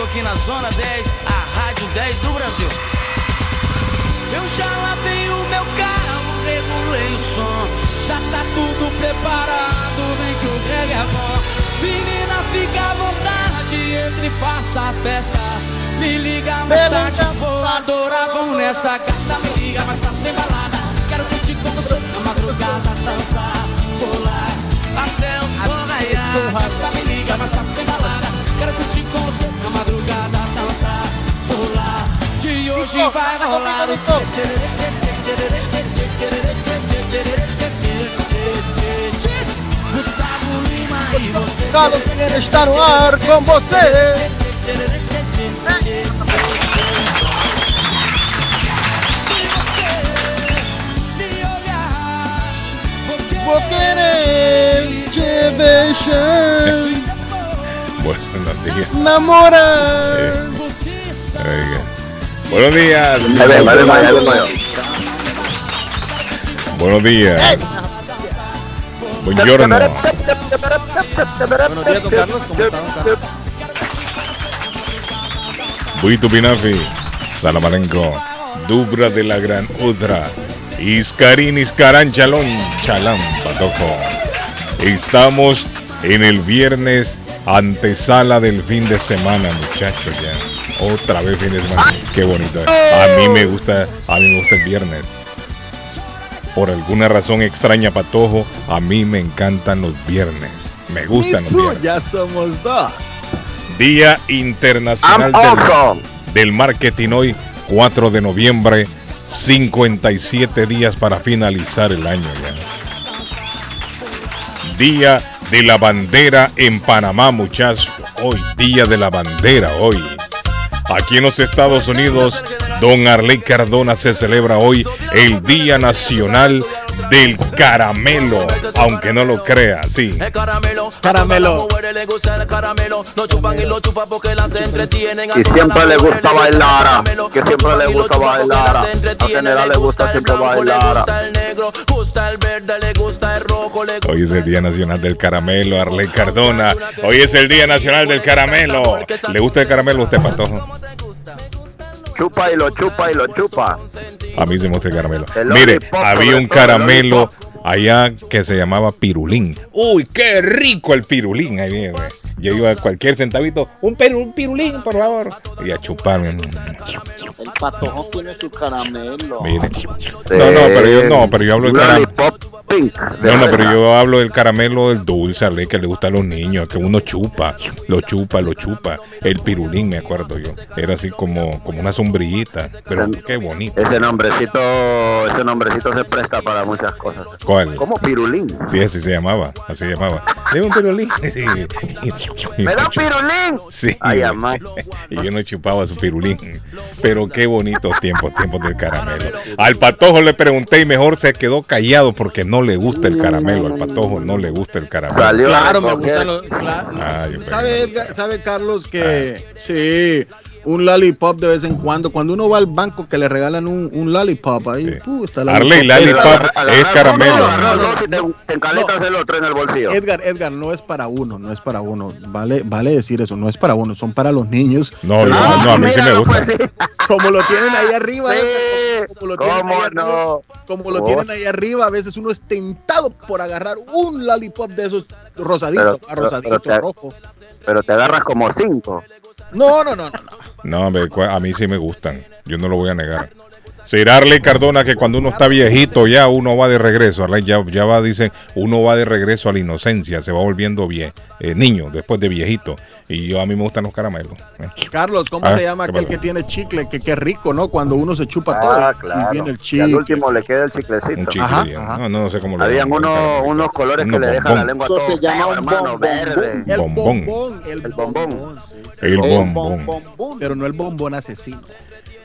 estou aqui na Zona 10, a Rádio 10 do Brasil. Eu já lavei o meu carro, regulei o som, já tá tudo preparado, vem que o Greg é bom. Menina, fica à vontade, entre e faça a festa. Me liga mais tarde, vou adorar, vamos nessa gata. Me liga mais tarde, tem balada. Quero curtir com você na madrugada, dançar, pular, até o sol raiar. Gata, me liga mais tarde, tem balada. Quero curtir com você na madrugada, dançar, pular. Que hoje vai rolar o Gustavo Lima e você. Carlos Pereira está no ar com você. Vou querer te beijar. Buenos días. namorar. Oiga. Buenos días. Yo. Buenos días. Buongiorno. Buenos días, don Carlos. Pinafi. Salamalenco. Dubra de la Gran Udra. Iscarín, Iscarán, Chalón, Chalán, Patojo. Estamos en el viernes antesala del fin de semana, muchachos, ya. Otra vez fin de semana. Qué bonito. A mí me gusta, a mí me gusta el viernes. Por alguna razón extraña, Patojo, a mí me encantan los viernes. Me gustan los viernes. ya somos dos. Día Internacional del Marketing hoy, 4 de noviembre, 57 días para finalizar el año ya. Día de la Bandera en Panamá, muchachos. Hoy, Día de la Bandera, hoy. Aquí en los Estados Unidos, Don Arley Cardona se celebra hoy el Día Nacional del caramelo, aunque no lo crea, sí. Caramelo. Caramelo. Y siempre le gusta bailar, que siempre le gusta bailar. A general le gusta siempre bailar. Hoy es el Día Nacional del Caramelo, Arley Cardona. Hoy es el Día Nacional del Caramelo. ¿Le gusta el caramelo a usted, Patojo? Chupa y lo chupa y lo chupa. A mí se me gusta el caramelo. El Mire, había un caramelo. Allá que se llamaba pirulín. Uy, qué rico el pirulín. Ahí viene. Yo iba a cualquier centavito, un, peru- un pirulín, por favor. Y a chuparme. El patojo tiene su caramelo. Mire. No, no, pero yo no, pero yo hablo del caramelo. No, no, pero yo hablo del caramelo, el dulce, Arley, que le gusta a los niños, que uno chupa, lo chupa, lo chupa. El pirulín, me acuerdo yo. Era así como, como una sombrillita, pero Ese- qué bonito. Ese nombrecito, ese nombrecito se presta para muchas cosas. ¿Cuál? Como pirulín. Sí, así se llamaba, así se llamaba. Deme un pirulín. ¿Me da un pirulín? Sí. Ay, y yo no chupaba su pirulín. Pero qué bonitos tiempos, tiempos del caramelo. Al patojo le pregunté y mejor se quedó callado porque no le gusta el caramelo. Al patojo no le gusta el caramelo. Salió Claro, me gustan los. cla- Ah, ¿Sabe, ¿Sabe, Carlos, que sí, un lollipop de vez en cuando? Cuando uno va al banco que le regalan un, un lollipop, ahí Sí. uh, está el Arley, lollipop. es caramelo. agarrar ¿no? dos y te, te encaletas el otro en el bolsillo. Edgar, Edgar, no es para uno, no es para uno. Vale, vale decir eso, no es para uno, son para los niños. No, yo- Ah, no, a mí sí me gusta. pues, sí. Como lo tienen ahí arriba. Sí, Edgar, como lo tienen ¿Cómo ahí arriba, no? como lo Oh. tienen ahí arriba, a veces uno es tentado por agarrar un lollipop de esos rosaditos, Pero- pero- rosadito, pero te- rojo. Pero te agarras como cinco. No, no, no, no, no. No, a mí sí me gustan. Yo no lo voy a negar. Cirarle Cardona que cuando uno está viejito ya uno va de regreso, ¿verdad? ya, ya va, dicen, uno va de regreso a la inocencia, se va volviendo vie- eh, niño después de viejito. Y yo a mí me gustan los caramelos. Carlos, ¿cómo Ah, se llama ¿qué aquel que tiene chicle? Que qué rico, ¿no? Cuando uno se chupa Ah, todo claro. y viene el Y al chicle. último le queda el Un chiclecito. chicle, Ajá, ya. ajá. No, no sé cómo lo Habían llaman, unos, colores que le dejan la lengua Eso todo se llama un hermano, bombón. verde. El Bombón. bombón. El, bombón. El bombón. Pero no el bombón asesino.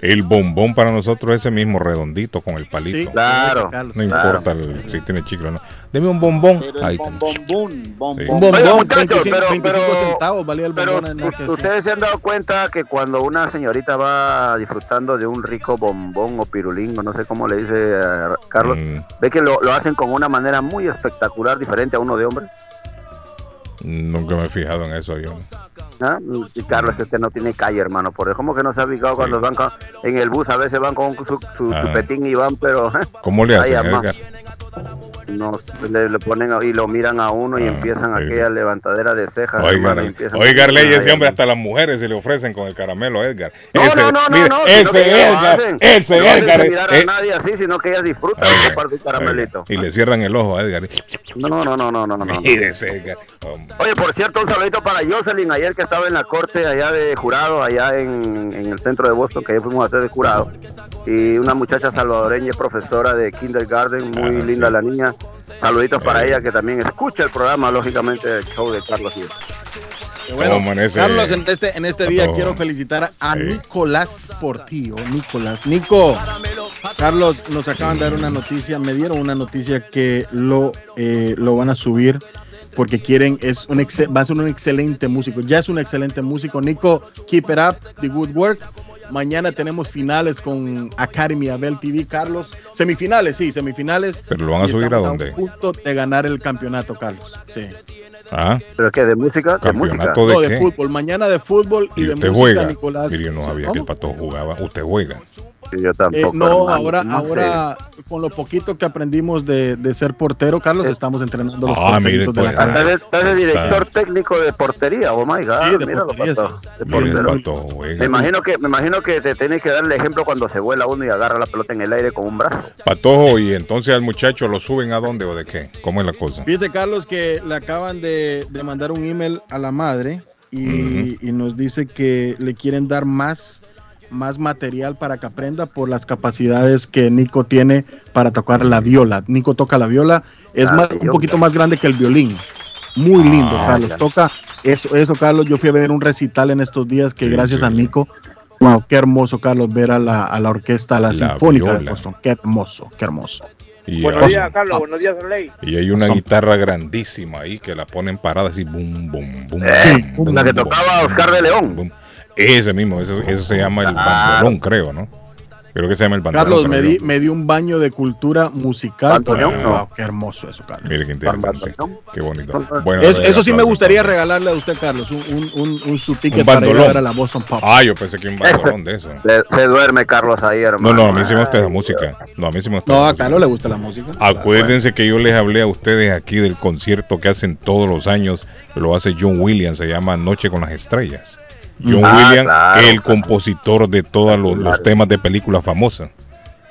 El bombón para nosotros es ese mismo redondito con el palito. Sí, Claro. No Claro. importa el- si tiene chicle o no. Deme un bombón. Ahí está. bombón, Sí. bombón. Un bombón, Oiga, muchachos, 25, pero- 25 pero- centavos valía el Pero bombón. en ustedes se han dado cuenta que cuando una señorita va disfrutando de un rico bombón o pirulín, o no sé cómo le dice Carlos, Mm, ve que lo, lo hacen con una manera muy espectacular, diferente a uno de hombre. nunca me he fijado en eso yo. ¿Ah? Y Carlos, es que usted no tiene calle, hermano. Por eso, ¿cómo que no se ha fijado cuando van con- en el bus? A veces van con su, su chupetín y van, pero ¿Cómo le hacen? No, le, le ponen y lo miran a uno y Ah, empiezan sí, aquella sí. levantadera de cejas. Oiga, hermano, y empiezan- oiga, ley, ese hombre hasta las mujeres se le ofrecen con el caramelo a Edgar. No, ese, no, no, no, no, ese Edgar, hacen. ese No Edgar. de mirar a eh, nadie así, sino que ellas disfrutan de chupar su caramelito. oiga, y le cierran el ojo a Edgar. No, no, no, no, no, no. no. Mire ese Edgar. hombre. Oye, por cierto, un saludito para Jocelyn, ayer que estaba en la corte allá de jurado, allá en, en el centro de Boston, que fuimos a hacer de jurado. Y una muchacha salvadoreña, es profesora de kindergarten, muy Ah, linda sí. la niña. Saluditos para ella que también escucha el programa, lógicamente, el show de Carlos Gil. Bueno. Carlos, en este, en este día Todo. quiero felicitar a Sí. Nicolás Portillo. Nicolás, Nico. Carlos, nos acaban de dar una noticia, me dieron una noticia que lo, eh, lo van a subir porque quieren, es un va a ser un excelente músico. Ya es un excelente músico. Nico, keep it up, the good work. Mañana tenemos finales con Academy Abel TV, Carlos. Semifinales, sí, semifinales. Pero lo van a Y subir a dónde? un punto de ganar el campeonato, Carlos. Sí. Ah, ¿Pero qué? ¿De música? ¿De música? campeonato de No, de qué? fútbol. Mañana de fútbol y, Y de usted música, juega. Nicolás. Mire, no sabía que el pato jugaba. Usted juega. Sí, yo Eh, tampoco. no, hermano, ahora, no sé. ahora con lo poquito que aprendimos de, de ser portero, Carlos, estamos entrenando los Ah, mire, de la Ah, director técnico de portería, oh my god, Sí, de míralo, portería, pato, de portero. Me imagino que me imagino que te tienes que dar el ejemplo cuando se vuela uno y agarra la pelota en el aire con un brazo. Patojo, y entonces al muchacho lo suben a dónde o de qué? ¿Cómo es la cosa? Fíjese, Carlos, que le acaban de, de mandar un email a la madre y, y nos dice que le quieren dar más, más material para que aprenda por las capacidades que Nico tiene para tocar la viola. Nico toca la viola, es Ah, más, un poquito más grande que el violín. Muy lindo, Ah, Carlos. ya. Toca eso, eso, Carlos. Yo fui a ver un recital en estos días que Sí, gracias sí, a. Nico. Wow, qué hermoso, Carlos, ver a la, a la orquesta, a la, La sinfónica de viola. Boston. Qué hermoso, qué hermoso. Y, Buenos ah, días, Carlos. Buenos días, Ley. y hay una guitarra grandísima ahí que la ponen parada así, boom, boom, boom. Eh, boom, la que boom, tocaba boom, Oscar de León. Ese mismo, eso, eso se llama el Claro. bandolón, creo, ¿no? Creo que se llama el bandolón. Carlos, me di, me di un baño de cultura musical. Porque, no. wow, qué hermoso eso, Carlos. Mire qué interesante. Qué bonito. Bueno, Es- le eso sí me gustaría regalarle a usted, Carlos, un, un, un, un su ticket Un para ir a la Boston Pop. Ah, yo pensé que un bandolón de eso. Se, se duerme Carlos ahí, No, hermano. no, a mí sí me gusta esa música. No, a mí sí me gusta no, la a. Carlos le gusta la música. Acuérdense que yo les hablé a ustedes aquí del concierto que hacen todos los años, lo hace John Williams, se llama Noche con las Estrellas. John Ah, Williams claro, es el compositor de todos los, temas de películas famosas.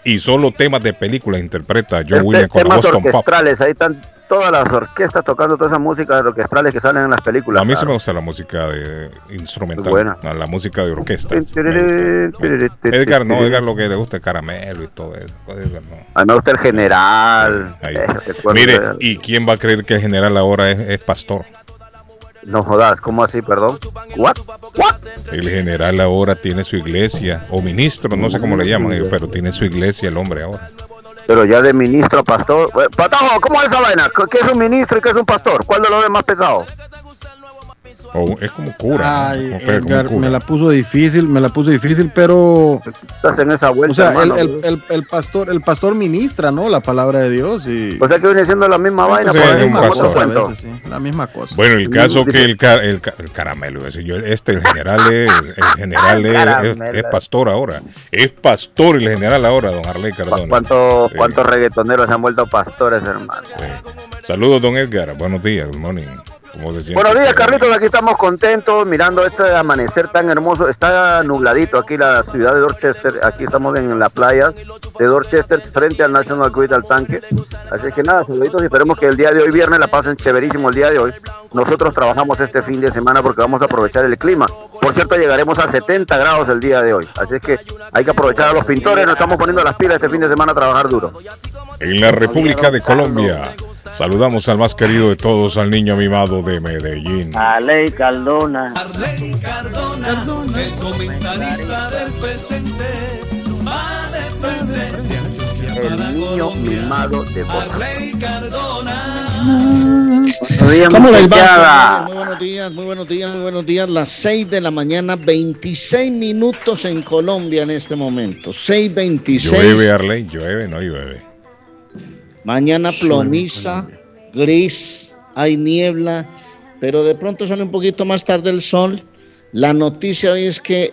Y solo temas de películas interpreta John Este- Williams con la temas Pop. orquestrales, ahí están todas las orquestas tocando toda esa música orquestrales que salen en las películas. A mí claro. me gusta la música de instrumental, buena. la música de orquesta. Edgar no. Edgar lo que le gusta es caramelo y todo eso. Edgar no. A mí me gusta el general. Eh, Mire, de- ¿y quién va a creer que el general ahora es, es pastor? No jodas, ¿cómo así, perdón? ¿What? ¿What? El general ahora tiene su iglesia, o ministro, no sé cómo le llaman, pero tiene su iglesia el hombre ahora. Pero ya de ministro a pastor. Eh, Patajo, ¿cómo es esa vaina? ¿Qué es un ministro y qué es un pastor? ¿Cuál de los es más pesado? O es como cura. Ay, Edgar, cura. me la puso difícil, me la puso difícil, pero Estás en esa vuelta, o sea, el, hermano. el- el- el pastor, el pastor ministra, ¿no? La palabra de Dios y O sea que viene siendo la misma vaina, Sí, por es ahí, un con pastor. otro a cuento. veces, sí, la misma cosa. Bueno, el caso que el, ca- el, ca- el caramelo, decir yo, este, el general es, el general es, es- Caramelo. es pastor ahora. Es pastor el general ahora, don Arley ¿Cu- Cardona. ¿Cuántos, Sí. cuántos reggaetoneros se han vuelto pastores, hermano? Sí. Saludos, don Edgar. Buenos días, good morning. Buenos días, Carlitos. Aquí estamos contentos mirando este amanecer tan hermoso. Está nubladito aquí la ciudad de Dorchester. Aquí estamos en la playa de Dorchester, frente al National Grid al tanque. Así que nada, saluditos y esperemos que el día de hoy, viernes, la pasen chéverísimo el día de hoy. Nosotros trabajamos este fin de semana porque vamos a aprovechar el clima. Por cierto, llegaremos a 70 grados el día de hoy. Así que hay que aprovechar a los pintores. Nos estamos poniendo las pilas este fin de semana a trabajar duro. En la República de Colombia, saludamos al más querido de todos, al niño mimado de Medellín. Aley Cardona. Arley Cardona, el comentarista del presente, va a defender El niño mimado de Boca. Arley Cardona. Buenos días, ¿Cómo les va? Muy buenos días, muy buenos días, muy buenos días. Las 6 de la mañana, 26 minutos en Colombia en este momento. 6.26. Llueve, Arley, llueve, no llueve. Mañana plomiza, gris, hay niebla, pero de pronto sale un poquito más tarde el sol. La noticia hoy es que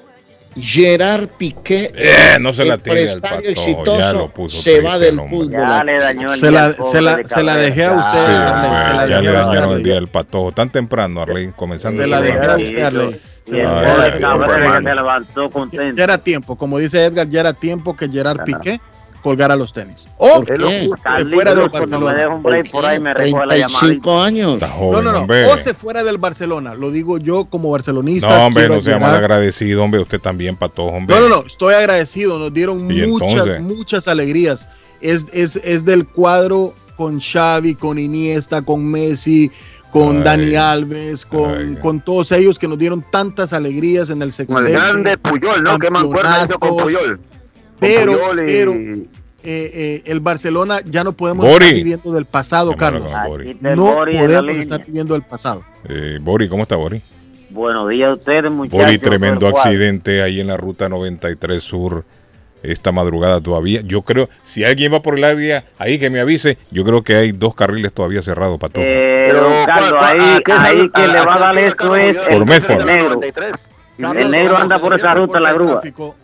Gerard Piqué, Eh, no se la patojo, ya exitoso, lo puso se va del el fútbol. Ya le dañó el Se día la, se la, de se la Cabrera. dejé a usted, Sí, Arley, hombre, se la ya dejé le dañaron el día del patojo. Tan temprano, Arley, comenzando. Se la el dejé a usted. Y el Ay, pobre ay. se levantó Ya contento. era tiempo, como dice Edgar, ya era tiempo que Gerard Piqué colgara los tenis. O ¿Por qué? se fuera del Barcelona. deja un break por ahí, me recoge la 35 llamadita. años. No, no, no. hombre. O se fuera del Barcelona. Lo digo yo como barcelonista. No, hombre, no sea mal agradecido, hombre. Usted también, patojo, hombre. No, no, no. Estoy agradecido. Nos dieron ¿Y muchas, entonces? muchas alegrías. Es, es, es del cuadro con Xavi, con Iniesta, con Messi, con Ay. Dani Alves, con, Ay. con todos ellos que nos dieron tantas alegrías en el Con sextete. el grande Puyol, ¿no? ¿Qué mancuerna hizo con Puyol? Pero, pero eh, eh, el Barcelona ya no podemos Bori. estar viviendo del pasado, Carlos. Bori. El No Bori podemos estar viviendo del pasado. Eh, Bori, ¿cómo está Bori? Buenos días a ustedes, muchachos. Bori, tremendo accidente ahí en la ruta 93 Sur esta madrugada todavía. Yo creo, si alguien va por el área ahí que me avise, yo creo que hay dos carriles todavía cerrados, Patojo. Eh, Pero, Carlos, ¿cuál- cuál- ahí, a qué ahí que a- le va a dar esto es? Por el Medford. negro. 93. El negro anda por esa ruta en la grúa. Tráfico.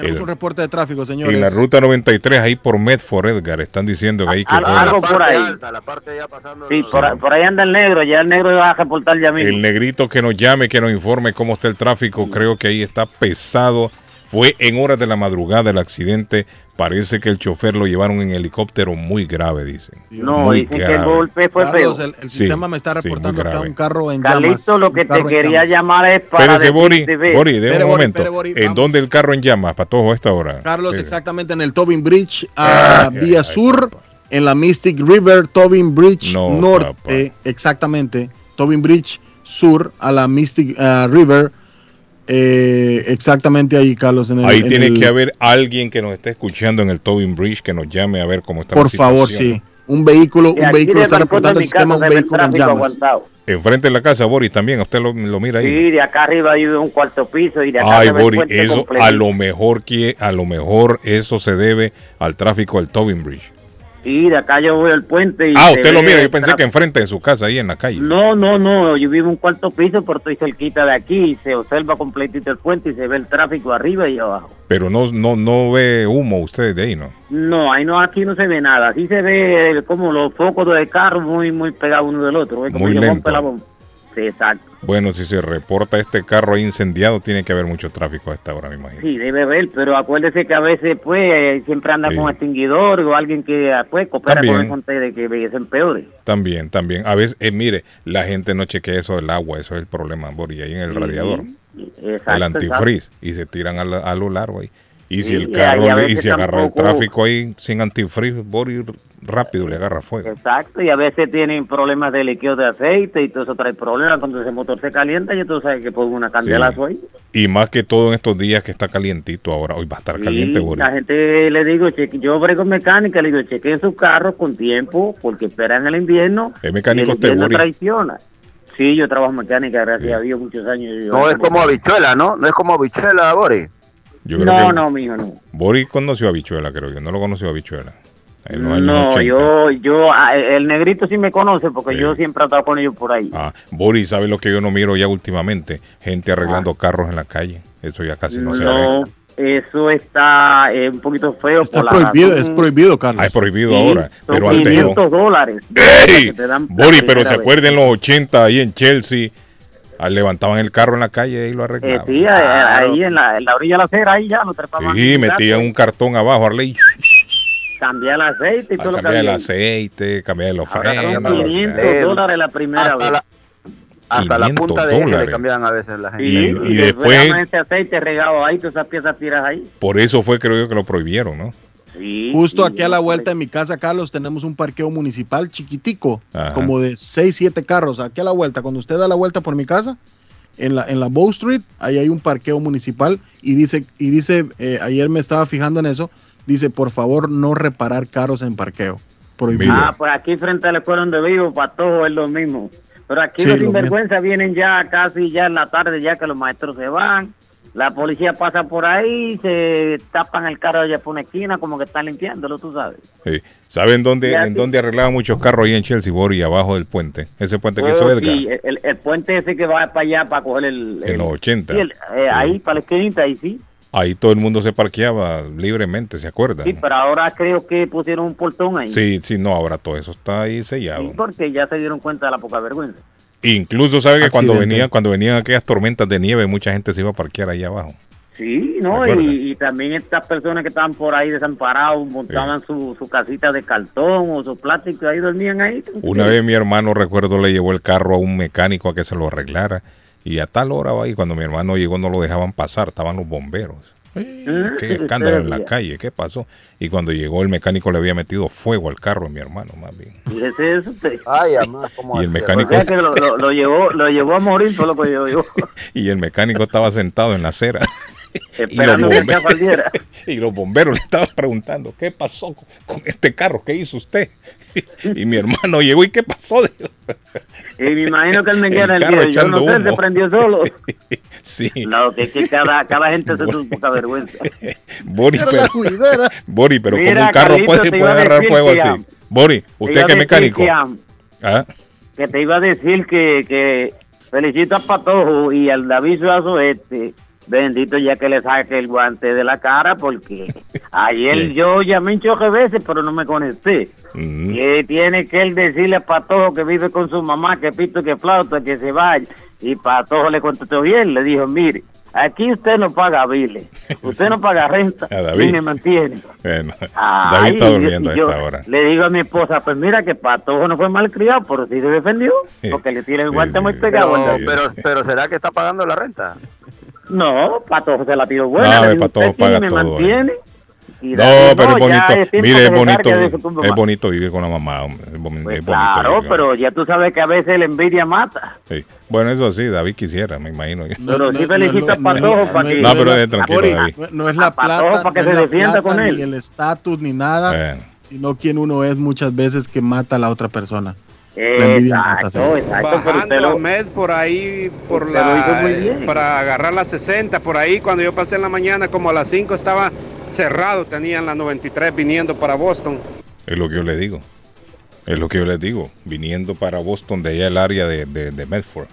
Tenemos El- un reporte de tráfico, señores. En la ruta 93, ahí por Medford, Edgar, están diciendo que ahí que algo La por parte ahí. alta, la parte ya pasando Sí, los- por, ahí- por ahí anda el negro, ya el negro va a reportar ya mismo. el negrito que nos llame, que nos informe cómo está el tráfico. Creo que ahí está pesado. Fue en horas de la madrugada el accidente. Parece que el chofer lo llevaron en helicóptero muy grave, dicen. No, Muy dicen que el golpe fue feo. El, el Sí, sistema me está sí, reportando acá un carro en llamas. Carlito, lo que te quería llamas. llamar es para Espérese, Bori, Bori, de un momento. Bori, ¿En vamos. dónde el carro en llamas, Patojo, a esta hora? Carlos, exactamente en el Tobin Bridge, a Ay, vía ay, sur, papá. en la Mystic River, Tobin Bridge No, norte, exactamente, Tobin Bridge sur, a la Mystic ah, River, eh, exactamente ahí, Carlos. En el, Ahí en tiene el- que haber alguien que nos esté escuchando en el Tobin Bridge que nos llame a ver cómo está Por la favor, sí. Un vehículo, un vehículo está reportando el sistema, un vehículo en llamas. aguantado. Enfrente de la casa, Boris, también. Usted lo, lo mira ahí. Sí, de acá arriba hay un cuarto piso y de acá Ay, Boris, eso a lo mejor que a lo mejor eso se debe al tráfico del Tobin Bridge. Sí, de acá yo voy al puente y Ah, usted lo mira, yo pensé que enfrente de su casa, ahí en la calle. No, no, no, yo vivo en un cuarto piso, pero estoy cerquita de aquí y se observa completito el puente y se ve el tráfico arriba y abajo. Pero no, no, no ve humo usted de ahí, ¿no? No, ahí no, aquí no se ve nada. Aquí se ve como los focos del carro muy, muy pegados uno del otro. Muy lento. la bomba. Sí, exacto. Bueno, si se reporta este carro incendiado, tiene que haber mucho tráfico a esta hora, me imagino. Sí, debe haber, pero acuérdese que a veces, pues, eh, siempre anda Sí. con extinguidor o alguien que, ah, pues, coopera También. con el de que vean peores. También, también. A veces, eh, mire, la gente no chequea eso del agua, eso es el problema, Boris, ahí en el Sí, radiador. Exacto, el antifreeze y se tiran a, la- a lo largo ahí. Y si Sí, el y carro y veces si agarra el tráfico ahí sin antifreeze, Boris rápido le agarra fuego. Exacto, y a veces tienen problemas de líquido de aceite y todo eso trae problemas. Cuando ese motor se calienta, ya tú sabes que pongo una candelazo ahí. Y más que todo en estos días que está calientito ahora. Hoy va a estar caliente, Y Boris. la gente le digo, cheque, yo brego mecánica, le digo, chequeen sus carros con tiempo porque esperan el invierno. Es mecánico y el invierno traiciona. Sí, yo trabajo mecánica, gracias a Dios, muchos años. Yo- No es como habichuela, ¿no? No es como habichuela, Boris. Yo creo No, que no, mijo, no. Boris conoció a Bichuela, creo yo. No lo conoció a Bichuela. En los años No, 80. yo, yo, ah, el negrito sí me conoce porque yo siempre he estado con ellos por ahí. Ah, Boris, ¿sabe lo que yo no miro ya últimamente? Gente arreglando carros en la calle. Eso ya casi no, se No, arregla. eso está eh, un poquito feo Está por la prohibido, razón- es prohibido, Carlos. Ah, es prohibido Sí, ahora. son Pero antes no. 500 dólares. ¡Ey! que te dan la Boris, pero se vez. acuerdan en los 80 ahí en Chelsea. Levantaban el carro en la calle y lo Eh, arreglaban. sí, eh, ahí en la, en la orilla de la acera, ahí ya lo trepaban. Sí, metían un cartón abajo, Arley, Cambiar el aceite y todo lo que el aceite, cambiar los frenos. 500 eh, dólares la primera Hasta vez. la, hasta la 500 punta de eje le dólares. cambian a veces la gente. Y- y te después- dejaban ese aceite regado ahí, todas esas piezas tiras ahí. Por eso fue, creo yo, que lo prohibieron, ¿no? Sí, Justo sí, aquí a la vuelta de mi casa, Carlos, tenemos un parqueo municipal chiquitico, Ajá. como de 6, 7 carros. Aquí a la vuelta, cuando usted da la vuelta por mi casa, en la, en la Bow Street, ahí hay un parqueo municipal y dice, y dice eh, ayer me estaba fijando en eso, dice, por favor, no reparar carros en parqueo. Prohibido. Ah, pues aquí frente a la escuela donde vivo, para todos es lo mismo. Pero aquí Sí, los lo sinvergüenza vienen ya casi ya en la tarde, ya que los maestros se van. La policía pasa por ahí, se tapan el carro allá por una esquina, como que están limpiándolo, tú sabes. Sí. ¿Saben dónde, en sí. dónde arreglaban muchos carros ahí en Chelsea, Boris, abajo del puente? Ese puente que hizo Edgar. sí, el, el puente ese que va para allá para coger el... En el- los 80. sí, el- eh, ahí, para la esquinita, ahí sí. Ahí todo el mundo se parqueaba libremente, ¿se acuerdan? Sí, pero ahora creo que pusieron un portón ahí. Sí, sí, no, ahora todo eso está ahí Sí, sellado. porque ya se dieron cuenta de la poca vergüenza. Incluso sabe que cuando Accidente. venía, cuando venían aquellas tormentas de nieve, mucha gente se iba a parquear ahí abajo. Sí, ¿no? Y, y también estas personas que estaban por ahí desamparados montaban su, su casita de cartón o su plástico y ahí dormían ahí. Una vez mi hermano, recuerdo, le llevó el carro a un mecánico a que se lo arreglara. Y a tal hora va y cuando mi hermano llegó no lo dejaban pasar, estaban los bomberos. Qué escándalo en la calle, ¿qué pasó? Y cuando llegó el mecánico le había metido fuego al carro a mi hermano, más bien. Eso usted. Ay, amá, ¿cómo Y el así? mecánico- O sea que lo, lo- lo llevó, lo llevó a morir, fue lo que yo digo. Y el mecánico estaba sentado en la acera. y, los bomberos, y los bomberos le estaban preguntando, ¿qué pasó con este carro? ¿Qué hizo usted? Y mi hermano llegó, ¿y qué pasó? Y me imagino que el El Miguel el carro día, yo no sé, humo. se prendió solo. Sí. No, que, que cada, cada gente se su poca vergüenza. Boris, Era pero. Boris, pero Mira, como un carro Carlito, puede, puede agarrar fuego que, así. Boris, Te ¿usted decir mecánico? Que, ¿Ah? que te iba a decir que, que felicito a Patojo y al David Suazo este. Bendito ya que le saque el guante de la cara porque ayer yo llamé un choque veces pero no me conecté. Mm. Que tiene que él decirle a Patojo que vive con su mamá, que pito, que flauta, que se vaya. Y Patojo le contestó bien, le dijo, mire, aquí usted no paga biles, usted no paga renta, A David. ni me mantiene. Bueno, Ay, David está y- durmiendo a y yo esta hora. Le digo a mi esposa, pues mira que Patojo no fue mal criado, pero sí se defendió, porque le tiene el guante sí, muy pegado. Pero, pero ¿será que está pagando la renta? No, Patojo se la tiró buena, No, sí paga me todo, mantiene. Y No, pero es bonito. es Mire, es se bonito. Es bonito vivir con la mamá. hombre, Es, boni- Pues es bonito. claro, vivir pero ya tú sabes que a veces la envidia mata. Sí. Bueno, eso sí, David quisiera, me imagino. Pero sí felicito a Patojo para que- No, pero es tranquilo, Boris, David. no- no es la plata, para que no se es la defienda con plata, él. Ni el estatus ni nada, sino quien uno es muchas veces que mata a la otra persona. Exacto, exacto, Bajando lo- a Med por ahí, por la, para agarrar la 60, por ahí cuando yo pasé en la mañana, como a las 5 estaba cerrado, tenían la 93 viniendo para Boston. Es lo que yo le digo. Es lo que yo les digo. Viniendo para Boston, de allá el área de, de, de Medford.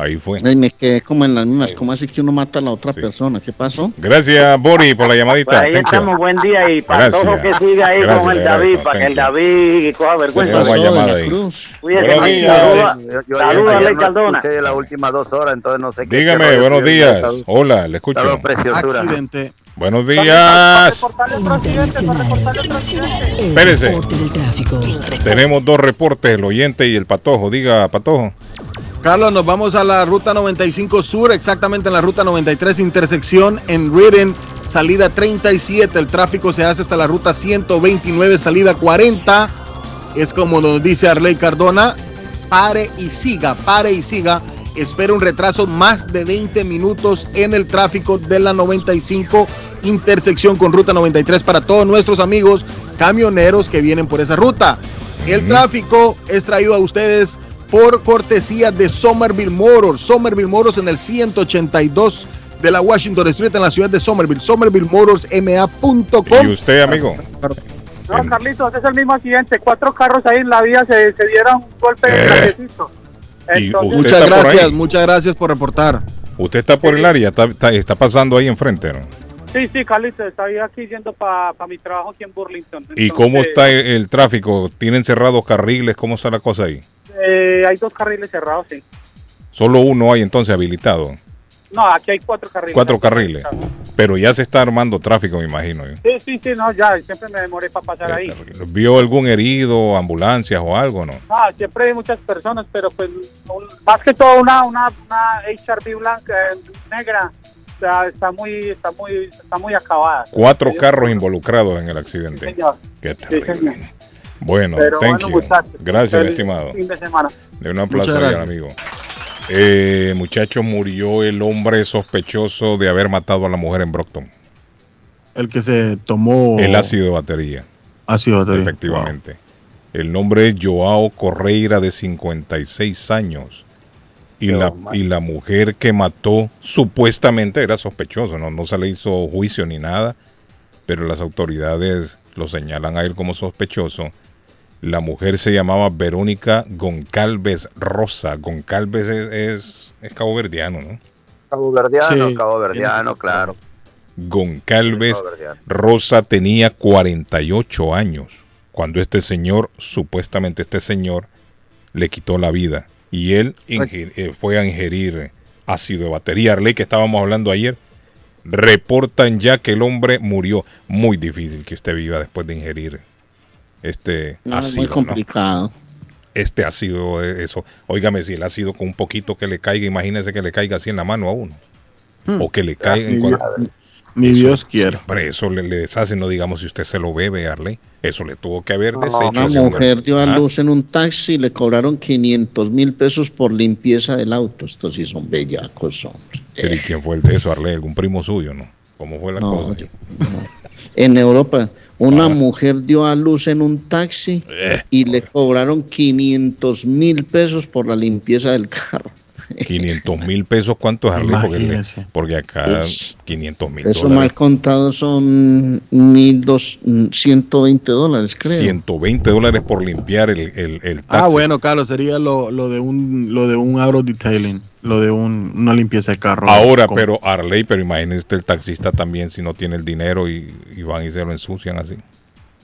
Ahí fue. Ay, me quedé como en las mismas. ¿Cómo así que uno mata a la otra persona? ¿Qué pasó? Gracias, Boris, por la Pues llamadita. ahí Thank you. estamos, buen día y Patojo Gracias. que siga ahí Gracias, con el gracias, David, para que el. David coja vergüenza. Tenemos pasó, llamada de la ahí. Cruz? Cuídate, Buenos Maxi, días. saluda- Yo, yo Saluda, ayer Ley Cardona. escuché las últimas dos horas, entonces no sé qué. Dígame, buenos días. Hola, le escucho. Accidente. Buenos días. Espérese. Tenemos dos reportes, el oyente y el patojo. Diga, patojo. Carlos, nos vamos a la ruta 95 Sur, exactamente en la ruta 93, intersección en Ridden, salida 37. El tráfico se hace hasta la ruta 129, salida 40. Es como nos dice Arley Cardona, pare y siga, pare y siga. Espera un retraso más de 20 minutos en el tráfico de la 95 intersección con ruta 93 para todos nuestros amigos camioneros que vienen por esa ruta. El tráfico es traído a ustedes por cortesía de Somerville Motors. Somerville Motors en el 182 de la Washington Street en la ciudad de Somerville. SomervilleMotorsMA.com. ¿Y usted, amigo? No, Carlitos, es el mismo accidente. Cuatro carros ahí en la vía se, se dieron un golpe de trajecito. ¿Y Entonces, usted Muchas está por gracias, muchas gracias por reportar. Usted está por el área, está, está- está pasando ahí enfrente, ¿no? sí, sí, Carlitos, estoy aquí yendo para mi trabajo aquí en Burlington. ¿Y cómo está el, el tráfico? ¿Tienen cerrados carriles? ¿Cómo está la cosa ahí? Eh, hay dos carriles cerrados, sí. Solo uno hay entonces habilitado. No, aquí hay cuatro carriles. Cuatro carriles. Pero ya se está armando tráfico, me imagino. ¿eh? Sí, sí, sí, no, ya, siempre me demoré para pasar ahí. ¿Vio algún herido, ambulancias o algo, no? No, siempre hay muchas personas, pero pues un- más que todo una una, una HRV blanca eh, negra, o sea, está muy está muy está muy acabada. Cuatro carros involucrados en el accidente. Señor. Qué Sí, terrible. señor. Bueno, Pero thank bueno, you. muchachos, Gracias, feliz estimado. Fin de semana. De un aplauso Muchas ahí al gracias. amigo. Eh, muchachos, murió el hombre sospechoso de haber matado a la mujer en Brockton. El que se tomó El ácido de batería. ácido de batería. Efectivamente. El nombre es Joao Correira, de 56 años. Y la, y la mujer que mató supuestamente era sospechoso, ¿no? no se le hizo juicio ni nada, pero las autoridades lo señalan a él como sospechoso. La mujer se llamaba Verónica Goncalves Rosa. Goncalves es, es, es caboverdiano, ¿no? Cabo Verdeano, Sí, Cabo Verdeano, claro. Goncalves. Rosa tenía 48 años cuando este señor, supuestamente este señor, le quitó la vida. Y él eh, fue a ingerir ácido de batería. Arley, que estábamos hablando ayer, reportan ya que el hombre murió. Muy difícil que usted viva después de ingerir este No, es ácido. muy ¿no? complicado. Este ácido, eh, eso. Óigame, si el ácido con un poquito que le caiga, imagínese que le caiga así en la mano a uno. Hmm. O que le caiga en Mi, cuando- mi Dios quiera. Hombre, eso le, le deshace, no digamos si usted se lo bebe, Arley. Eso le tuvo que haber deshecho. Una mujer dio a Ah, luz en un taxi y le cobraron 500 mil pesos por limpieza del auto. Estos sí son bellacos, hombre. pero ¿y quién fue el de eso, Arley? ¿Algún primo suyo, no? ¿Cómo fue la No, cosa? yo- En Europa, una mujer dio a luz en un taxi Eh. y le cobraron 500 mil pesos por la limpieza del carro. 500 mil pesos, ¿cuánto es, Arley? Porque, le- Imagínese. porque acá Es- 500 mil Eso dólares. mal contado son 1.120 dólares, creo. 120 dólares por limpiar el, el, el taxi. Ah, bueno, Carlos, sería lo, lo de un lo de un auto detailing, lo de un, una limpieza de carro. Ahora, Con- pero Arley, pero imagínese usted el taxista también si no tiene el dinero y, y van y se lo ensucian así.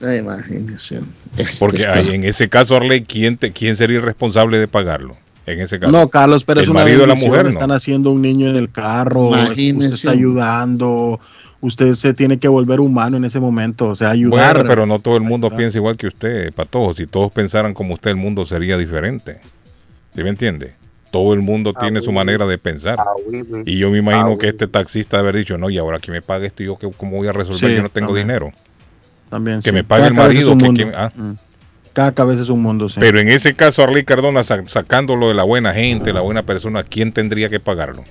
Imagínese. Este Porque ahí, en ese caso, Arley, ¿quién, te, ¿quién sería el responsable de pagarlo? En ese caso. No, Carlos, pero es el una marido de la mujer, ¿no? Están haciendo un niño en el carro, es- usted Imagínese. está ayudando, usted se tiene que volver humano en ese momento, o sea, ayudar. Bueno, pero no todo el mundo piensa igual que usted, Patojo. Si todos pensaran como usted, el mundo sería diferente. ¿Sí me entiende? Todo el mundo Ah, tiene su manera de pensar. Ah, oui, oui. Y yo me imagino Ah, que este taxista debe haber dicho, no, y ahora que me pague esto, yo que, cómo voy a resolver, Sí, yo no tengo también. dinero. También, que sí. me pague Cada el es marido. que- que- ah. Mm. Cada cabeza es un mundo. Pero en ese caso, Arley Cardona, sa- sacándolo de la buena gente, la buena persona, ¿quién tendría que pagarlo?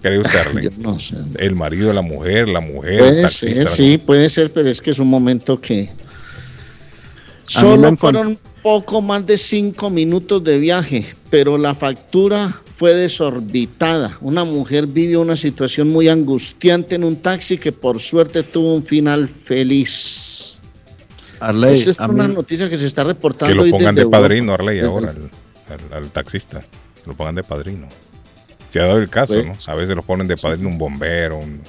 ¿Cree usted, Arley? Yo no sé. El marido de la mujer, la mujer, el Puede taxista. ser, sí, puede ser, pero es que es un momento que A solo fueron poco más de cinco minutos de viaje, pero la factura fue desorbitada. Una mujer vivió una situación muy angustiante en un taxi que por suerte tuvo un final feliz. Arley, Esa es a una mí- noticia que se está reportando. Que lo pongan de padrino, Europa. Arley, ahora al, al- al taxista. Lo pongan de padrino. Se ha dado el caso, Pues- ¿no? A veces lo ponen de padrino un bombero. un-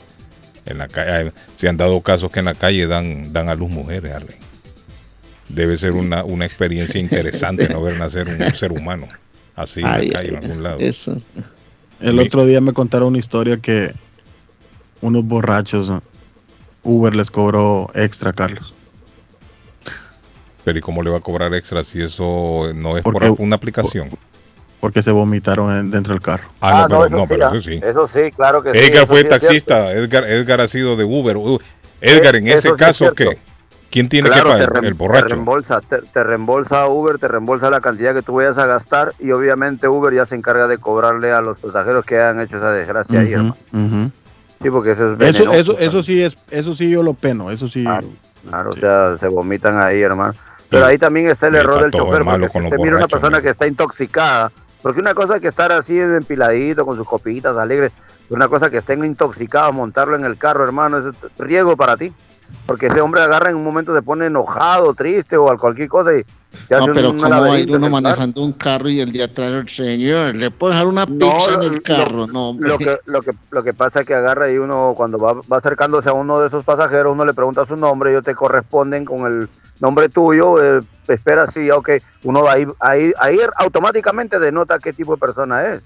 en la calle. Se han dado casos que en la calle dan, dan a luz mujeres, Arley. Debe ser una, una experiencia interesante no ver nacer un ser humano así en la calle ay, en algún lado. Eso. El Mi- otro día me contaron una historia que unos borrachos Uber les cobró extra, Carlos. Pero ¿y cómo le va a cobrar extra si eso no es por Porque- una aplicación? Porque se vomitaron en- dentro del carro. Ah, no, pero, no, sí, pero ah. eso sí. Eso sí, claro que sí. Edgar fue sí es cierto. taxista, Edgar, Edgar ha sido de Uber. Edgar, en Eso ese sí es caso, ¿qué? ¿Quién tiene Claro, que te pagar? El Te borracho. reembolsa, te, te reembolsa Uber, te reembolsa la cantidad que tú vayas a gastar y obviamente Uber ya se encarga de cobrarle a los pasajeros que hayan hecho esa desgracia ahí, hermano. Sí, porque eso es Eso, venenoso. eso, eso sí es, eso sí yo lo peno, eso sí. Claro, claro, o sea, se vomitan ahí, hermano. Pero ahí también está el error del chofer, porque si usted mira una persona que está intoxicada, porque una cosa es que estar así empiladito con sus copitas alegres, una cosa que estén intoxicados, montarlo en el carro, hermano, es riesgo para ti. Porque ese hombre agarra en un momento, se pone enojado, triste o cualquier cosa y No, pero ¿cómo va a ir uno manejando un carro y el de atrás el señor? ¿Le puede dejar una No, pizza en lo- el carro? No, hombre. Lo que, lo, que, lo que pasa es que agarra y uno cuando va, va acercándose a uno de esos pasajeros, uno le pregunta su nombre, ellos te corresponden con el nombre tuyo, eh, espera sí, ok, uno va ahí, ahí, ahí automáticamente denota qué tipo de persona es.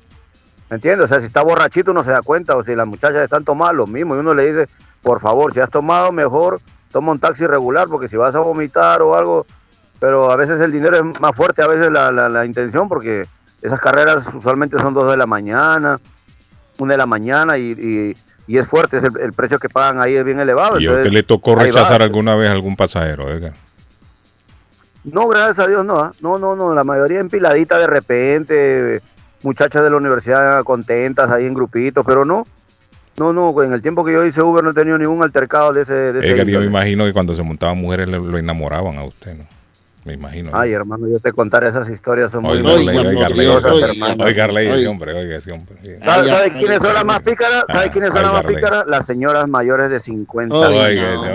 ¿Me entiendes? O sea, si está borrachito uno se da cuenta, o si las muchachas están tomadas, lo mismo, y uno le dice, por favor, si has tomado, mejor toma un taxi regular, porque si vas a vomitar o algo, pero a veces el dinero es más fuerte, a veces la, la, la intención, porque esas carreras usualmente son dos de la mañana, una de la mañana, y, y, y es fuerte, es el, el precio que pagan ahí es bien elevado. ¿Y a usted le tocó va. rechazar alguna vez a algún pasajero, Edgar? No, gracias a Dios no, ¿ah? no, no, no, la mayoría empiladita de repente, muchachas de la universidad contentas ahí en grupitos, pero no, no, no, en el tiempo que yo hice Uber no he tenido ningún altercado de ese... De ese Edgar, yo me imagino que cuando se montaban mujeres le- lo enamoraban a usted, ¿no? Me imagino. ¿no? Ay, hermano, yo te contaré esas historias, son muy Oiga, muy oiga, hombre, oiga, ese hombre. sí. ¿Sabe, sabe quiénes son las más pícaras? ¿Sabe Ah, quiénes son las más pícaras? Las señoras mayores de 50 Oiga, años.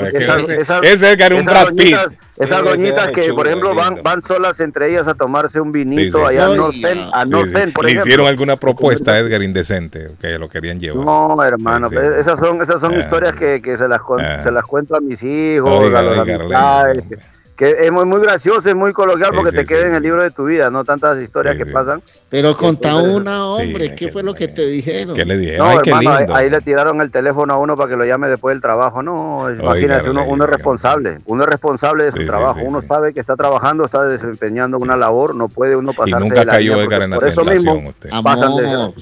ese, es un Brad Pitt. doñitas- Esas doñitas que, por ejemplo, van, van solas entre ellas a tomarse un vinito Sí, sí, allá a North End, a Sí, North sí. End, por ¿Le ejemplo. hicieron alguna propuesta Edgar indecente que lo querían llevar? No, hermano, Sí, sí. esas son, esas son Ah. historias que, que se, las con- Ah. se las cuento a mis hijos, Oiga, a los oiga, amistades, que, es muy, muy gracioso, es muy coloquial porque sí, te sí, queda en el libro de tu vida, no tantas historias que pasan. Pero conta Entonces, una, hombre, sí, ¿qué fue lo que te dijeron? ¿Qué le dijeron? No, Ay, hermano, ahí, lindo. ahí le tiraron el teléfono a uno para que lo llame después del trabajo. No, imagínate, uno, es responsable, uno es responsable de su trabajo, sí, uno sabe que está trabajando, está desempeñando una labor, no puede uno Y pasarse nunca de la cayó línea, en la por eso mismo usted. pasan de-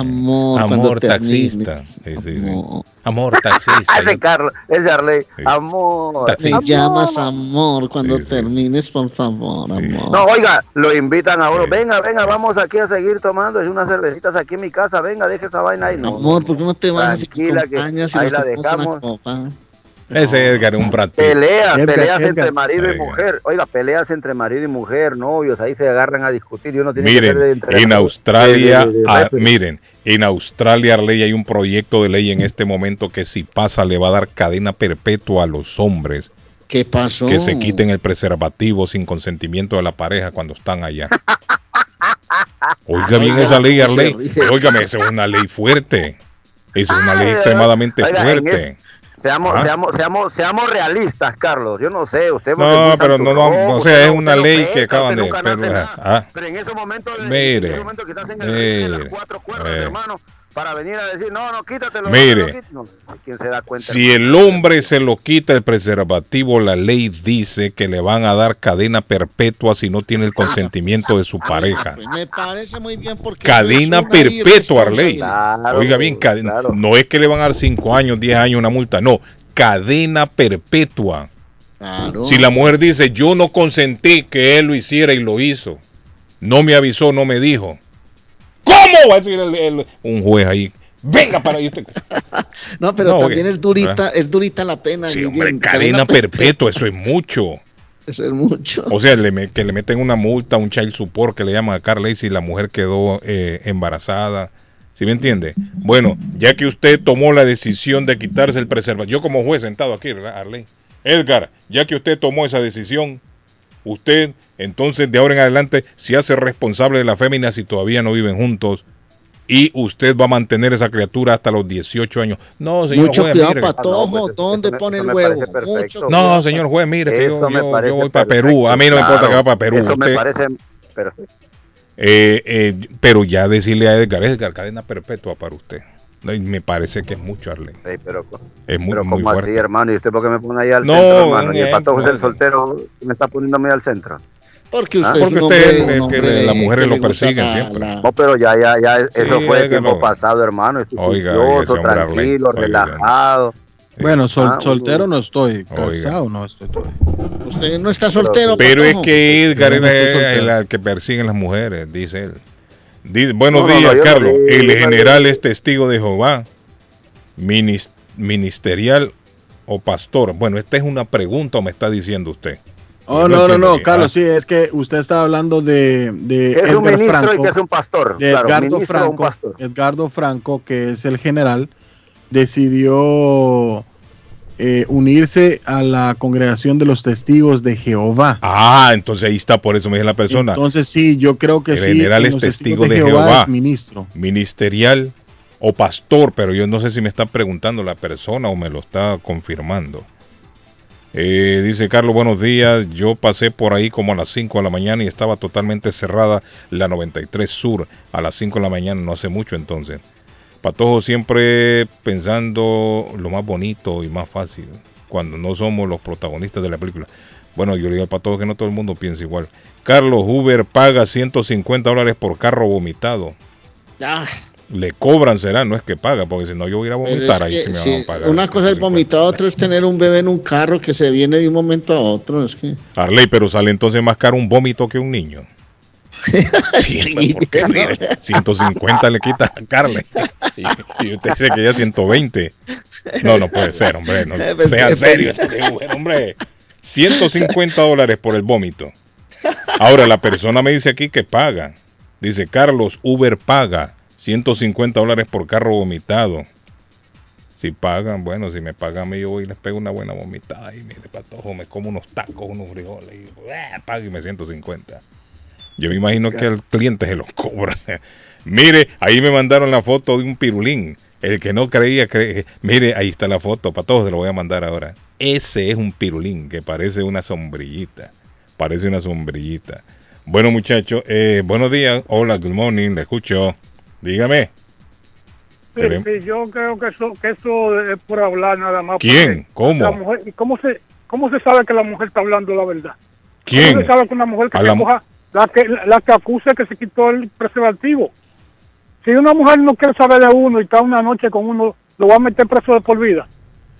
Amor, amor, taxista. termines. Sí, sí, sí. Amor taxista. ese Carlos, ese Arley, amor. Me amor. llamas amor cuando termines, por favor, amor. No, oiga, lo invitan a uno. Venga, venga, vamos aquí a seguir tomando unas cervecitas aquí en mi casa. Venga, deje esa vaina ahí. No, Amor, ¿por qué no te vas y que y ahí nos la una dejamos. copa? Ese Edgar es un Pitt. Peleas, Edgar, peleas Edgar. entre marido y mujer. Oiga, peleas entre marido y mujer, novios, ahí se agarran a discutir y uno tiene que ser de Miren, entre en Australia, de- de- de- de ah, miren, en Australia, Arley, hay un proyecto de ley en este momento que si pasa le va a dar cadena perpetua a los hombres ¿Qué pasó? que se quiten el preservativo sin consentimiento de la pareja cuando están allá. Oiga bien esa ley, Arley. Óigame, esa es una ley fuerte. Esa es una ley extremadamente fuerte. Seamos, Ah. seamos, seamos, seamos realistas, Carlos. Yo no sé, usted. No, pero no, no, santurrón, o usted sea, es una no ley peca, que acaban de... no pero, ah, Pero en ese momento, de, Mire, en ese momento que estás en el ring de las mire, cuatro cuerdas, eh. hermano, para venir a decir, no, no, quítatelo. Mire. no, no, ¿Quién se da cuenta? Si el hombre se lo quita el preservativo, la ley dice que le van a dar cadena perpetua si no tiene el consentimiento de su pareja. Pues me parece muy bien porque Cadena es una perpetua, Arley. irresponsabilidad. Oiga bien, cadena- no es que le van a dar 5 años, 10 años una multa, no, cadena perpetua. Claro. Si la mujer dice, yo no consentí que él lo hiciera y lo hizo, no me avisó, no me dijo. ¿Cómo va a decir el- el- un juez ahí? Venga para ahí. No, pero No, también oye, es durita, ¿verdad? es durita la pena. Sí, hombre, cadena perpetua, eso es mucho. Eso es mucho. O sea, le que le meten una multa, un child support que le llaman a Carley si la mujer quedó eh, embarazada. ¿Sí me entiende? Bueno, ya que usted tomó la decisión de quitarse el preservativo, yo como juez sentado aquí, ¿verdad, Arley? Edgar, ya que usted tomó esa decisión, usted entonces de ahora en adelante se hace responsable de la fémina si todavía no viven juntos y usted va a mantener esa criatura hasta los 18 años. No, señor Mucho juez, cuidado, mire. patojo. ¿Dónde pone el huevo? Mucho No, señor juez, mire que yo, yo- yo voy para Perú. A mí no me importa claro. que va para Perú. Eso me parece perfecto. Eh, eh, pero ya decirle a Edgar, Edgar, cadena perpetua para usted. No, y me parece que es mucho, Arley. Sí, pero, Es muy, pero muy ¿cómo fuerte. así, hermano? ¿Y usted por qué me pone ahí al No, centro, hermano? Y el pues. del soltero me está poniendo a mí al centro. Porque Ah, usted es Porque usted hombre, es que hombre las mujeres lo persiguen siempre. la- No, pero ya, ya, ya, eso Sí, fue hágalo. tiempo pasado, hermano. Estoy juicioso, tranquilo, Oiga. relajado. Bueno, sol- Ah, soltero no estoy, Oiga. casado no estoy. Usted no está soltero, Pero es que Edgar no es el que persigue las mujeres, dice él. Dice, buenos No, no, no, días, no Carlos. el general es testigo de Jehová, minis- ministerial o pastor. Bueno, esta es una pregunta o me está diciendo usted. Oh, no, no, no, Carlos, ah, sí, es que usted está hablando de, es un ministro y Franco, que es un pastor. de claro, Edgardo ministro o un Franco, pastor. Edgardo Franco, que es el general, decidió eh, unirse a la congregación de los testigos de Jehová. Ah, entonces ahí está, por eso me dice la persona. Entonces sí, yo creo que El sí. general en es testigo de Jehová. es ministro. Ministerial o pastor, pero yo no sé si me está preguntando la persona o me lo está confirmando. Eh, dice Carlos, buenos días. Yo pasé por ahí como a las 5 de la mañana y estaba totalmente cerrada la 93 Sur a las 5 de la mañana, no hace mucho entonces. Patojo siempre pensando lo más bonito y más fácil, cuando no somos los protagonistas de la película. Bueno, yo le digo al Patojo que no todo el mundo piensa igual. Carlos Huber paga 150 dólares por carro vomitado. Ah, Le cobran, será, no es que paga, porque si no yo voy a ir a pero vomitar ahí que, si me sí, van a pagar. una cosa es vomitar, otra es tener un bebé en un carro que se viene de un momento a otro. Es que... Arley, pero sale entonces más caro un vómito que un niño. Sí, pues, porque, mire, 150 le quita a Carly. Y, y usted dice que ya 120. No, no puede ser, hombre. No, sea qué serio. este güey, hombre. 150 dólares por el vómito. Ahora, la persona me dice aquí que paga. Dice, Carlos, Uber paga 150 dólares por carro vomitado. Si pagan, bueno, si me pagan a mí, yo voy y les pego una buena vomitada. Y mire, patojo, me como unos tacos, unos frijoles. Y eh, págueme 150. Yo me imagino que al cliente se los cobra. Mire, ahí me mandaron la foto de un pirulín. El que no creía, cree. Mire, ahí está la foto. Para todos se lo voy a mandar ahora. Ese es un pirulín que parece una sombrillita. Parece una sombrillita. Bueno, muchachos, eh, buenos días. Hola, good morning. Le escucho. Dígame. Sí, yo creo que eso, que eso es por hablar nada más. ¿Quién? ¿Cómo? la mujer- ¿y cómo se, ¿Cómo se sabe que la mujer está hablando la verdad? ¿Quién? ¿Cómo se sabe que una mujer que la- coja, la que, la que acuse que se quitó el preservativo? Si una mujer no quiere saber de uno y está una noche con uno, lo va a meter preso de por vida.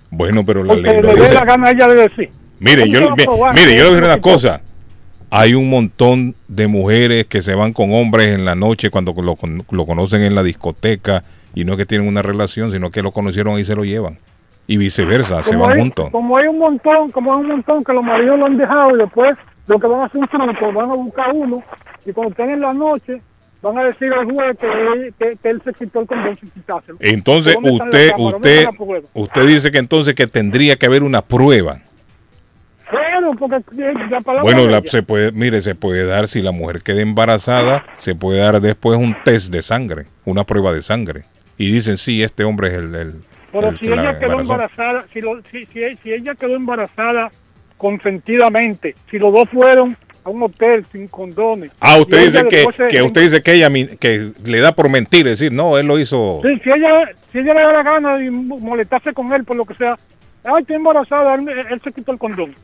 Bueno, pero la ley le dé la gana a ella de decir. Mire, ¿Cómo yo, mire, que yo le voy a decir una cosa. Hay un montón de mujeres que se van con hombres en la noche cuando lo, lo conocen en la discoteca y no es que tienen una relación, sino que lo conocieron y se lo llevan. Y viceversa, se van hay, juntos. Como hay un montón, como hay un montón que los maridos lo han dejado y después lo que van a hacer un truco, van a buscar uno y cuando estén en la noche van a decir al juez que, él- que, que él se quitó el condón sin quitárselo. Entonces ¿Dónde están usted, usted, usted dice que entonces que tendría que haber una prueba. Claro, porque eh, la palabra Bueno, la- se puede, mire, se puede dar si la mujer queda embarazada, se puede dar después un test de sangre, una prueba de sangre. Y dicen, sí, este hombre es el, el- Pero el si que ella quedó embarazada, si, lo- si, si, si ella quedó embarazada consentidamente, si los dos fueron a un hotel sin condones. Ah, usted dice que, se- que usted dice que ella que le da por mentir, es decir, no, él lo hizo. Sí, si ella, si ella le da la gana de molestarse con él por lo que sea, ay, estoy embarazada, él, él se quitó el condón.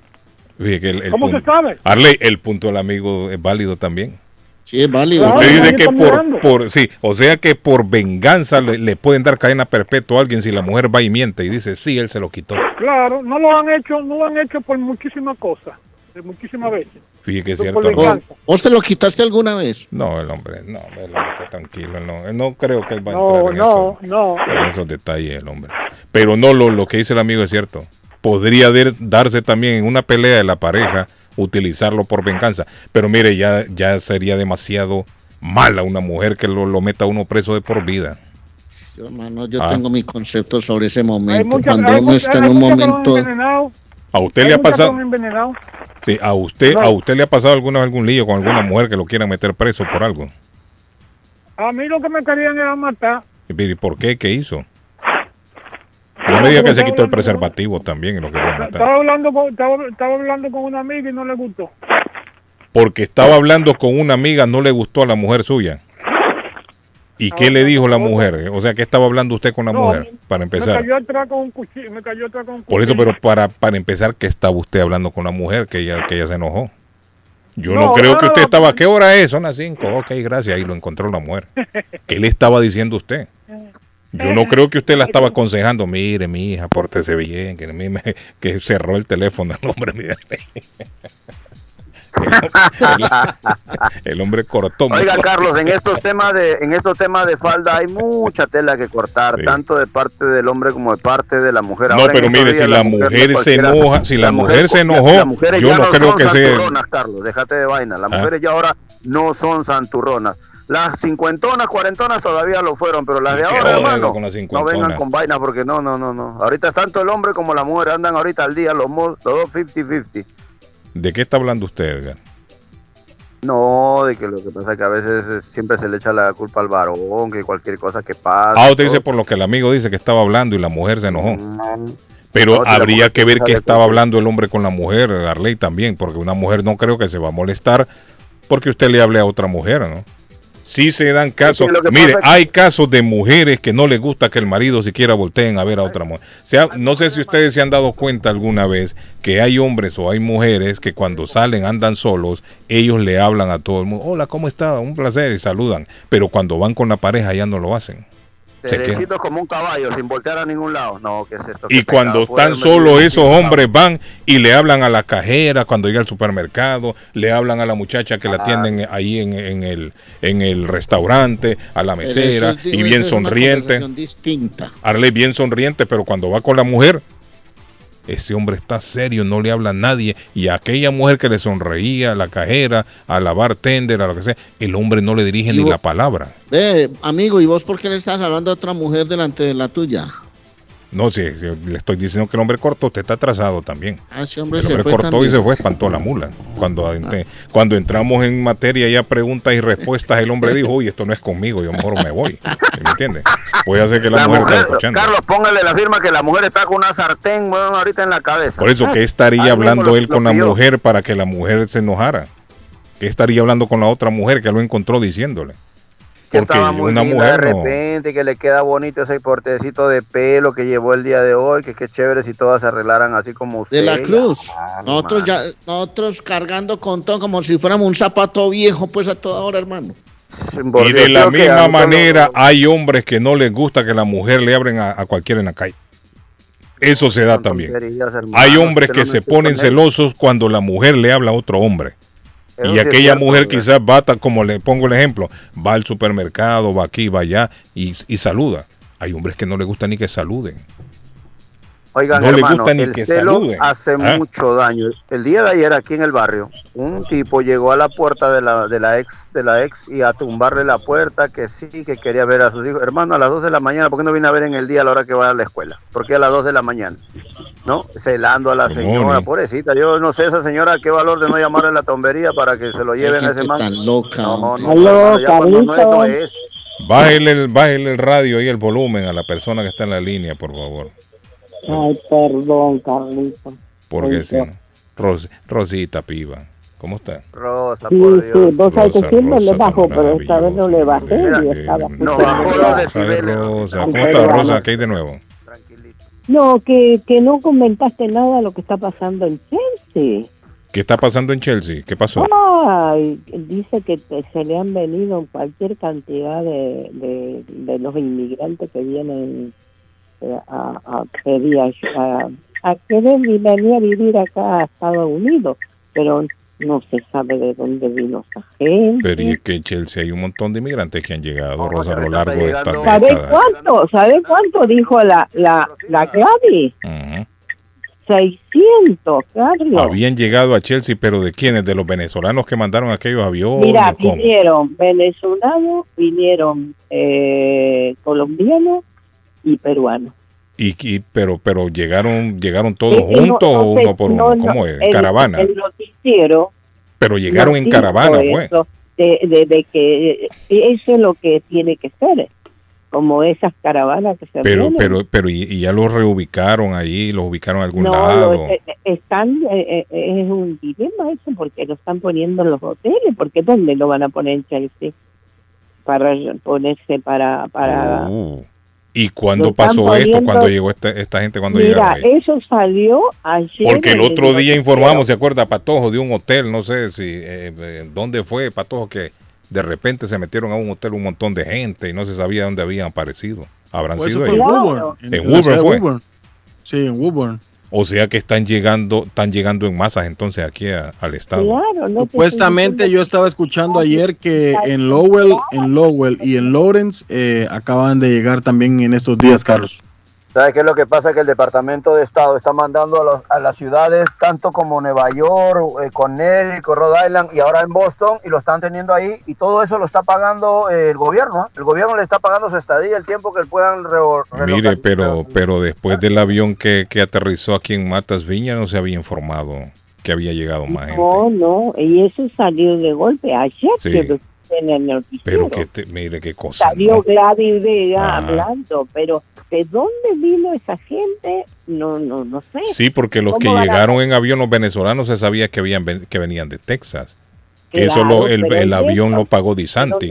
Que el- el ¿Cómo se punto- sabe? Arley, el punto del amigo es válido también. Sí, es válido. Claro, Usted dice que por, por, sí, o sea que por venganza le, le pueden dar cadena perpetua a alguien si la mujer va y miente y dice, sí, él se lo quitó. Claro, no lo han hecho, no lo han hecho por muchísimas cosas, muchísimas veces. Fíjese que es Pero cierto. ¿Vos te lo quitaste alguna vez? No, el hombre, no, el hombre está tranquilo, él no, él no creo que él va a No, entrar en, no, eso- no. en esos detalles el hombre. Pero no, lo, lo que dice el amigo es cierto. Podría darse también en una pelea de la pareja, utilizarlo por venganza. Pero mire, ya, ya sería demasiado mala una mujer que lo, lo meta a uno preso de por vida. Yo, hermano, yo Ah. tengo mi concepto sobre ese Hay momento. muchas- Cuando uno muchas- está en un momento... ¿A usted le ha pasado? envenenado. Sí, a usted, No. a usted le ha pasado alguna algún lío con alguna mujer que lo quieran meter preso por algo. A mí lo que me querían era matar. ¿Y por qué? ¿Qué hizo? No me diga que se quitó el preservativo también y lo quería matar. Estaba hablando, con, estaba, estaba hablando con una amiga y no le gustó. Porque estaba hablando con una amiga, no le gustó a la mujer suya. ¿Y qué le dijo la mujer? O sea, ¿qué estaba hablando usted con la No, mujer? Para Me empezar. cayó atrás con un cuchillo. Me cayó atrás con un Por eso, cuchillo. pero para, para empezar, ¿qué estaba usted hablando con la mujer? Que ella, que ella se enojó. Yo no, No, creo no, que usted estaba, ¿a qué hora es? Son las 5. Ok, gracias. Ahí lo encontró la mujer. ¿Qué le estaba diciendo usted? Yo no creo que usted la estaba aconsejando. Mire, mi hija, pórtese bien. Que, me- que cerró el teléfono el hombre. Mire. El, hombre cortó. Oiga, Carlos, en estos temas de en estos temas de falda hay mucha tela que cortar, tanto de parte del hombre como de parte de la mujer. No, Ahora, en pero mire, si la mujer se enoja, si la mujer se enojó, mujeres yo ya no creo son que sea- Carlos, déjate de vaina. Las Ah. mujeres ya ahora no son santurronas. Las cincuentonas, cuarentonas todavía lo fueron, pero las de ¿Y qué ahora, hermano, con las no vengan con vaina porque no, no, no, no. Ahorita tanto el hombre como la mujer andan ahorita al día los, los dos 50-50. ¿De qué está hablando usted, Edgar? No, de que lo que pasa es que a veces eh, siempre se le echa la culpa al varón, que cualquier cosa que pasa. Ah, usted todo. dice por lo que el amigo dice que estaba hablando y la mujer se enojó. No, Pero si habría que ver qué estaba hablando el hombre con la mujer, Arley también, porque una mujer no creo que se va a molestar porque usted le hable a otra mujer, ¿no? Sí se dan casos. que Mire, pasa es que- hay casos de mujeres que no les gusta que el marido siquiera volteen a ver a otra mujer. O sea, no sé si ustedes se han dado cuenta alguna vez que hay hombres o hay mujeres que cuando salen andan solos, ellos le hablan a todo el mundo, hola, ¿cómo está? Un placer y saludan. Pero cuando van con la pareja ya no lo hacen. Derechito como un caballo, sin voltear a ningún lado. No, ¿qué es esto? Y cuando solos medir esos hombres van y le hablan a la cajera cuando llega al supermercado, le hablan a la muchacha que la Ah. atienden ahí en, en el, en el restaurante, a la mesera, eso es- digo, y bien sonriente. distinta. Arley bien sonriente, pero cuando va con la mujer, ese hombre está serio, no le habla a nadie. Y a aquella mujer que le sonreía, a la cajera, a la bartender, a lo que sea, el hombre no le dirige ni vos- la palabra. Ve, amigo, ¿y vos por qué le estás hablando a otra mujer delante de la tuya? No si le estoy diciendo que el hombre cortó, usted está atrasado también. Ah, ese hombre El se hombre fue cortó y se fue, espantó la mula. Cuando, ente- cuando entramos en materia ya preguntas y respuestas, el hombre dijo, uy, esto no es conmigo, yo mejor me voy. ¿Me entiendes? Voy a hacer que la, La mujer, mujer, esté escuchando. Carlos, póngale la firma que la mujer está con una sartén bueno, ahorita en la cabeza. Por eso, ¿qué Ahí estaría hablando lo- él con la mujer para que la mujer se enojara? ¿Qué estaría hablando con la otra mujer que lo encontró diciéndole? Que Porque estaba muy una linda de mujer no... repente, que le queda bonito ese portecito de pelo que llevó el día de hoy, que qué chévere si todas se arreglaran así como usted. De la cruz. Ah, nosotros ya, nosotros cargando con todo como si fuéramos un zapato viejo, pues a toda hora, hermano. Y de la misma manera hay hombres que no les gusta que la mujer le abren a, a cualquiera en la calle. Eso se da también. Hay hombres que se ponen celosos cuando la mujer le habla a otro hombre. Eso y aquella cierto, mujer quizás va, como le pongo el ejemplo, va al supermercado, va aquí, va allá y, y saluda. Hay hombres que no les gusta ni que saluden. Oigan, No le hermano, gusta ni el que celo saluden. hace Ah. mucho daño. El día de ayer aquí en el barrio, un tipo llegó a la puerta de la, de la ex de la ex y a tumbarle la puerta que sí, que quería ver a sus hijos. Hermano, a las 2 de la mañana, ¿por qué no viene a ver en el día a la hora que va a la escuela? ¿Por qué a las 2 de la mañana? ¿No? Celando a la señora, pobrecita. Yo no sé esa señora qué valor de no llamarle a la tombería para que se lo lleven a ese man. tan loca. No, no, Aló, hermano, ya cuando no no es. Bájele el, bájele el radio y el volumen a la persona que está en la línea, por favor. Ay, perdón, Carlito. Porque no. Ros- Rosita Piva, ¿cómo está? Rosa, Sí, por sí, Dios. vos sabés que Rosa, siempre le bajo, pero esta vez no le bajé y Eh, estaba No bajó los decibeles. Rosa, ¿cómo está. Rosa? ¿Qué hay de nuevo? No, que, que no comentaste nada de lo que está pasando en Chelsea. ¿Qué está pasando en Chelsea? ¿Qué pasó? Ay, dice que te- se le han venido cualquier cantidad de, de, de los inmigrantes que vienen a, a, ayu- a, a querer vi- venir a vivir acá a Estados Unidos, pero no se sabe de dónde vino esa gente. Pero y es que en Chelsea hay un montón de inmigrantes que han llegado, Rosa, a lo largo de estas ¿Sabes décadas. cuánto? ¿Sabes cuánto dijo la, la, la Gladys? Ujú. 600, Carlos. Habían llegado a Chelsea, pero ¿de quiénes? De los venezolanos que mandaron aquellos aviones. Mira, vinieron venezolanos, vinieron eh, colombianos y peruanos. Y, y- pero pero llegaron llegaron todos Eh, juntos no o uno por uno, no, ¿cómo es? el- caravana. El noticiero. pero llegaron en caravana, fue. eso, De, de, de que eso es lo que tiene que ser, como esas caravanas que se Pero vienen. pero pero y, y ya los reubicaron ahí, los ubicaron a algún lado. lo- eh, eh, están, eh, eh, es un dilema eso, porque lo están poniendo en los hoteles, porque ¿dónde lo van a poner en Chelsea? Para ponerse para... para Uh. ¿Y cuándo pasó esto? poniendo- ¿Cuándo llegó esta, esta gente? cuando llegaron Mira, ahí? eso salió ayer. Porque el en otro día informamos, ¿se acuerda, Patojo, de un hotel? No sé si, eh, eh, ¿dónde fue, Patojo? Que de repente se metieron a un hotel un montón de gente y no se sabía dónde habían aparecido. ¿Habrán Pues sido ellos? en Woburn. En la Woburn fue. Woburn. Sí, en Woburn. O sea que están llegando, están llegando en masas entonces aquí a- al estado. Claro, no te Supuestamente yo estaba escuchando ayer que en Lowell, en Lowell y en Lawrence eh, acaban de llegar también en estos días, Carlos. ¿Sabes qué es lo que pasa? Que el Departamento de Estado está mandando a, los- a las ciudades tanto como Nueva York, eh, Connecticut, Rhode Island y ahora en Boston y lo están teniendo ahí y todo eso lo está pagando eh, el gobierno. ¿ah? El gobierno le está pagando su estadía, el tiempo que puedan Mire, pero, pero después del avión que, que aterrizó aquí en Matas Viña no se había informado que había llegado más gente. No, no, y eso salió de golpe ayer Sí. que lo en el noticiero. Pero que te- mire qué cosa. Salió ¿no? Gladys Vega hablando, pero ¿de dónde vino esa gente? No, no, no sé. Sí, porque los que ¿Cómo van a- llegaron en avión, los venezolanos, se sabía que, habían, que venían de Texas. Eso Claro, lo- el, el ¿y avión lo pagó ¿De Disantis.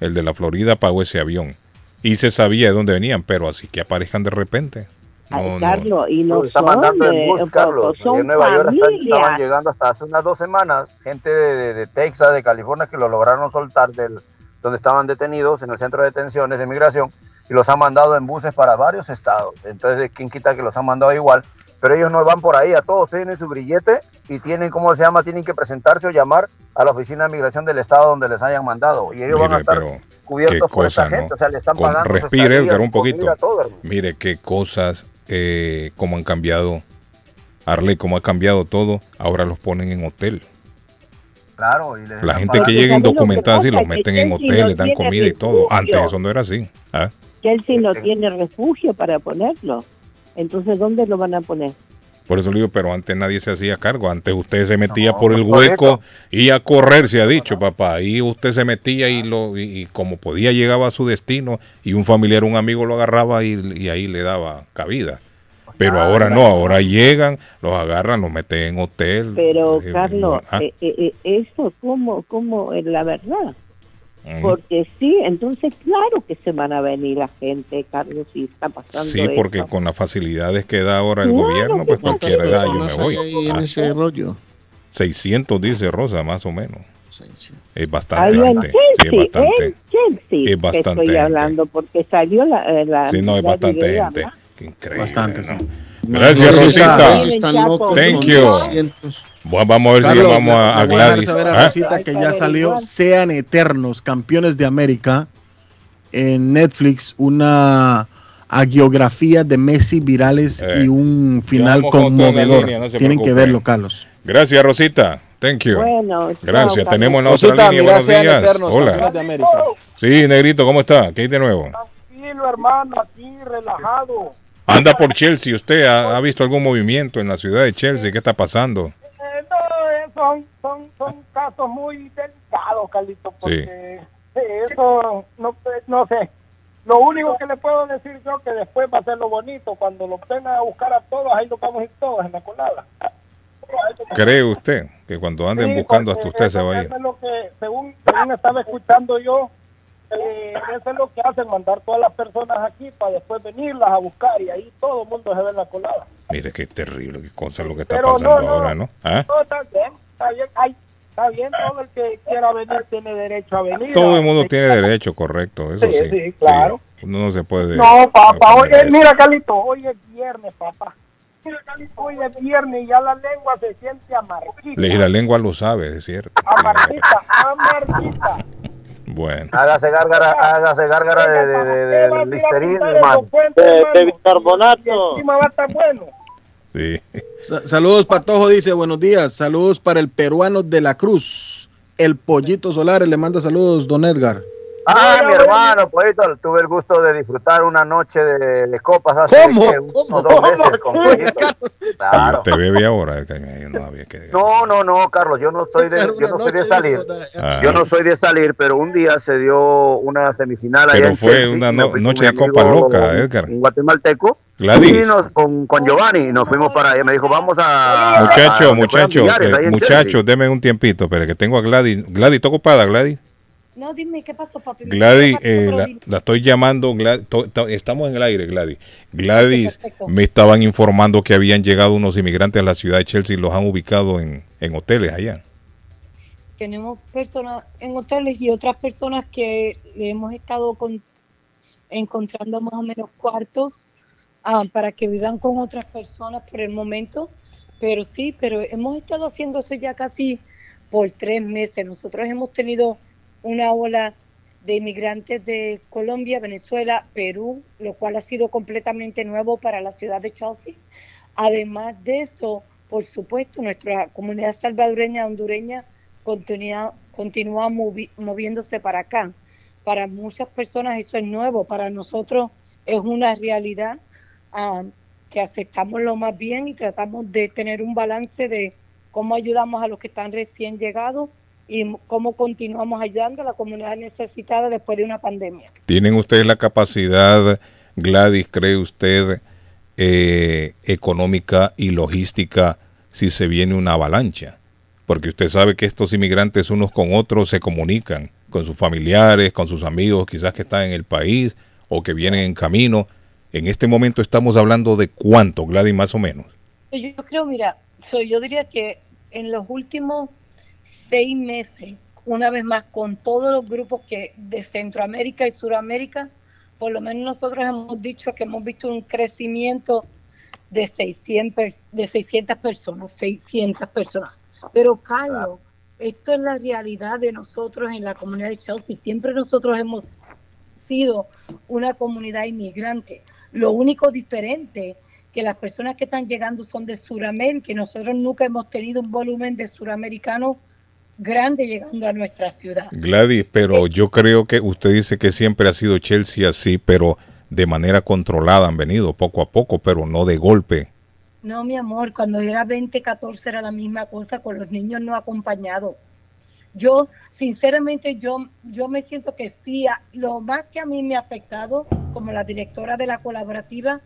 El de la Florida pagó ese avión. Y se sabía de dónde venían, pero así que aparezcan de repente. Ay, No, no. Carlos, y no Lo está son, mandando de- en bus, Carlos. son Y en Nueva York están- estaban llegando hasta hace unas dos semanas gente de, de- de Texas, de California, que lo lograron soltar del donde estaban detenidos en el centro de detenciones de migración y los han mandado en buses para varios estados. Entonces, ¿quién quita que los han mandado igual? Pero ellos no van por ahí, a todos tienen su grillete y tienen, ¿cómo se llama? Tienen que presentarse o llamar a la oficina de migración del estado donde les hayan mandado. Y ellos van a Mire, estar cubiertos por esa gente. ¿no? O sea, le están Con- pagando. respire, un poquito. todo. Mire qué cosas, eh, cómo han cambiado. Arley, cómo ha cambiado todo. Ahora los ponen en hotel. Claro, y les La gente que llega ¿sabes lo que indocumentada, sí, pasa? los meten en hotel, no les dan comida y todo. Antes eso no era así. ¿ah? Chelsea no tiene refugio para ponerlo. Entonces, ¿dónde lo van a poner? Por eso le digo, pero antes nadie se hacía cargo. Antes usted se metía No, por el hueco y a correr, se ha dicho, papá. Y usted se metía y, lo, y, y como podía llegaba a su destino y un familiar, un amigo lo agarraba y, y ahí le daba cabida. Pero ahora no, ahora llegan, los agarran, los meten en hotel. Pero, eh, Carlos, ah, eh, eh, eso como, como es la verdad. Porque sí, entonces claro que se van a venir la gente, Carlos, si está pasando Sí, porque eso. con las facilidades que da ahora el Claro gobierno, pues cualquier ¿Cuántas edad yo me voy. hay ahí en Ah, ese rollo? 600 dice Rosa, más o menos. Es bastante en gente. Sí, es Chelsea, bastante. en Chelsea, Es bastante estoy gente. hablando, porque salió la... eh, la Sí, no, es bastante gente. Qué increíble. Bastante, ¿no? sí. Gracias, Rosita. ustedes están locos Thank you. 600. Bueno, vamos a ver si llamamos a, a voy a Gladys. saber a ¿Ah? Rosita que ya salió Sean Eternos, campeones de América, en Netflix, una agiografía de Messi virales Eh, y un final vamos conmovedor. línea, no se Tienen que verlo, Carlos. Gracias, Rosita. Thank you. Bueno, Gracias. chao, Tenemos en la Carlos. otra Rosita, línea. mira Buenos Sean días. Eternos, campeones Hola. de América. Sí, Negrito, ¿cómo está? ¿Qué hay de nuevo? Tranquilo, hermano, aquí relajado. Anda por Chelsea. ¿Usted ha, ha visto algún movimiento en la ciudad de Chelsea? ¿Qué está pasando? Son, son, son casos muy delicados, Carlito, porque eh, eso no, no sé. Lo único que le puedo decir yo que después va a ser lo bonito, cuando lo vengan a buscar a todos, ahí nos vamos a ir todos en la colada. ¿Cree usted que cuando anden Sí, buscando hasta usted se eso- va a ir? eso es lo que, según, según estaba escuchando yo, eh, eso es lo que hacen, mandar todas las personas aquí para después venirlas a buscar y ahí todo el mundo se ve en la colada. Mire qué terrible, qué cosa lo que está Pero pasando no, no, ahora, ¿no? ¿Ah? No, está bien, está bien, ay, está bien, todo el que quiera venir tiene derecho a venir. Todo el mundo tiene derecho, correcto, eso Sí, sí. sí, claro. Uno no se puede... No, papá, eh, eso. mira, Carlito, hoy es viernes, papá. Mira, Carlito, hoy es viernes y ya la lengua se siente amarguita. Y la lengua lo sabe, es cierto. Amarguita, amarguita. Bueno. Hágase gárgara, hágase gárgara de, de, de, de, de Listerine, hermano. De bicarbonato. Encima va a estar bueno. Sí. Sa- saludos, Patojo dice, buenos días. Saludos para el peruano de la Cruz. El Pollito Solares le manda saludos, don Edgar. Ah, mi hermano, Pollito, tuve el gusto de disfrutar una noche de, de copas hace ¿Cómo? dos meses con Pollito. Claro. Te bebe ahora, no había que... No, no, no, Carlos, yo no soy de, yo no soy de salir. Ah. Yo no soy de salir, pero un día se dio una semifinal allá Pero en fue Chelsea, una no- noche con de mi copa amigo, loca, Edgar. Un guatemalteco. Gladys. Y nos- con, con Giovanni y nos fuimos para allá. Me dijo, vamos a. a Muchacho, donde muchacho, juegan billares, ahí eh, en muchacho, Chelsea. deme un tiempito, pero que tengo a Gladys. Gladys, ¿está ocupada, Gladys? No, dime, ¿qué pasó, papi? Gladys, eh, la, estoy llamando, Glad- to- to- estamos en el aire, Gladys. Gladys, me estaban informando que habían llegado unos inmigrantes a la ciudad de Chelsea y los han ubicado en, en hoteles allá. tenemos personas en hoteles y otras personas que le hemos estado con- encontrando más o menos cuartos ah, para que vivan con otras personas por el momento. Pero sí, pero hemos estado haciendo eso ya casi por tres meses. Nosotros hemos tenido una ola de inmigrantes de Colombia, Venezuela, Perú, lo cual ha sido completamente nuevo para la ciudad de Chelsea. Además de eso, por supuesto, nuestra comunidad salvadoreña, hondureña, continúa, continúa movi- moviéndose para acá. Para muchas personas eso es nuevo, para nosotros es una realidad ah, que aceptamos lo más bien y tratamos de tener un balance de cómo ayudamos a los que están recién llegados y cómo continuamos ayudando a la comunidad necesitada después de una pandemia. ¿Tienen ustedes la capacidad, Gladys, cree usted, eh, económica y logística si se viene una avalancha? Porque usted sabe que estos inmigrantes unos con otros se comunican con sus familiares, con sus amigos, quizás que están en el país o que vienen en camino. En este momento estamos hablando de cuánto, Gladys, más o menos. Yo creo, mira, yo diría que en los últimos seis meses, una vez más, con todos los grupos que de Centroamérica y Suramérica, por lo menos nosotros hemos dicho que hemos visto un crecimiento de 600, de 600 personas, 600 personas. Pero Carlos, esto es la realidad de nosotros en la comunidad de Chelsea. Siempre nosotros hemos sido una comunidad inmigrante. Lo único diferente que las personas que están llegando son de Sudamérica y nosotros nunca hemos tenido un volumen de suramericanos grande llegando a nuestra ciudad. Gladys, pero yo creo que usted dice que siempre ha sido Chelsea así, pero de manera controlada han venido poco a poco, pero no de golpe. No, mi amor, cuando era 20, 14 era la misma cosa con los niños no acompañados. Yo, sinceramente, yo, yo me siento que sí, a- lo más que a mí me ha afectado como la directora de la colaborativa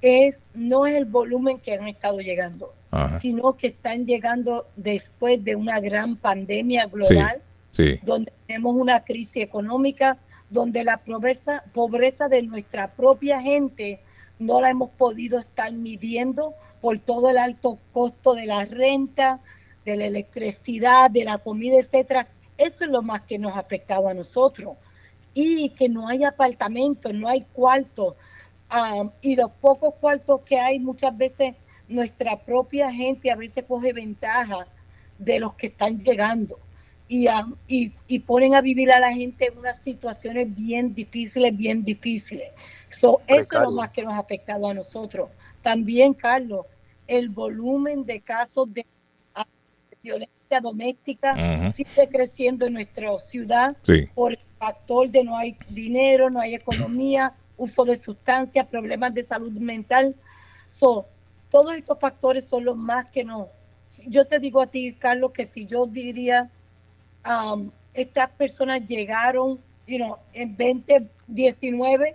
es no es el volumen que han estado llegando, Ajá. sino que están llegando después de una gran pandemia global Sí. donde tenemos una crisis económica, donde la pobreza, pobreza de nuestra propia gente no la hemos podido estar midiendo por todo el alto costo de la renta, de la electricidad, de la comida, etcétera. Eso es lo más que nos ha afectado a nosotros. Y que no hay apartamentos, no hay cuartos. ah, y los pocos cuartos que hay, muchas veces nuestra propia gente a veces coge ventaja de los que están llegando y, y, y ponen a vivir a la gente en unas situaciones bien difíciles, bien difíciles. So, eso es lo más que nos ha afectado a nosotros. También, Carlos, el volumen de casos de violencia doméstica sigue creciendo en nuestra ciudad Sí. por el factor de no hay dinero, no hay economía, uso de sustancias, problemas de salud mental. So, todos estos factores son los más que nos... Yo te digo a ti, Carlos, que si yo diría, um, estas personas llegaron, you know, en 2019,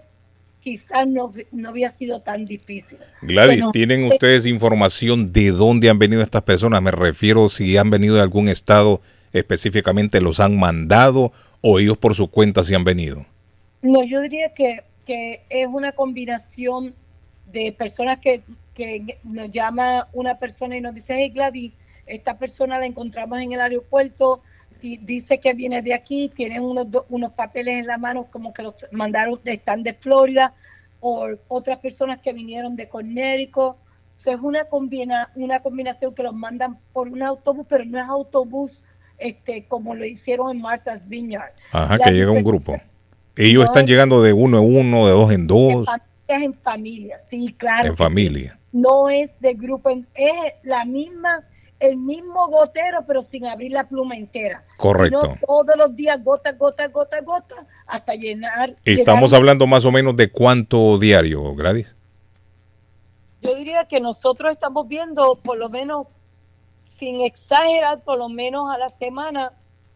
quizás no, no había sido tan difícil. Gladys, Pero- ¿tienen ustedes información de dónde han venido estas personas? Me refiero si han venido de algún estado específicamente, los han mandado o ellos por su cuenta se han venido. No, yo diría que, que es una combinación de personas que, que nos llama una persona y nos dice, hey Gladys, esta persona la encontramos en el aeropuerto, di- dice que viene de aquí, tienen unos, unos papeles en la mano como que los mandaron, están de Florida, o otras personas que vinieron de Connecticut. So, es una, combina, una combinación que los mandan por un autobús, pero no es autobús este, como lo hicieron en Martha's Vineyard. Ajá, que llega un grupo. Ellos No, están llegando de uno en uno, de dos en en dos, familias en familia, sí, claro. en familia. No es de grupo, es la misma, el mismo gotero, pero sin abrir la pluma entera. Correcto. No todos los días, gota, gota, gota, gota, hasta llenar. Estamos llegar- hablando más o menos de cuánto diario, Gladys. Yo diría que nosotros estamos viendo, por lo menos, sin exagerar, por lo menos a la semana,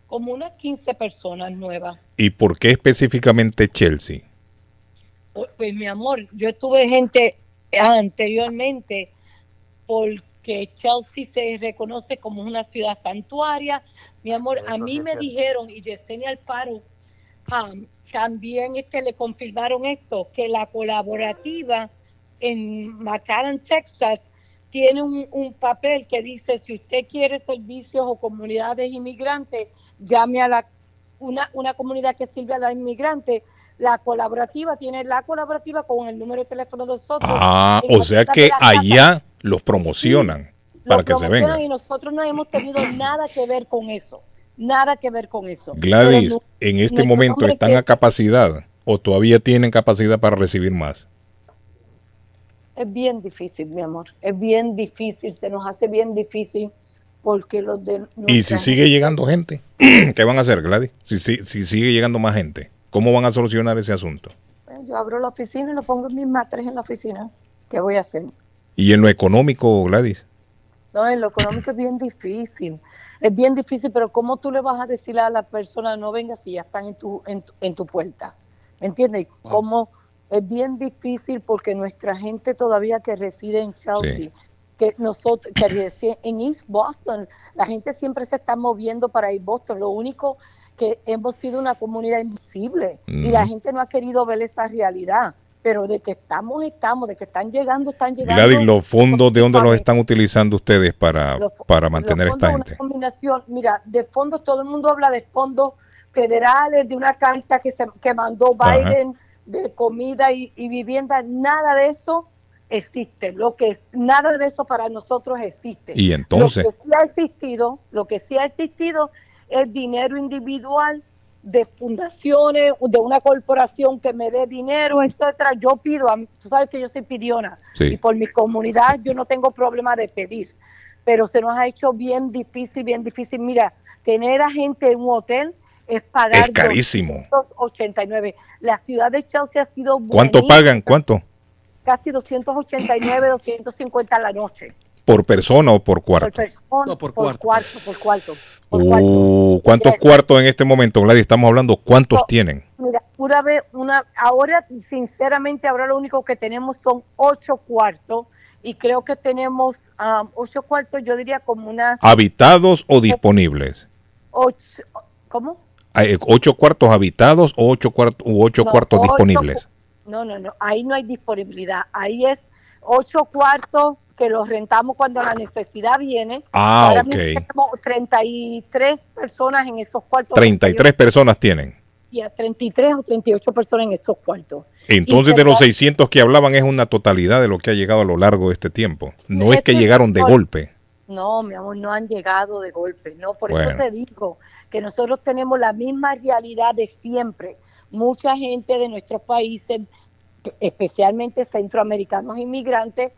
como unas 15 personas nuevas. ¿Y por qué específicamente Chelsea? Pues, pues, mi amor, yo tuve gente anteriormente porque Chelsea se reconoce como una ciudad santuaria. Mi amor, a mí me dijeron, y Yesenia Alfaro um, también este, le confirmaron esto, que la colaborativa en McAllen, Texas, tiene un, un papel que dice, si usted quiere servicios o comunidades inmigrantes, llame a la, una, una comunidad que sirve a la inmigrante La colaborativa tiene la colaborativa con el número de teléfono de nosotros. Ah, o sea que allá los promocionan para que se vengan. Y nosotros no hemos tenido nada que ver con eso. Nada que ver con eso. Gladys, no- en este momento están es- a capacidad o todavía tienen capacidad para recibir más. Es bien difícil, mi amor. Es bien difícil. Se nos hace bien difícil porque los de. Y si sigue gente- llegando gente, ¿qué van a hacer, Gladys? Si, si, si sigue llegando más gente, ¿cómo van a solucionar ese asunto? Yo abro la oficina y lo pongo en mis matres en la oficina. ¿Qué voy a hacer? Y en lo económico, Gladys, No, en lo económico es bien difícil. Es bien difícil, pero ¿cómo tú le vas a decir a la persona no venga si ya están en tu, en tu, en tu puerta? ¿Entiendes? ¿Cómo es bien difícil porque nuestra gente todavía que reside en Chelsea, que nosotros que reside en East Boston, la gente siempre se está moviendo para ir a Boston. Lo único que hemos sido una comunidad invisible y la gente no ha querido ver esa realidad. Pero de que estamos, estamos, de que están llegando, están llegando. Gladys, los fondos, ¿de dónde los están utilizando ustedes para, Los- para mantener esta gente? Una combinación, mira, de fondos, todo el mundo habla de fondos federales, de una carta que, se, que mandó Ajá. Biden de comida y, y vivienda, nada de eso existe. Lo que es, nada de eso para nosotros existe. Y entonces- lo que sí ha existido, lo que sí ha existido es dinero individual de fundaciones, de una corporación que me dé dinero, etcétera. Yo pido, a tú sabes que yo soy pidiona Sí. y por mi comunidad yo no tengo problema de pedir, pero se nos ha hecho bien difícil, bien difícil. Mira, tener a gente en un hotel es pagar Es carísimo. 289. La ciudad de Chelsea ha sido ¿Cuánto buenísima, pagan? ¿Cuánto? Casi 289, 250 a la noche. ¿Por persona o por Por cuarto? por, cuarto. por cuarto. Uh, ¿Cuántos cuartos en este momento, Gladys? Estamos hablando, ¿cuántos tienen? Mira, una vez, una, ahora, sinceramente, ahora lo único que tenemos son ocho cuartos y creo que tenemos um, ocho cuartos, yo diría como una ¿Habitados o disponibles? ocho, ¿cómo? Hay ¿Ocho cuartos habitados o ocho, cuartos u ocho No, cuartos ocho disponibles? No, no, no, ahí no hay disponibilidad, ahí es ocho cuartos que los rentamos cuando la necesidad viene. Ah, Ahora ok. mismo tenemos 33 personas en esos cuartos. 33 personas tienen. Y a 33 o 38 personas en esos cuartos. Entonces, de los verdad- 600 que hablaban es una totalidad de lo que ha llegado a lo largo de este tiempo. No es que llegaron de golpe. No, mi amor, no han llegado de golpe, no, por Bueno. eso te digo que nosotros tenemos la misma realidad de siempre. Mucha gente de nuestros países, especialmente centroamericanos inmigrantes,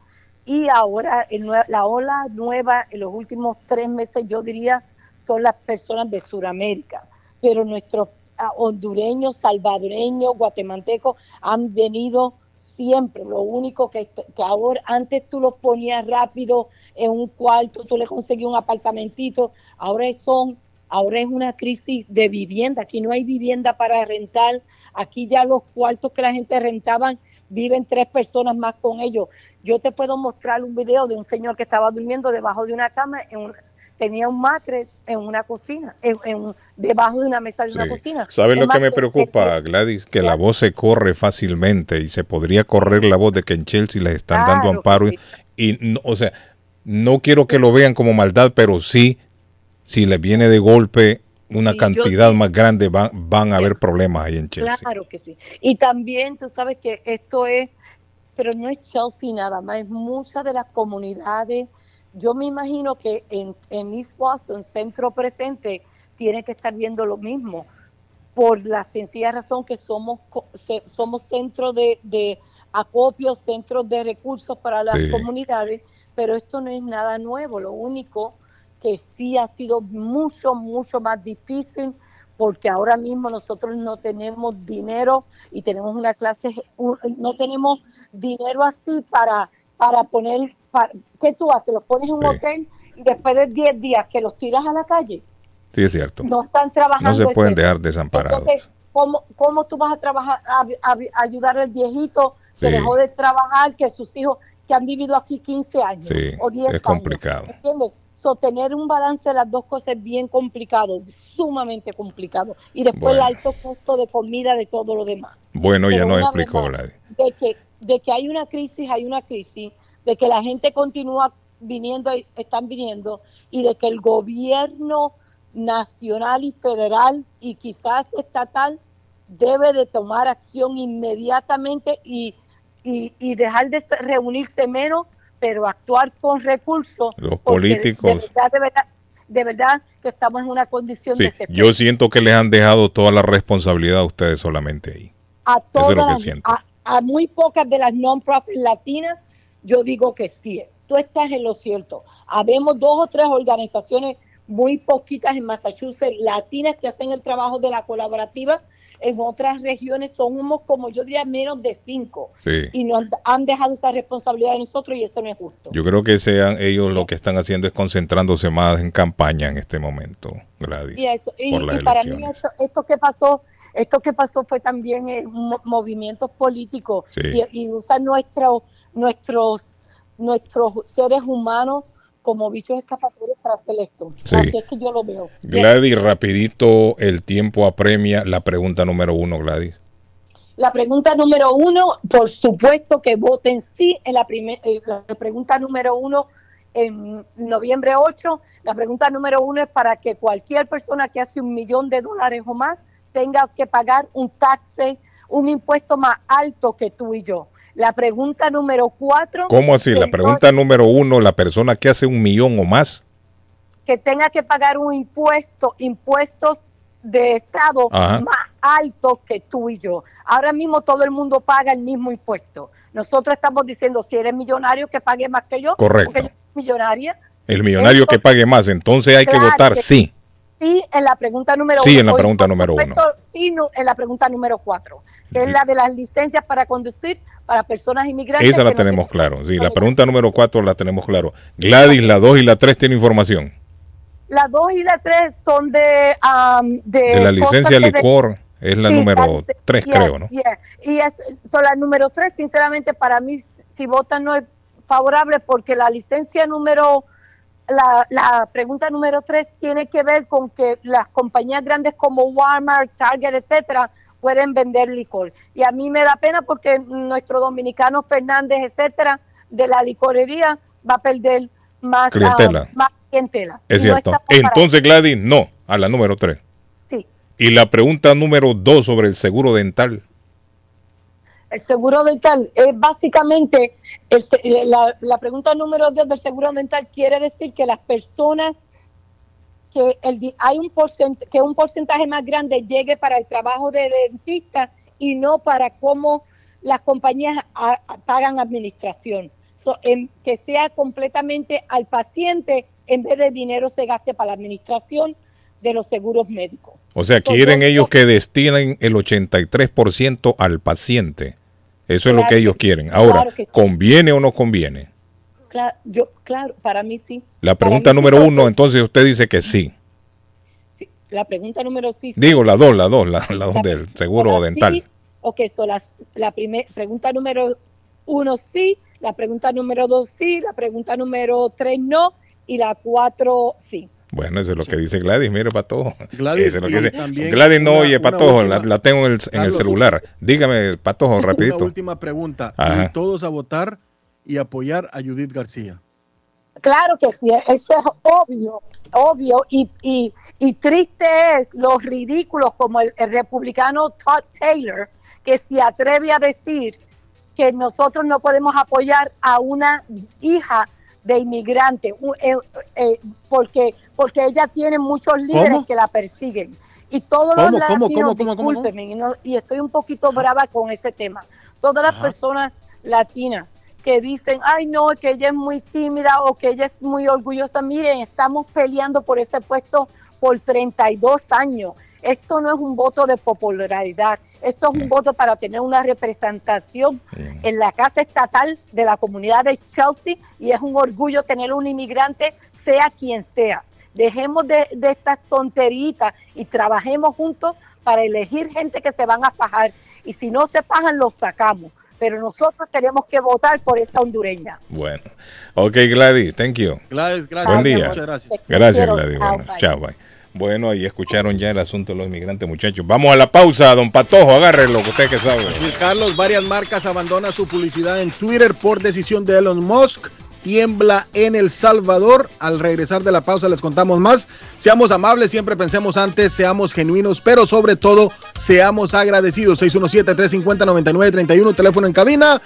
y ahora la ola nueva en los últimos tres meses, yo diría, son las personas de Sudamérica. Pero nuestros ah, hondureños, salvadoreños, guatemaltecos han venido siempre. Lo único que, que ahora, antes tú los ponías rápido en un cuarto, tú le conseguías un apartamentito, ahora son, ahora es una crisis de vivienda. Aquí no hay vivienda para rentar. Aquí ya los cuartos que la gente rentaban viven tres personas más con ellos. Yo te puedo mostrar un video de un señor que estaba durmiendo debajo de una cama, en un- tenía un matre en una cocina, en, en- debajo de una mesa de una cocina. ¿Sabes Es lo que me que- preocupa, Gladys? Que la voz se corre fácilmente y se podría correr la voz de que en Chelsea les están dando amparo. Y, y no- o sea, no quiero que lo vean como maldad, pero sí, si les viene de golpe una cantidad más grande, van, van a haber problemas ahí en Chelsea. Claro que sí. Y también tú sabes que esto es, pero no es Chelsea nada más, es muchas de las comunidades. Yo me imagino que en, en East Boston, centro presente, tiene que estar viendo lo mismo, por la sencilla razón que somos, somos centro de, de acopio, centros de recursos para las Sí. comunidades, pero esto no es nada nuevo. Lo único que sí ha sido mucho, mucho más difícil porque ahora mismo nosotros no tenemos dinero y tenemos una clase, no tenemos dinero así para, para poner, para, ¿qué tú haces? ¿Los pones en un Sí. hotel y después de 10 días que los tiras a la calle? Sí, es cierto. No están trabajando. No se pueden dejar desamparados. Entonces, ¿cómo, ¿cómo tú vas a trabajar, a, a- a ayudar al viejito que Sí. dejó de trabajar, que sus hijos que han vivido aquí 15 años Sí, o 10 es años? complicado. ¿Entiendes? So, tener un balance de las dos cosas es bien complicado, sumamente complicado. Y después Bueno. el alto costo de comida, de todo lo demás. Bueno, ya nos explicó, Gladys. De que, de que hay una crisis, hay una crisis, de que la gente continúa viniendo, y están viniendo, y de que el gobierno nacional y federal y quizás estatal debe de tomar acción inmediatamente y, y, y dejar de se- reunirse menos, pero actuar con recursos. Los de- políticos. De, verdad, de verdad, de verdad que estamos en una condición Sí, desesperada. yo siento que les han dejado toda la responsabilidad a ustedes solamente ahí. a Eso es lo todas, que las- siento. a, a muy pocas de las non-profit latinas, yo digo que sí. Tú estás en lo cierto. Habemos dos o tres organizaciones muy poquitas en Massachusetts, latinas que hacen el trabajo de la colaborativa. En otras regiones somos como yo diría menos de cinco. Sí. Y nos han dejado esa responsabilidad de nosotros y eso no es justo. Yo creo que sean ellos lo que están haciendo es concentrándose más en campaña en este momento, Gladys. Y, eso, y, por las y para mí esto, esto que pasó, esto que pasó fue también eh, mo- movimientos políticos Sí. y, y usan nuestro, nuestros nuestros seres humanos como bichos escapatorios para hacer esto. Sí. Así es que yo lo veo. Gladys, rapidito, el tiempo apremia. La pregunta número uno, Gladys. La pregunta número uno, por supuesto que voten sí en la, primer, eh, la pregunta número uno en noviembre 8. La pregunta número uno es para que cualquier persona que hace un millón de dólares o más tenga que pagar un taxe, un impuesto más alto que tú y yo. La pregunta número cuatro. ¿Cómo así? La pregunta número uno, la persona que hace un millón o más. que tenga que pagar un impuesto, impuestos de Estado Ajá. más altos que tú y yo. Ahora mismo todo el mundo paga el mismo impuesto. Nosotros estamos diciendo, si eres millonario, que pague más que yo. Correcto. Porque yo soy millonaria. El millonario que pague más, entonces hay que votar que sí. Sí, en la pregunta número Sí, uno. en la pregunta número uno. supuesto, Sí, no, en la pregunta número cuatro, que es la de las licencias para conducir para personas inmigrantes. Esa la no tenemos tienen- claro. Sí, la pregunta número cuatro la tenemos claro. Gladys, la dos y la tres tienen información. La dos y la tres son de... am, de, De la licencia licor es la Sí, número lic- tres, yes, creo, ¿no? Y es, son la número tres, sinceramente, para mí, si votan no es favorable porque la licencia número, la, la pregunta número tres tiene que ver con que las compañías grandes como Walmart, Target, etcétera, pueden vender licor. Y a mí me da pena porque nuestro dominicano Fernández, etcétera, de la licorería va a perder más ah, Clientela. más clientela. Es no cierto. Entonces, Gladys, no, a la número tres. Sí. Y la pregunta número dos sobre el seguro dental. El seguro dental es básicamente, el eh, la, la pregunta número 10 del seguro dental quiere decir que las personas que el, hay un porcent- que un porcentaje más grande llegue para el trabajo de dentista y no para cómo las compañías a- a- pagan administración. So, en- que sea completamente al paciente en vez de dinero se gaste para la administración de los seguros médicos. O sea, quieren ellos que destinen el 83% al paciente. Eso es lo que que ellos sí, quieren. Ahora, claro que sí. ¿conviene o no conviene? Claro, yo, claro, para mí sí. La pregunta sí, número uno, entonces usted dice que sí. La pregunta número sí. Digo, la dos, la dos, la, la dos La del seguro sí, dental. Ok, so la, la primer, pregunta número uno sí, la pregunta número dos sí, la pregunta número tres no y la cuatro sí. Bueno, eso es lo que dice Gladys, mire, Patojo. Gladys, Eso es lo que y dice. también Gladys no una- oye, una Patojo, la, última- la tengo en el, en el Carlos. celular. Dígame, Patojo, Una rapidito. última pregunta. Ajá. Todos a votar y apoyar a Judith García. Claro que sí, eso es obvio, obvio y, y, y triste es los ridículos como el, el republicano Todd Taylor que se atreve a decir que nosotros no podemos apoyar a una hija de inmigrante eh, eh, porque porque ella tiene muchos líderes ¿Cómo? que la persiguen y todos ¿Cómo, los cómo, latinos discúlpenme, y no- y estoy un poquito brava con ese tema todas las Ajá. personas latinas que dicen, ay no, que ella es muy tímida o que ella es muy orgullosa. Miren, estamos peleando por ese puesto por 32 años. Esto no es un voto de popularidad, esto es un voto para tener una representación en la Casa Estatal de la comunidad de Chelsea y es un orgullo tener un inmigrante, sea quien sea. Dejemos de, de estas tonteritas y trabajemos juntos para elegir gente que se van a fajar y si no se fajan los sacamos. Pero nosotros tenemos que votar por esa hondureña. Bueno. Ok, Gladys, thank you. Gladys, gracias. Buen día. Muchas gracias. Gracias, Gladys. chao, Bueno, bye. chao, bye. Bueno, ahí escucharon ya el asunto de los inmigrantes, muchachos. Vamos a la pausa, don Patojo, agárrelo, que usted que sabe. Luis Carlos, varias marcas abandonan su publicidad en Twitter por decisión de Elon Musk. tiembla en El Salvador. Al regresar de la pausa les contamos más. Seamos amables, siempre pensemos antes, seamos genuinos, pero sobre todo seamos agradecidos. 617-350-9931, teléfono en cabina.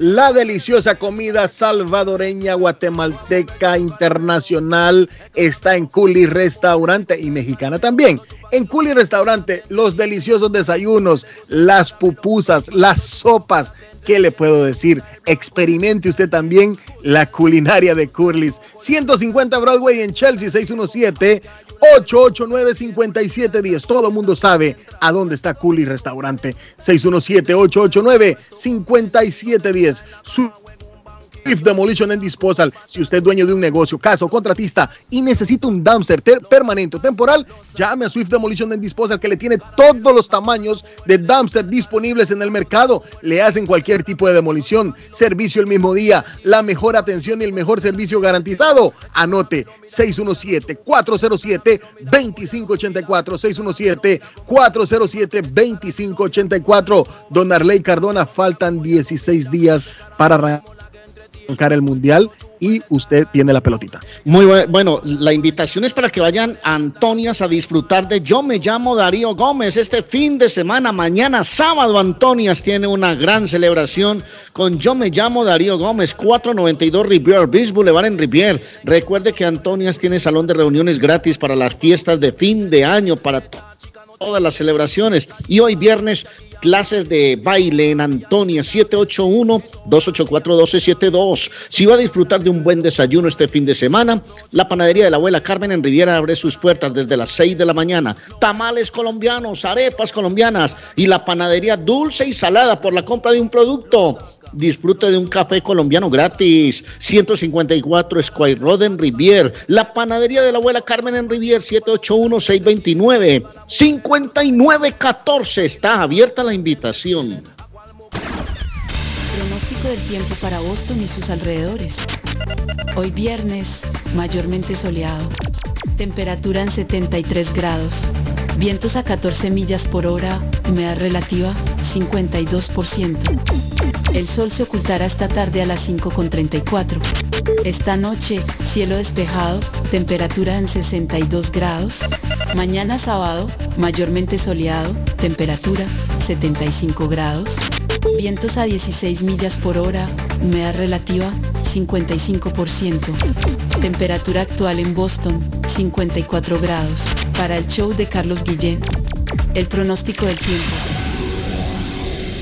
La deliciosa comida salvadoreña, guatemalteca, internacional está en Culi Restaurante y mexicana también. En Culi Restaurante, los deliciosos desayunos, las pupusas, las sopas. ¿Qué le puedo decir? Experimente usted también la culinaria de Curly's. 150 Broadway en Chelsea, 617-889-5710. Todo el mundo sabe a dónde está Curly Restaurante. 617-889-5710. Su Swift Demolition and Disposal. Si usted es dueño de un negocio, casa o contratista y necesita un dumpster permanente o temporal, llame a Swift Demolition and Disposal que le tiene todos los tamaños de dumpster disponibles en el mercado. Le hacen cualquier tipo de demolición, servicio el mismo día, la mejor atención y el mejor servicio garantizado. Anote 617-407-2584. 617-407-2584. Don Arley Cardona, faltan 16 días para el mundial y usted tiene la pelotita. Muy bueno. La invitación es para que vayan Antonias a disfrutar de Yo me llamo Darío Gómez. Este fin de semana, mañana sábado, Antonias tiene una gran celebración con Yo me llamo Darío Gómez, 492 Rivier Beach Boulevard en Rivier. Recuerde que Antonias tiene salón de reuniones gratis para las fiestas de fin de año, para todas las celebraciones. Y hoy viernes clases de baile en Antonia 781-284-1272. Si va a disfrutar de un buen desayuno este fin de semana, la panadería de la abuela Carmen en Riviera abre sus puertas desde las 6 de la mañana. Tamales colombianos, arepas colombianas y la panadería dulce y salada por la compra de un producto. Disfrute de un café colombiano gratis. 154 Square Road en Rivier. La panadería de la abuela Carmen en Rivier. 781-629-5914. Está abierta la invitación. Pronóstico del tiempo para Boston y sus alrededores. Hoy viernes, mayormente soleado. Temperatura en 73 grados. Vientos a 14 millas por hora. Humedad relativa 52%. El sol se ocultará esta tarde a las 5.34. Esta noche, cielo despejado, temperatura en 62 grados. Mañana sábado, mayormente soleado, temperatura 75 grados. Vientos a 16 millas por hora, humedad relativa 55%. Temperatura actual en Boston 54 grados. Para el show de Carlos Guillén, el pronóstico del tiempo.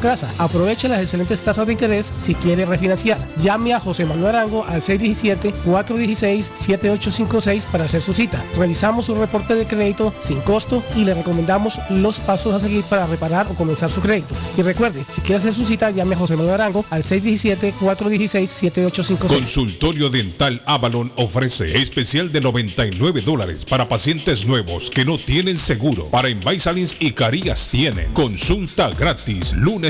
casa. Aproveche las excelentes tasas de interés si quiere refinanciar. Llame a José Manuel Arango al 617-416-7856 para hacer su cita. Revisamos su reporte de crédito sin costo y le recomendamos los pasos a seguir para reparar o comenzar su crédito. Y recuerde, si quiere hacer su cita, llame a José Manuel Arango al 617-416-7856. Consultorio Dental Avalon ofrece especial de 99 dólares para pacientes nuevos que no tienen seguro. Para Invisalins y Carías tienen consulta gratis lunes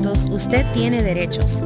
usted tiene derechos.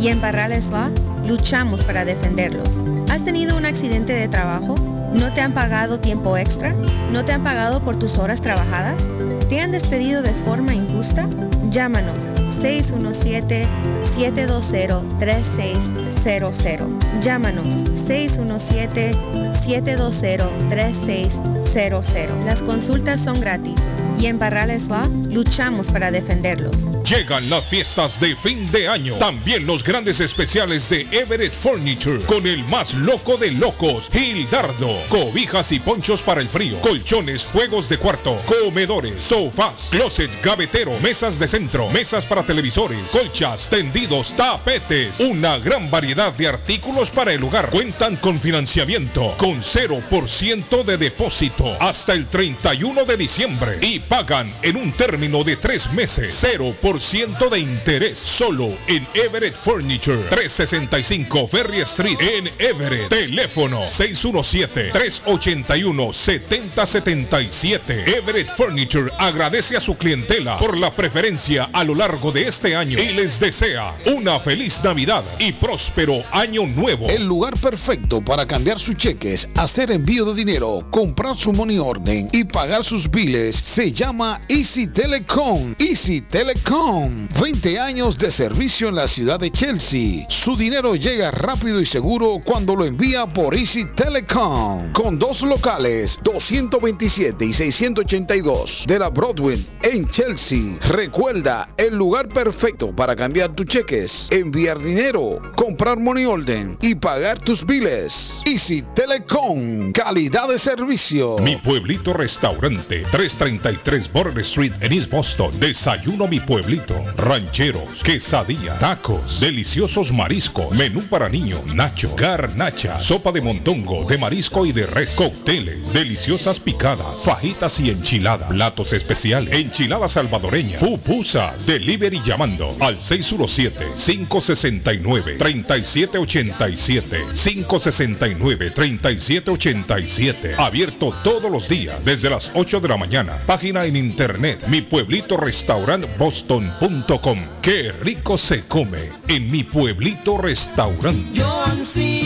Y en Barrales Law luchamos para defenderlos. ¿Has tenido un accidente de trabajo? ¿No te han pagado tiempo extra? ¿No te han pagado por tus horas trabajadas? ¿Te han despedido de forma injusta? Llámanos 617-720-3600. Llámanos 617-720-3600. Las consultas son gratis y en Barrales Law luchamos para defenderlos. Llegan las fiestas de fin de año. También los grandes especiales de Everett Furniture con el más loco de locos, Gildardo. Cobijas y ponchos para el frío, colchones, juegos de cuarto, comedores, sofás, closet, gavetero, mesas de centro, mesas para televisores, colchas, tendidos, tapetes. Una gran variedad de artículos para el hogar. Cuentan con financiamiento con 0% de depósito hasta el 31 de diciembre y pagan en un término de tres meses 0% de interés solo en Everett Furniture 365 Ferry Street en Everett teléfono 617-381-7077 Everett Furniture agradece a su clientela por la preferencia a lo largo de este año y les desea una feliz Navidad y próspero año nuevo El lugar perfecto para cambiar sus cheques, hacer envío de dinero, comprar su money orden y pagar sus biles se llama Easy Telecom. Easy Telecom. 20 años de servicio en la ciudad de Chelsea. Su dinero llega rápido y seguro cuando lo envía por Easy Telecom. Con dos locales, 227 y 682 de la Broadway en Chelsea. Recuerda, el lugar perfecto para cambiar tus cheques, enviar dinero, comprar money order y pagar tus biles. Easy Telecom. Calidad de servicio. Mi pueblito restaurante 333 Border Street en East Boston. Desayuno mi pueblito. Rancheros, quesadilla, tacos, deliciosos mariscos, menú para niños, nacho, garnacha, sopa de montongo, de marisco y de res, cócteles, deliciosas picadas, fajitas y enchiladas, platos especiales, enchiladas salvadoreñas, pupusas, delivery llamando al 617-569-3787, 569-3787, abierto todos los días desde las 8 de la mañana. Página en internet, mi pueblito restaurant boston.com. Qué rico se come en mi pueblito restaurante.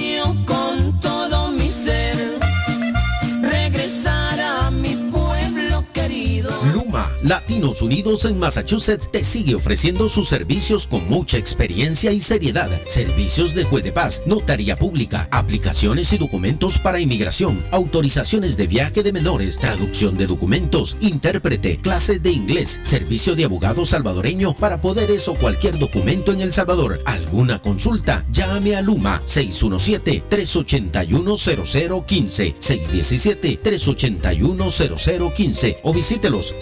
Latinos Unidos en Massachusetts te sigue ofreciendo sus servicios con mucha experiencia y seriedad. Servicios de juez de paz, notaría pública, aplicaciones y documentos para inmigración, autorizaciones de viaje de menores, traducción de documentos, intérprete, clases de inglés, servicio de abogado salvadoreño para poderes o cualquier documento en El Salvador. ¿Alguna consulta? Llame a Luma 617-381-0015, 617-381-0015 o visítelos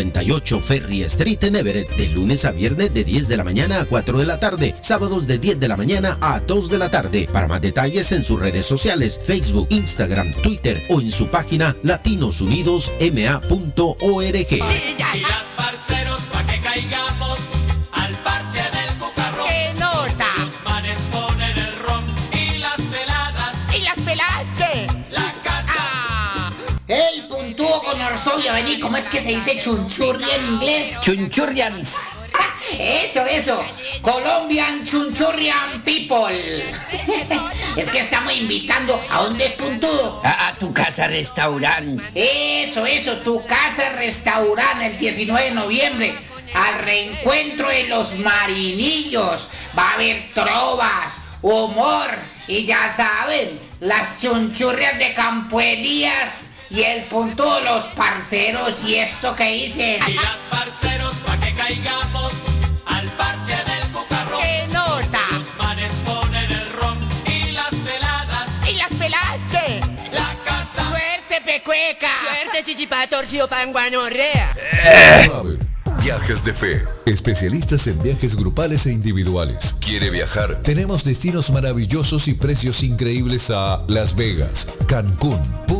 198 Ferry Street en Everett de lunes a viernes de 10 de la mañana a 4 de la tarde, sábados de 10 de la mañana a 2 de la tarde. Para más detalles en sus redes sociales, Facebook, Instagram, Twitter o en su página latinosunidosma.org. Y las parceros pa' que ¿cómo es que se dice chunchurria en inglés? Chunchurrians. Eso, eso. Colombian Chunchurrian People. es que estamos invitando a dónde es puntudo. A, a tu casa restaurante. Eso, eso, tu casa restaurante el 19 de noviembre. Al reencuentro de los marinillos. Va a haber trovas, humor y ya saben, las chunchurrias de Campo Elías y el punto de los parceros y esto que dicen. Y las parceros pa' que caigamos al parche del cocarro. ¡Qué nota! Los manes ponen el ron y las peladas. ¿Y las pelaste? La casa. ¡Suerte, pecueca! Suerte, chichipatorcio, panguanorrea. Viajes de Fe. Especialistas en viajes grupales e individuales. ¿Quiere viajar? Tenemos destinos maravillosos y precios increíbles a Las Vegas, Cancún, Punta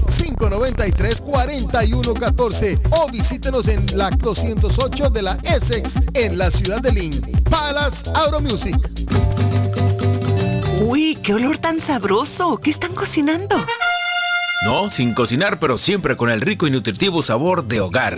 593-4114 o visítenos en la 208 de la Essex en la ciudad de Lynn. Palace Auto Music. Uy, qué olor tan sabroso. ¿Qué están cocinando? No, sin cocinar, pero siempre con el rico y nutritivo sabor de hogar.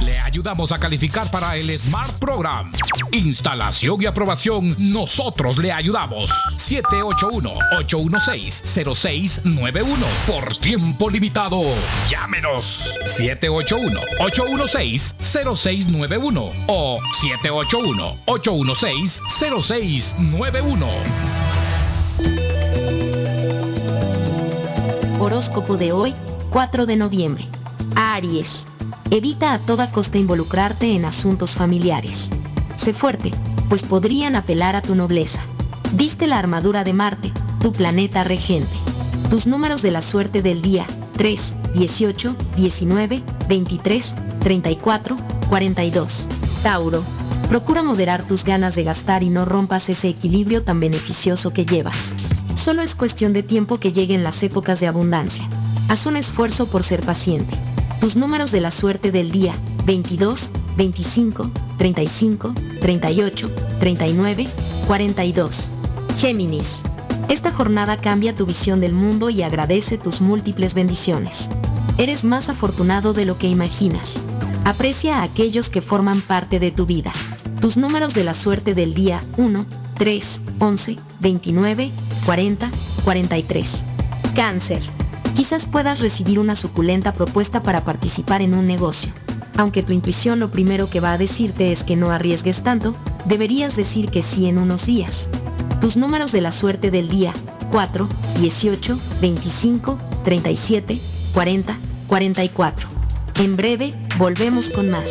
Le ayudamos a calificar para el Smart Program. Instalación y aprobación, nosotros le ayudamos. 781-816-0691. Por tiempo limitado. Llámenos. 781-816-0691 o 781-816-0691. Horóscopo de hoy, 4 de noviembre. Aries. Evita a toda costa involucrarte en asuntos familiares. Sé fuerte, pues podrían apelar a tu nobleza. Viste la armadura de Marte, tu planeta regente. Tus números de la suerte del día, 3, 18, 19, 23, 34, 42. Tauro. Procura moderar tus ganas de gastar y no rompas ese equilibrio tan beneficioso que llevas. Solo es cuestión de tiempo que lleguen las épocas de abundancia. Haz un esfuerzo por ser paciente. Tus números de la suerte del día 22, 25, 35, 38, 39, 42. Géminis. Esta jornada cambia tu visión del mundo y agradece tus múltiples bendiciones. Eres más afortunado de lo que imaginas. Aprecia a aquellos que forman parte de tu vida. Tus números de la suerte del día 1, 3, 11, 29, 40, 43. Cáncer. Quizás puedas recibir una suculenta propuesta para participar en un negocio. Aunque tu intuición lo primero que va a decirte es que no arriesgues tanto, deberías decir que sí en unos días. Tus números de la suerte del día 4, 18, 25, 37, 40, 44. En breve, volvemos con más.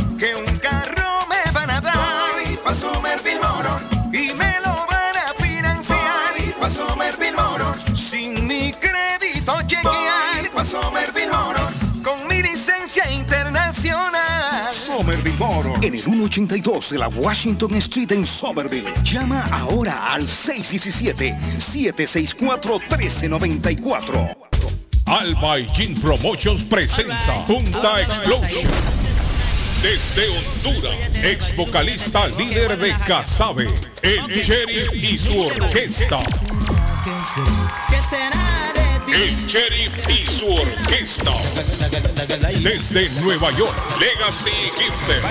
Motors. En el 182 de la Washington Street en Somerville. Llama ahora al 617-764-1394. Alma y Jean Promotions presenta Punta Explosion. Desde Honduras, ex vocalista líder de Casabe, el Sheriff y su orquesta. El Sheriff y su orquesta. Desde Nueva York, Legacy Gifted.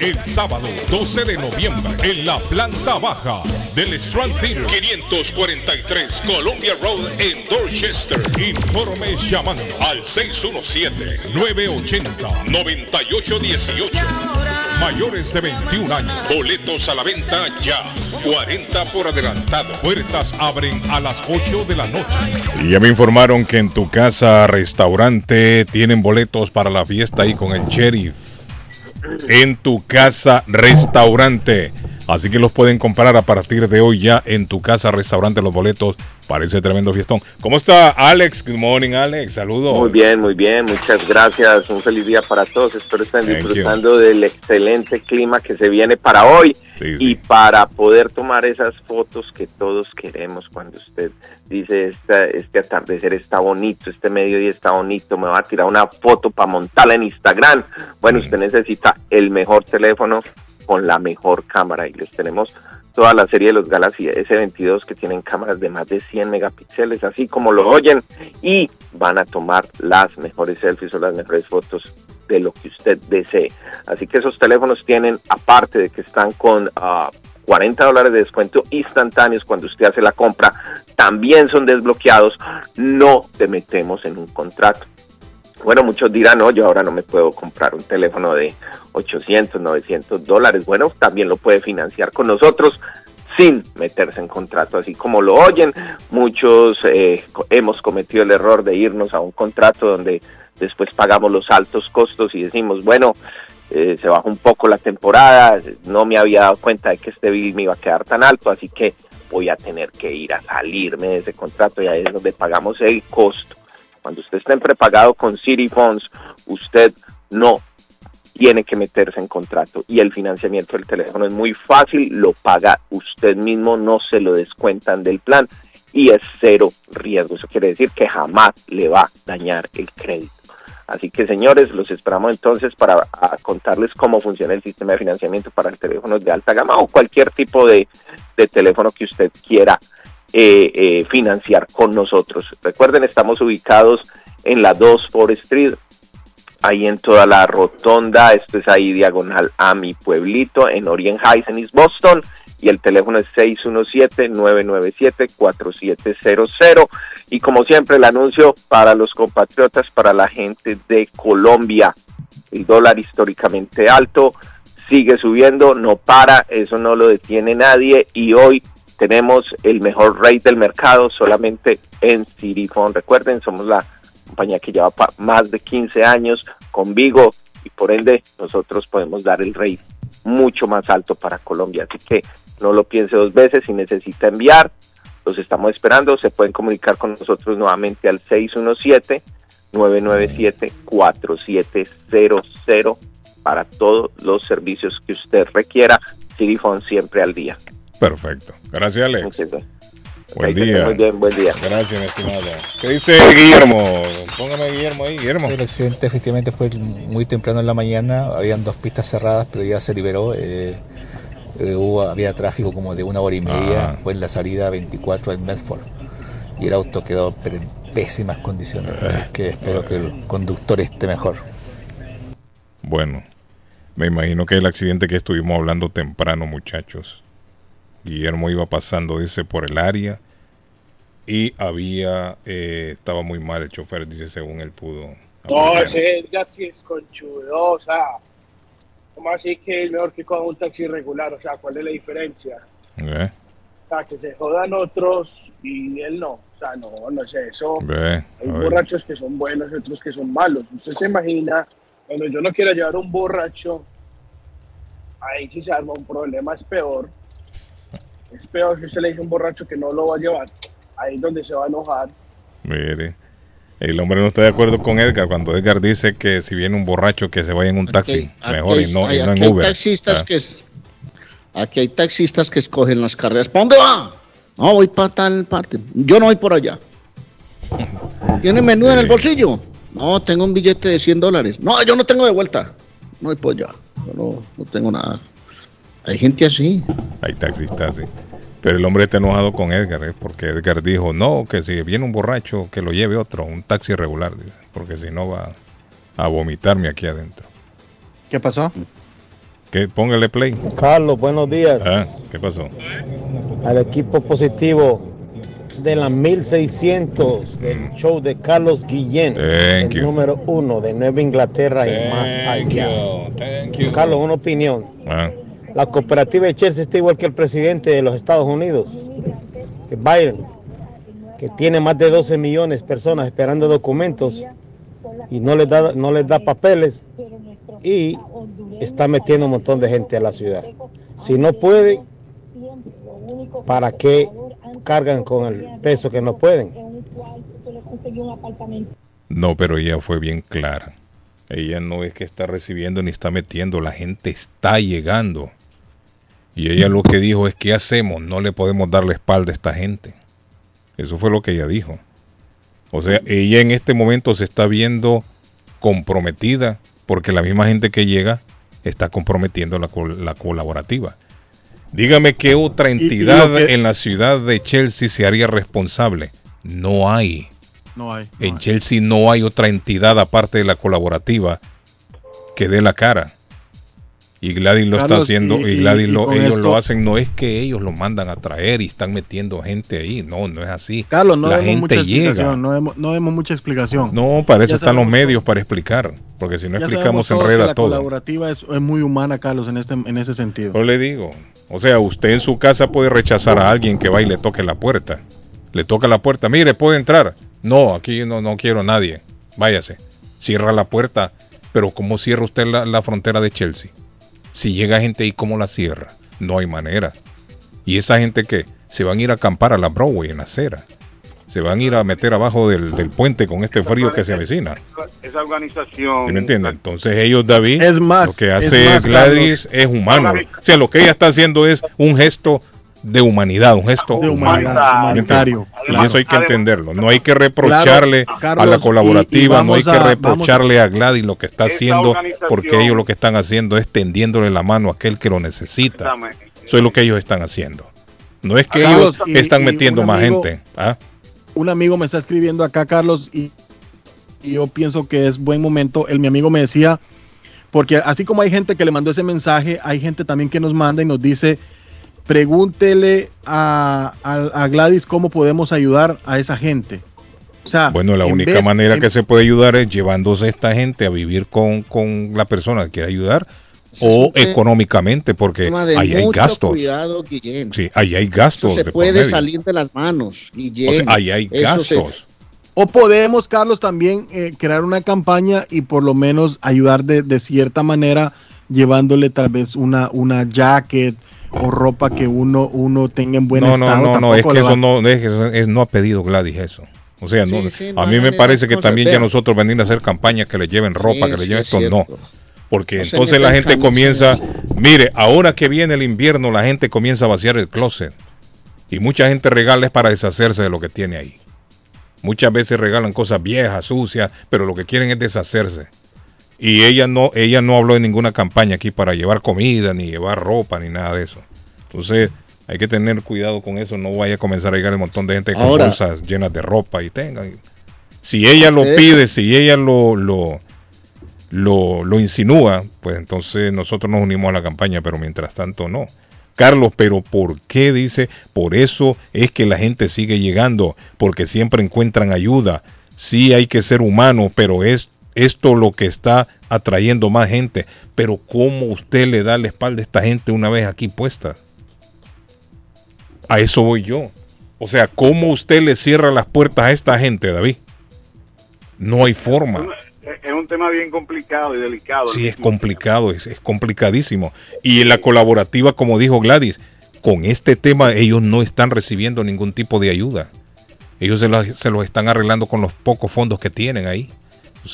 El sábado 12 de noviembre en la planta baja del Strand Theater 543 Columbia Road en Dorchester. Informes llamando al 617-980-9818. Mayores de 21 años. Boletos a la venta ya. 40 por adelantado. Puertas abren a las 8 de la noche. Y ya me informaron que en tu casa, restaurante, tienen boletos para la fiesta ahí con el sheriff. En tu casa, restaurante. Así que los pueden comprar a partir de hoy ya en tu casa, restaurante, los boletos para ese tremendo fiestón. ¿Cómo está Alex? Good morning, Alex. Saludos. Muy bien, muy bien. Muchas gracias. Un feliz día para todos. Espero estén Thank disfrutando del excelente clima que se viene para hoy y para poder tomar esas fotos que todos queremos cuando usted dice esta, este atardecer está bonito, este mediodía está bonito, me va a tirar una foto para montarla en Instagram. Bueno, usted necesita el mejor teléfono con la mejor cámara y les tenemos toda la serie de los Galaxy S22 que tienen cámaras de más de 100 megapíxeles, así como lo oyen, y van a tomar las mejores selfies o las mejores fotos de lo que usted desee. Así que esos teléfonos tienen, aparte de que están con ah, 40 dólares de descuento instantáneos cuando usted hace la compra, también son desbloqueados, no te metemos en un contrato. Bueno, muchos dirán, no, yo ahora no me puedo comprar un teléfono de 800, 900 dólares. Bueno, también lo puede financiar con nosotros sin meterse en contrato, así como lo oyen. Muchos eh, hemos cometido el error de irnos a un contrato donde después pagamos los altos costos y decimos, bueno, eh, se bajó un poco la temporada, no me había dado cuenta de que este bill me iba a quedar tan alto, así que voy a tener que ir a salirme de ese contrato y ahí es donde pagamos el costo. Cuando usted esté prepagado con City Phones, usted no tiene que meterse en contrato y el financiamiento del teléfono es muy fácil, lo paga usted mismo, no se lo descuentan del plan y es cero riesgo. Eso quiere decir que jamás le va a dañar el crédito. Así que señores, los esperamos entonces para contarles cómo funciona el sistema de financiamiento para el teléfono de alta gama o cualquier tipo de teléfono que usted quiera eh, eh, financiar con nosotros. Recuerden, estamos ubicados en la 2 Forest Street, ahí en toda la rotonda, esto es ahí diagonal a mi pueblito, en Orient Heights, en Boston, y el teléfono es 617-997-4700. Y como siempre, el anuncio para los compatriotas, para la gente de Colombia. El dólar históricamente alto sigue subiendo, no para, eso no lo detiene nadie y hoy tenemos el mejor rate del mercado solamente en Cityphone. Recuerden, somos la compañía que lleva más de 15 años con Vigo y por ende nosotros podemos dar el rate mucho más alto para Colombia. Así que no lo piense dos veces si necesita enviar Los estamos esperando. Se pueden comunicar con nosotros nuevamente al 617-997-4700 para todos los servicios que usted requiera. Phone siempre al día. Perfecto. Gracias, Alex. Buen Ahí día. Muy bien, buen día. Gracias, mi estimado. ¿Qué dice Guillermo? Póngame Guillermo ahí, Guillermo. El accidente efectivamente fue muy temprano en la mañana, habían dos pistas cerradas, pero ya se liberó. eh, eh, hubo, había tráfico como de una hora y media, Ah. fue en la salida 24 en Medford. Y el auto quedó en pésimas condiciones, así que espero que el conductor esté mejor. Bueno, me imagino que el accidente que estuvimos hablando temprano, muchachos. Guillermo iba pasando, dice, por el área y había, eh, estaba muy mal el chofer, dice, según él pudo. No, ese Edgar sí es conchudo, o sea, ¿cómo así que es mejor que coja un taxi regular? O sea, ¿cuál es la diferencia? Ve, O sea, que se jodan otros y él no. O sea, no, no es eso. ve, Hay ver. borrachos que son buenos y otros que son malos. Usted se imagina, cuando yo no quiero llevar un borracho, ahí sí se arma un problema, es peor. Es peor si usted le dice a un borracho que no lo va a llevar. Ahí es donde se va a enojar. Mire, el hombre no está de acuerdo con Edgar cuando Edgar dice que si viene un borracho que se vaya en un taxi, Aquí mejor y no, y en hay Uber. taxistas Ah, que es- aquí hay taxistas que escogen las carreras. ¿Para dónde va? No, voy para tal parte. Yo no voy por allá. ¿Tiene menú en el bolsillo? No, tengo un billete de 100 dólares. No, yo no tengo de vuelta. No voy por allá. Yo no, no tengo nada. Hay gente así. Hay taxistas, sí. Pero el hombre está enojado con Edgar, ¿eh? porque Edgar dijo, no, que si viene un borracho, que lo lleve otro, un taxi regular, dice, porque si no va a vomitarme aquí adentro. ¿Qué pasó? Que póngale play. Carlos, buenos días. Ah, ¿Qué pasó? Al equipo positivo de la 1600 del show de Carlos Guillén, Mm. Thank el you. número uno de Nueva Inglaterra y más allá. Carlos, una opinión. Ah, La cooperativa de Chelsea está igual que el presidente de los Estados Unidos, que Biden, que tiene más de 12 millones de personas esperando documentos y no les da, no les da papeles y está metiendo un montón de gente a la ciudad. Si no puede, ¿para qué cargan con el peso que no pueden? No, pero ella fue bien clara. Ella no es que está recibiendo ni está metiendo, la gente está llegando. Y ella lo que dijo es, ¿qué hacemos? No le podemos dar la espalda a esta gente. Eso fue lo que ella dijo. O sea, ella en este momento se está viendo comprometida porque la misma gente que llega está comprometiendo la, col- la colaborativa. Dígame qué otra entidad que- en la ciudad de Chelsea se haría responsable. No hay. No hay. En Chelsea no hay otra entidad aparte de la colaborativa que dé la cara. Y Gladys lo está haciendo, y- Gladys y lo- ellos esto- lo hacen, no es que ellos lo mandan a traer y están metiendo gente ahí, no, no es así. Carlos, no la gente llega. explicación, no vemos, no vemos mucha explicación. No, para eso Ya están los medios, para explicar, porque si no Ya explicamos que enreda La todo. colaborativa es, es muy humana, Carlos, en, este, en ese sentido. Yo le digo, o sea, usted en su casa puede rechazar a alguien que va y le toque la puerta. Le toca la puerta, mire, puede entrar. No, aquí no, no quiero a nadie. Váyase. Cierra la puerta. Pero ¿cómo cierra usted la, la frontera de Chelsea? Si llega gente ahí, ¿cómo la cierra? No hay manera. ¿Y esa gente que Se van a ir a acampar a la Broadway en la acera. Se van a ir a meter abajo del, del puente con este frío que se avecina. Esa organización. ¿Sí me entiendes? Entonces ellos, David, Es más, lo que es hace más, Gladys Carlos. es humano. O sea, lo que ella está haciendo es un gesto de humanidad, un gesto De humanidad, humanitario, Y claro. eso hay que entenderlo. No hay que reprocharle Claro, a la colaborativa, y- y no hay que reprocharle a Gladys lo que está haciendo, porque ellos lo que están haciendo es tendiéndole la mano a aquel que lo necesita. Eso es lo que ellos están haciendo. No es que Carlos, ellos y- están y metiendo más amigo- gente. ¿ah? un amigo me está escribiendo acá, Carlos, y, y yo pienso que es buen momento. El, mi amigo me decía, porque así como hay gente que le mandó ese mensaje, hay gente también que nos manda y nos dice, pregúntele a, a- a Gladys cómo podemos ayudar a esa gente. O sea, Bueno, la única vez- manera en- que se puede ayudar es llevándose a esta gente a vivir con, con la persona que quiere ayudar o económicamente, porque ahí hay gastos. cuidado, Guillén. Sí, ahí hay Eso gastos. se puede salir de las manos, Guillén. O sea, ahí hay Eso se- gastos. O podemos, Carlos, también eh, crear una campaña y por lo menos ayudar de, de cierta manera, llevándole tal vez una, una jacket, o ropa que uno, uno tenga en buen no, estado. no, no, no, es que eso no, es que es- no ha pedido Gladys eso. O sea, no, Sí, sí, no a mí me parece que también ya nosotros venir a hacer campañas que le lleven ropa, Sí, que le sí, lleven es esto, no. Porque entonces la gente comienza, mire, ahora que viene el invierno, la gente comienza a vaciar el closet. Y mucha gente regala es para deshacerse de lo que tiene ahí. Muchas veces regalan cosas viejas, sucias, pero lo que quieren es deshacerse. Y ella no, ella no habló de ninguna campaña aquí para llevar comida, ni llevar ropa, ni nada de eso. Entonces, hay que tener cuidado con eso. No vaya a comenzar a llegar un montón de gente con Ahora- bolsas llenas de ropa y tengan. Si ella lo pide, si ella lo, lo, lo, lo insinúa, pues entonces nosotros nos unimos a la campaña, pero mientras tanto no. Carlos, pero ¿por qué dice? Por eso es que la gente sigue llegando, porque siempre encuentran ayuda. Sí hay que ser humano, pero es esto lo que está atrayendo más gente. Pero ¿cómo usted le da la espalda a esta gente una vez aquí puesta? A eso voy yo. O sea, ¿cómo usted le cierra las puertas a esta gente, David? No hay forma. Es- un tema bien complicado y delicado. Sí, es complicado, es, es complicadísimo. Y en la colaborativa, como dijo Gladys, con este tema ellos no están recibiendo ningún tipo de ayuda. Ellos se los, se los están arreglando con los pocos fondos que tienen ahí.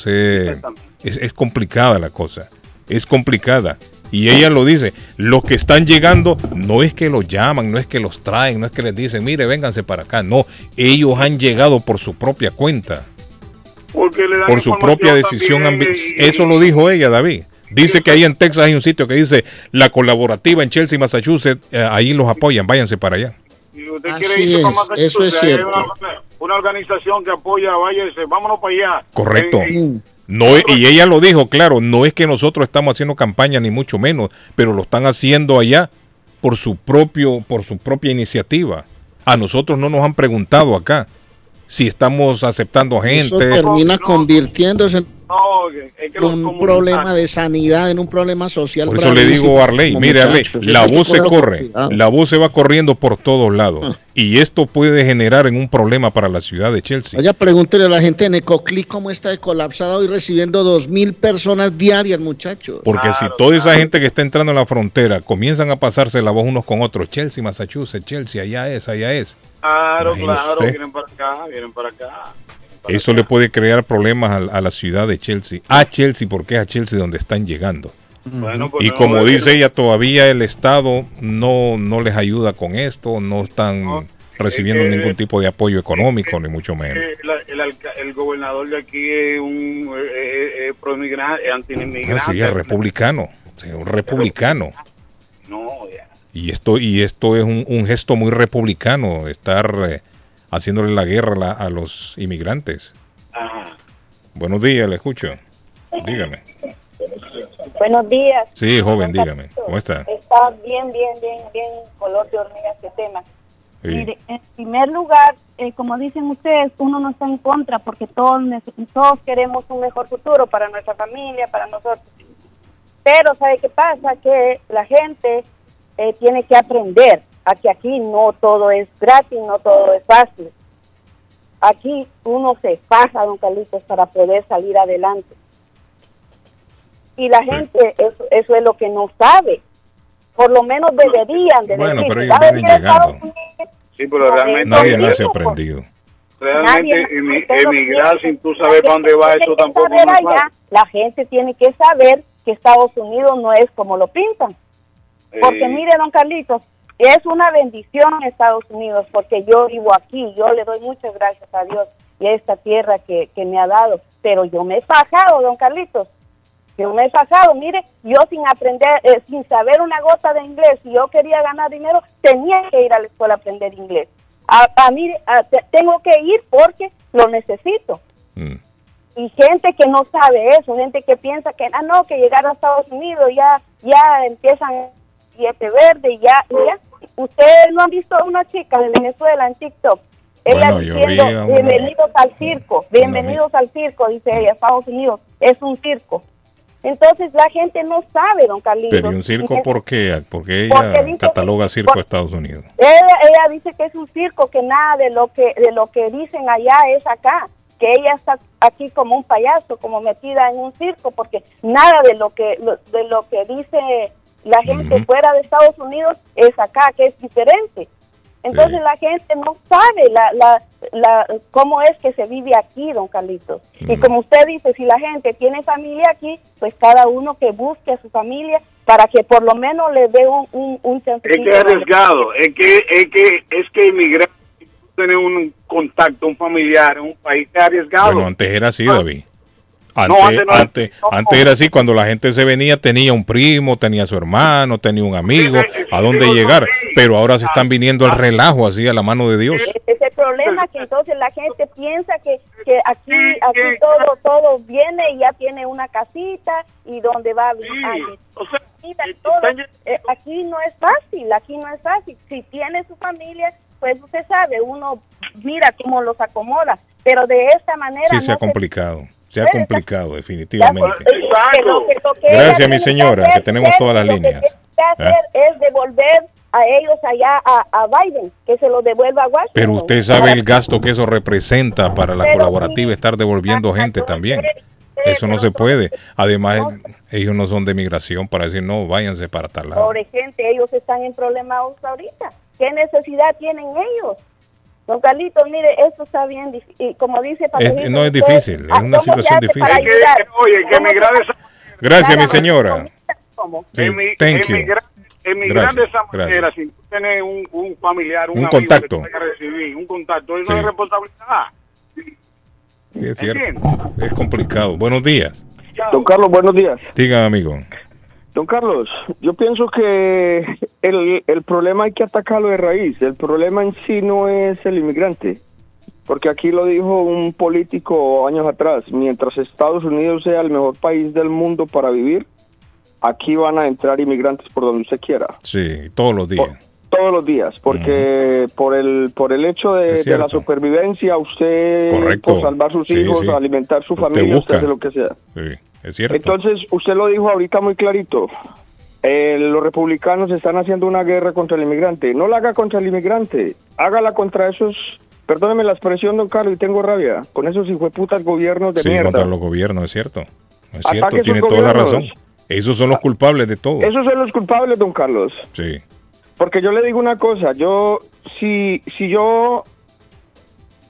Entonces, es, es complicada la cosa. Es complicada. Y ella lo dice, los que están llegando no es que los llaman, no es que los traen, no es que les dicen, mire, vénganse para acá. No, ellos han llegado por su propia cuenta Porque le dan por su propia decisión. y- Eso lo dijo ella, David. Dice que ahí en Texas hay un sitio que dice la colaborativa en Chelsea, Massachusetts, eh, ahí los apoyan, váyanse para allá. Y usted Así quiere irse es, para Massachusetts, eso es cierto. Una, una organización que apoya, váyase, vámonos para allá. Correcto. En- en- No, y ella lo dijo, claro, no es que nosotros estamos haciendo campaña ni mucho menos, pero lo están haciendo allá por su propio, por su propia iniciativa. A nosotros no nos han preguntado acá si estamos aceptando Eso gente. termina convirtiéndose en no, es que un problema de sanidad, en un problema social. Por eso le digo a Arley, mire Arley, la voz se corre, la voz se va corriendo por todos lados Ah. y esto puede generar en un problema para la ciudad de Chelsea. Vaya, pregúntele a la gente en Ecoclí cómo está de colapsada hoy recibiendo dos mil personas diarias, muchachos. Porque si toda esa gente que está entrando en la frontera comienzan a pasarse la voz unos con otros, Chelsea, Massachusetts, Chelsea, allá es, allá es, Claro, claro, usted. vienen para acá, vienen para acá. Eso le puede crear problemas a, a la ciudad de Chelsea. A Chelsea, porque es a Chelsea donde están llegando. Bueno, pues Y no, como es dice ella, todavía el Estado no, no les ayuda con esto, no están recibiendo ningún tipo de apoyo económico, ni mucho menos. Eh, el, gobernador de aquí es un eh, eh, eh, anti-inmigrante. Sí, es republicano, sí, un republicano. No, ya. Y esto, y esto es un, un gesto muy republicano, estar eh, haciéndole la guerra a, la- a los inmigrantes. Ajá. Buenos días, le escucho. Dígame. Buenos días. Sí, joven, dígame. ¿Cómo está? Está bien, bien, bien, bien color de hormiga este tema. Sí. Mire, en primer lugar, eh, como dicen ustedes, uno no está en contra porque todos, todos queremos un mejor futuro para nuestra familia, para nosotros. Pero ¿sabe qué pasa? Que la gente eh, tiene que aprender a que aquí no todo es gratis, no todo es fácil. Aquí uno se faja, don Carlitos, para poder salir adelante. Y la gente, eso, eso es lo que no sabe. Por lo menos deberían de Bueno, decir, pero ellos vienen llegando. Sí, pero realmente, Nadie nace aprendido. realmente Nadie- emigrar sin tú saber para dónde va, eso tampoco no es allá. La gente tiene que saber que Estados Unidos no es como lo pintan. Porque mire, don Carlitos, es una bendición Estados Unidos porque yo vivo aquí, yo le doy muchas gracias a Dios y a esta tierra que, que me ha dado, pero yo me he fajado, don Carlitos, yo me he fajado, mire, yo sin aprender, eh, sin saber una gota de inglés, si yo quería ganar dinero, tenía que ir a la escuela a aprender inglés. A, a mire, a- te- tengo que ir porque lo necesito. Y gente que no sabe eso, gente que piensa que ah no, que llegar a Estados Unidos ya ya empiezan billete verde y ya, y ya. Ustedes no han visto a una chica de Venezuela en TikTok. Ella Bueno, yo diciendo, vi a una- bienvenidos al circo, bienvenidos al circo, dice ella, Estados Unidos, es un circo. Entonces la gente no sabe, don Carlitos. Pero ¿y un circo por qué? Porque ella cataloga que- circo por- a Estados Unidos. ella, ella dice que es un circo, que nada de lo que de lo que dicen allá es acá, que ella está aquí como un payaso, como metida en un circo, porque nada de lo que de lo que dice La gente fuera de Estados Unidos es acá, que es diferente. Entonces la gente no sabe la, la, la, cómo es que se vive aquí, don Carlitos. Y como usted dice, si la gente tiene familia aquí, pues cada uno que busque a su familia para que por lo menos le dé un, un, un Es que arriesgado, es que es que es que emigrar, tener un contacto, un familiar en un país es arriesgado. Bueno, antes era así, David. No, Antes, antes no. antes, era así, cuando la gente se venía, tenía un primo, tenía su hermano, tenía un amigo, a dónde llegar. Pero ahora se están viniendo al relajo, así, a la mano de Dios. Ese es el problema que entonces la gente piensa que, que aquí aquí todo todo viene y ya tiene una casita y donde va a vivir. Todo, eh, aquí no es fácil, aquí no es fácil. Si tiene su familia, pues usted sabe, uno mira cómo los acomoda, pero de esta manera Sí, se ha complicado. Se ha complicado, definitivamente. lo lo Gracias, mi señora, que tenemos todas las lo que líneas. tiene que hacer es devolver a ellos allá a, a Biden, que se lo devuelva a Washington. Pero usted sabe el gasto que eso representa para la colaborativa, estar devolviendo gente también. Eso no se puede. Además, ellos no son de migración para decir, no, váyanse para tal lado. Pobre gente, ellos están en problemas ahorita. ¿Qué necesidad tienen ellos? Don Carlitos, mire, esto está bien, dif- y como dice Es- Papelito, no es usted, difícil, es una ¿cómo se situación difícil. para ayudar? Oye, que ¿Cómo se emigrar de esa Gracias, mi señora. ¿Cómo? Sí, thank you. emigrar, de Gracias, esa manera sin tener un, un familiar, un, Un amigo contacto. que recibir, un contacto, eso Sí. es responsabilidad. Sí, es cierto. Es complicado. Buenos días. Don Carlos, buenos días. Diga, amigo. Don Carlos, yo pienso que el, el problema hay que atacarlo de raíz. El problema en sí no es el inmigrante. Porque aquí lo dijo un político años atrás, mientras Estados Unidos sea el mejor país del mundo para vivir, aquí van a entrar inmigrantes por donde usted quiera. Sí, todos los días. Todos los días, porque por el por el hecho de, de la supervivencia, usted Correcto. por salvar sus Sí, hijos, sí. alimentar su Usted familia, usted hace lo que sea. Sí, es cierto. Entonces, usted lo dijo ahorita muy clarito. Eh, los republicanos están haciendo una guerra contra el inmigrante. No la haga contra el inmigrante, hágala contra esos, perdóneme la expresión, don Carlos, y tengo rabia, con esos hijueputas gobiernos de sí, mierda. contra los gobiernos, es cierto. Es Ataque cierto, tiene toda la razón. Esos son los culpables de todo. Esos son los culpables, don Carlos. Sí. Porque yo le digo una cosa, yo, si, si yo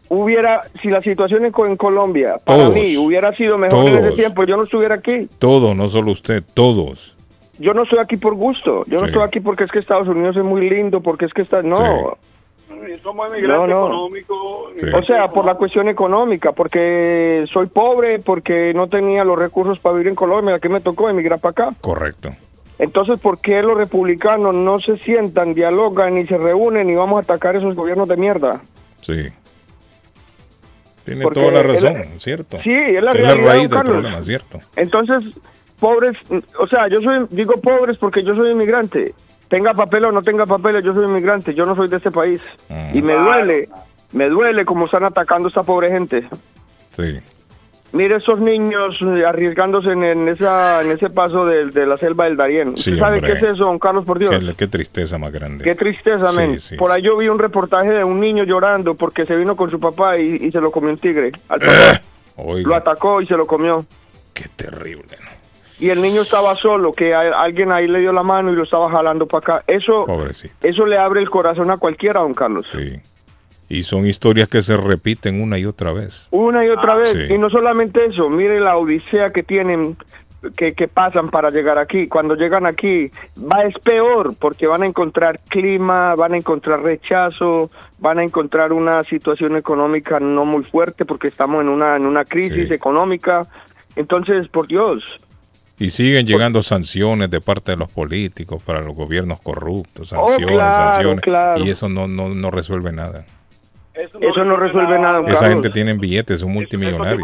hubiera, si la situación en, Co- en Colombia para Todos. mí hubiera sido mejor en ese tiempo, yo no estuviera aquí. Todos, no solo usted, todos. Yo no estoy aquí por gusto, yo no estoy aquí porque es que Estados Unidos es muy lindo, porque es que está, no. Somos No, no. económicos. O sea, por la cuestión económica, porque soy pobre, porque no tenía los recursos para vivir en Colombia, que me tocó emigrar para acá. Correcto. Entonces, ¿por qué los republicanos no se sientan, dialogan y se reúnen y vamos a atacar esos gobiernos de mierda? Sí. Tiene Porque toda la razón, ¿cierto? Sí, es la es realidad, la raíz del problema, ¿cierto? Entonces, pobres, o sea, yo soy, digo pobres porque yo soy inmigrante. Tenga papel o no tenga papeles, yo soy inmigrante, yo no soy de este país. Y me duele, me duele como están atacando a esta pobre gente. Sí. Mire esos niños eh, arriesgándose en, en esa, en ese paso de, de la selva del Darién. Sí, ¿Usted sabe hombre. qué es eso, don Carlos, por Dios? Qué, qué tristeza más grande. Qué tristeza, men. sí, Por ahí yo vi un reportaje de un niño llorando porque se vino con su papá y, y se lo comió un tigre. Oiga, lo atacó y se lo comió. qué terrible. Y el niño estaba solo, que alguien ahí le dio la mano y lo estaba jalando para acá. Eso, Pobrecito. eso le abre el corazón a cualquiera, don Carlos. Sí. Y son historias que se repiten una y otra vez. Una y otra vez. sí. Y no solamente eso, mire la odisea que tienen, que, que pasan para llegar aquí. Cuando llegan aquí, va es peor, porque van a encontrar clima, van a encontrar rechazo, van a encontrar una situación económica no muy fuerte, porque estamos en una, en una crisis económica. Entonces, por Dios, Y siguen llegando sanciones de parte de los políticos para los gobiernos corruptos, Oh, sanciones, claro, sanciones. claro. Y eso no, no, no resuelve nada. Eso no resuelve nada, Esa Carlos. gente tiene billetes, son multimillonarios.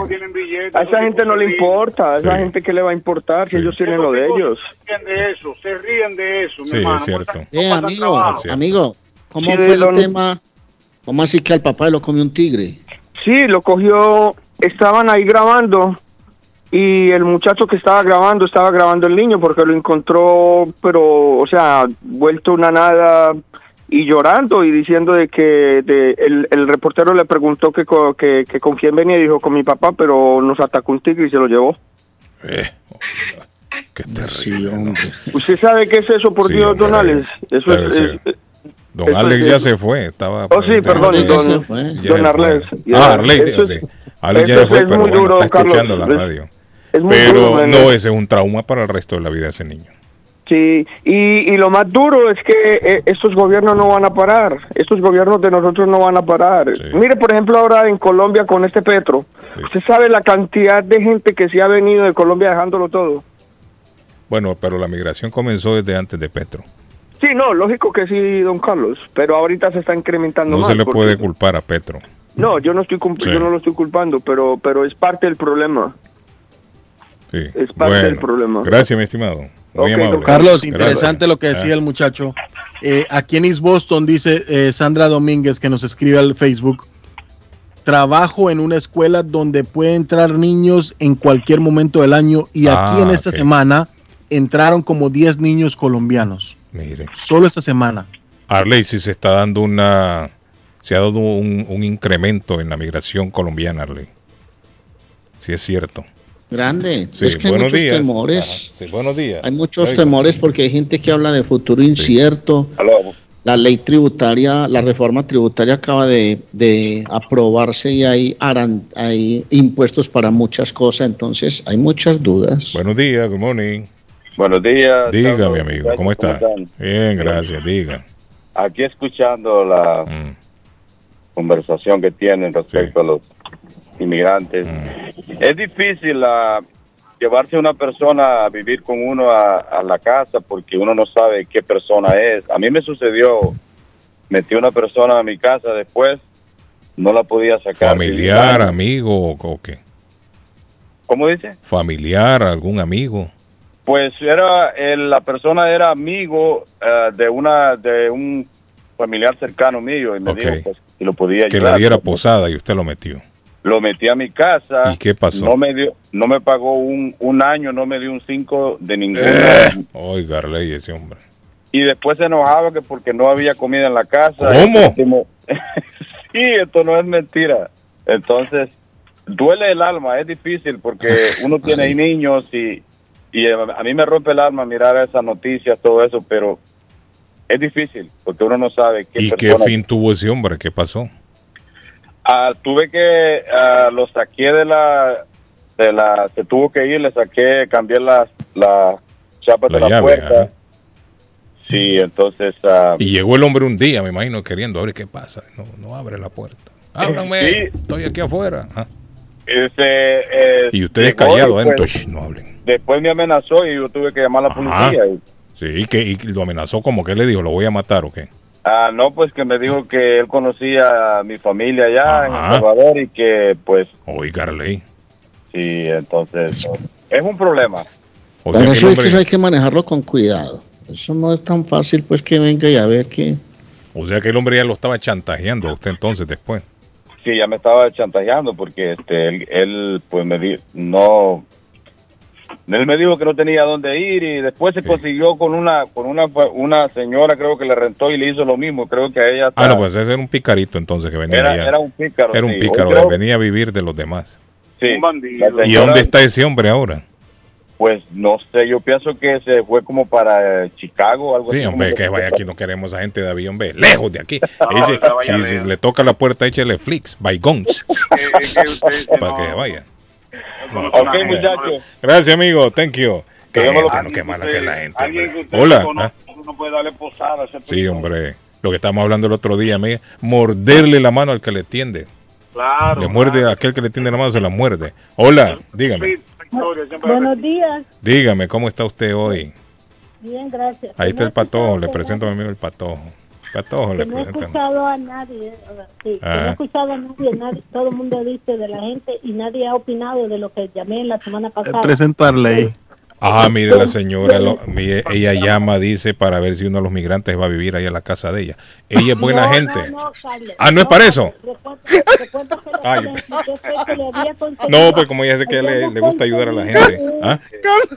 A esa gente no le importa, a esa Sí. gente que le va a importar si ellos tienen lo de ellos. Se ríen de eso, se ríen de eso, mi Sí, hermano. es cierto. Eh, amigo, amigo, ¿cómo Sí, fue el tema? ¿Cómo así que al papá lo comió un tigre? Sí, lo cogió, estaban ahí grabando y el muchacho que estaba grabando estaba grabando el niño porque lo encontró, pero, o sea, vuelto una nada y llorando y diciendo de que de- el, el reportero le preguntó que, co- que, que con quién venía y dijo con mi papá, pero nos atacó un tigre y se lo llevó. Eh, Qué terrible. ¿Usted sabe qué es eso, por Sí, Dios, don Alex? Eso Claro, es... sí. es- Don eso Alex es- ya se fue. Estaba, Oh, sí, perdón, don- don Arles. Ah, Arley, eso es- sí. Alex ya se fue, es pero muy bueno, duro, está Carlos. escuchando la Es- radio. es muy Pero duro, no, ese es un trauma para el resto de la vida de ese niño. Sí, y, y lo más duro es que eh, estos gobiernos no van a parar, estos gobiernos de nosotros no van a parar. Mire, por ejemplo, ahora en Colombia con este Petro, usted sabe la cantidad de gente que se ha venido de Colombia dejándolo todo. Bueno, pero la migración comenzó desde antes de Petro. Sí, no, lógico que sí, don Carlos, pero ahorita se está incrementando No más. se le porque- puede culpar a Petro. No, yo no estoy Sí. yo no lo estoy culpando, pero pero es parte del problema. Sí. Es parte del problema. Gracias, mi estimado. Muy amable. Carlos, Gracias. interesante lo que decía Ah. el muchacho. Eh, aquí en East Boston dice eh, Sandra Domínguez que nos escribe al Facebook. Trabajo en una escuela donde puede entrar niños en cualquier momento del año y aquí Ah, en esta semana entraron como 10 niños colombianos. Mire. Solo esta semana. Arley, si se está dando una. Se ha dado un, un incremento en la migración colombiana, Arley. Sí, es cierto. Grande. Sí, es que hay buenos muchos días. temores. Sí, buenos días. Hay muchos Oiga. temores porque hay gente que habla de futuro incierto. La ley tributaria, la reforma tributaria acaba de, de aprobarse y hay, aran- hay impuestos para muchas cosas, entonces hay muchas dudas. Buenos días, good morning. Buenos días. Diga, Carlos. mi amigo, ¿cómo está? están? Bien, gracias, diga. Aquí escuchando la Mm. conversación que tienen respecto a los inmigrantes. Mm. Es difícil ah, llevarse una persona a vivir con uno a, a la casa porque uno no sabe qué persona es. A mí me sucedió, metí una persona a mi casa después, no la podía sacar. Familiar, amigo, o qué? ¿Cómo dice? Familiar, algún amigo. Pues era el- la persona era amigo eh, de una de un familiar cercano mío y me Ok. dijo pues, si lo podía Que ayudar. le diera posada y usted lo metió. Lo metí a mi casa. ¿Y qué pasó? No me dio, no me pagó un, un año, no me dio un cinco de ninguna. Eh. Oiga, ese hombre. Y después se enojaba que porque no había comida en la casa. ¿Cómo? Sí, esto no es mentira. Entonces, duele el alma, es difícil porque uno tiene niños y, y a mí me rompe el alma mirar esas noticias, todo eso, pero es difícil porque uno no sabe qué ¿Y qué fin tuvo ese hombre? ¿Qué pasó? Ah, tuve que, ah, lo saqué de la, de la, se tuvo que ir, le saqué, cambié las la chapas La de la llave, puerta. ajá. Sí, entonces, ah, Y llegó el hombre un día, me imagino, queriendo abrir. ¿Qué pasa? No, no abre la puerta. Ábranme, Sí. estoy aquí afuera. Ah. este, eh, Y ustedes callados, y, ¿eh? pues, Entonces, no hablen. Después me amenazó y yo tuve que llamar a la Ajá. policía. Y, Sí, y que y lo amenazó como que le dijo, lo voy a matar o qué. Ah, no, pues que me dijo que él conocía a mi familia allá en El. Salvador y que, pues, Oiga, Arley. sí, entonces, es un problema. O sea eso, es que hombre- eso hay que manejarlo con cuidado. Eso no es tan fácil, pues que venga y a ver que... o sea que el hombre ya lo estaba chantajeando a usted entonces después. Sí, ya me estaba chantajeando porque este él, él, pues me di, no él me dijo que no tenía dónde ir y después se consiguió con una con una una señora creo que le rentó y le hizo lo mismo, creo que a ella Ah, no, pues ese era un picarito entonces que venía Era- allá. era un pícaro, Era un sí. pícaro, creo- venía a vivir de los demás. sí, ¿Y señora, dónde está ese hombre ahora? Pues no sé, yo pienso que se fue como para eh, Chicago o algo Sí, así. hombre, que vaya aquí, no queremos a gente de avión, ve, lejos de aquí. No vaya si, le toca la puerta, échale flicks, bygones, para que vaya. Ok, muchachos. Gracias, amigo, thank you. Qué me lo gente, no, qué mala que es la gente. Hombre. Hola. ¿ah? puede darle posada a ese Sí, hombre, lo que estábamos hablando el otro día, amiga, morderle la mano al que le tiende. Claro. Le muerde a aquel que le tiende la mano, se la muerde. Hola, dígame, Buenos días. dígame, ¿cómo está usted hoy? Bien, gracias. Ahí está el patojo, le presento a mi amigo el patojo. Le que no he escuchado a nadie, eh, sí, que no Ah. he escuchado a nadie, nadie, todo el mundo dice de la gente y nadie ha opinado de lo que llamé la semana pasada. Presento a Arley. Ah, mire, la señora, lo- mire, ella llama, dice, para ver si uno de los migrantes va a vivir ahí a la casa de ella. Ella es buena No, gente. no, no, Carlos. Ah, ¿no es para eso? Que No, pues como ella dice que le, gusta ayudar a la conseguido gente. un- ¿Ah?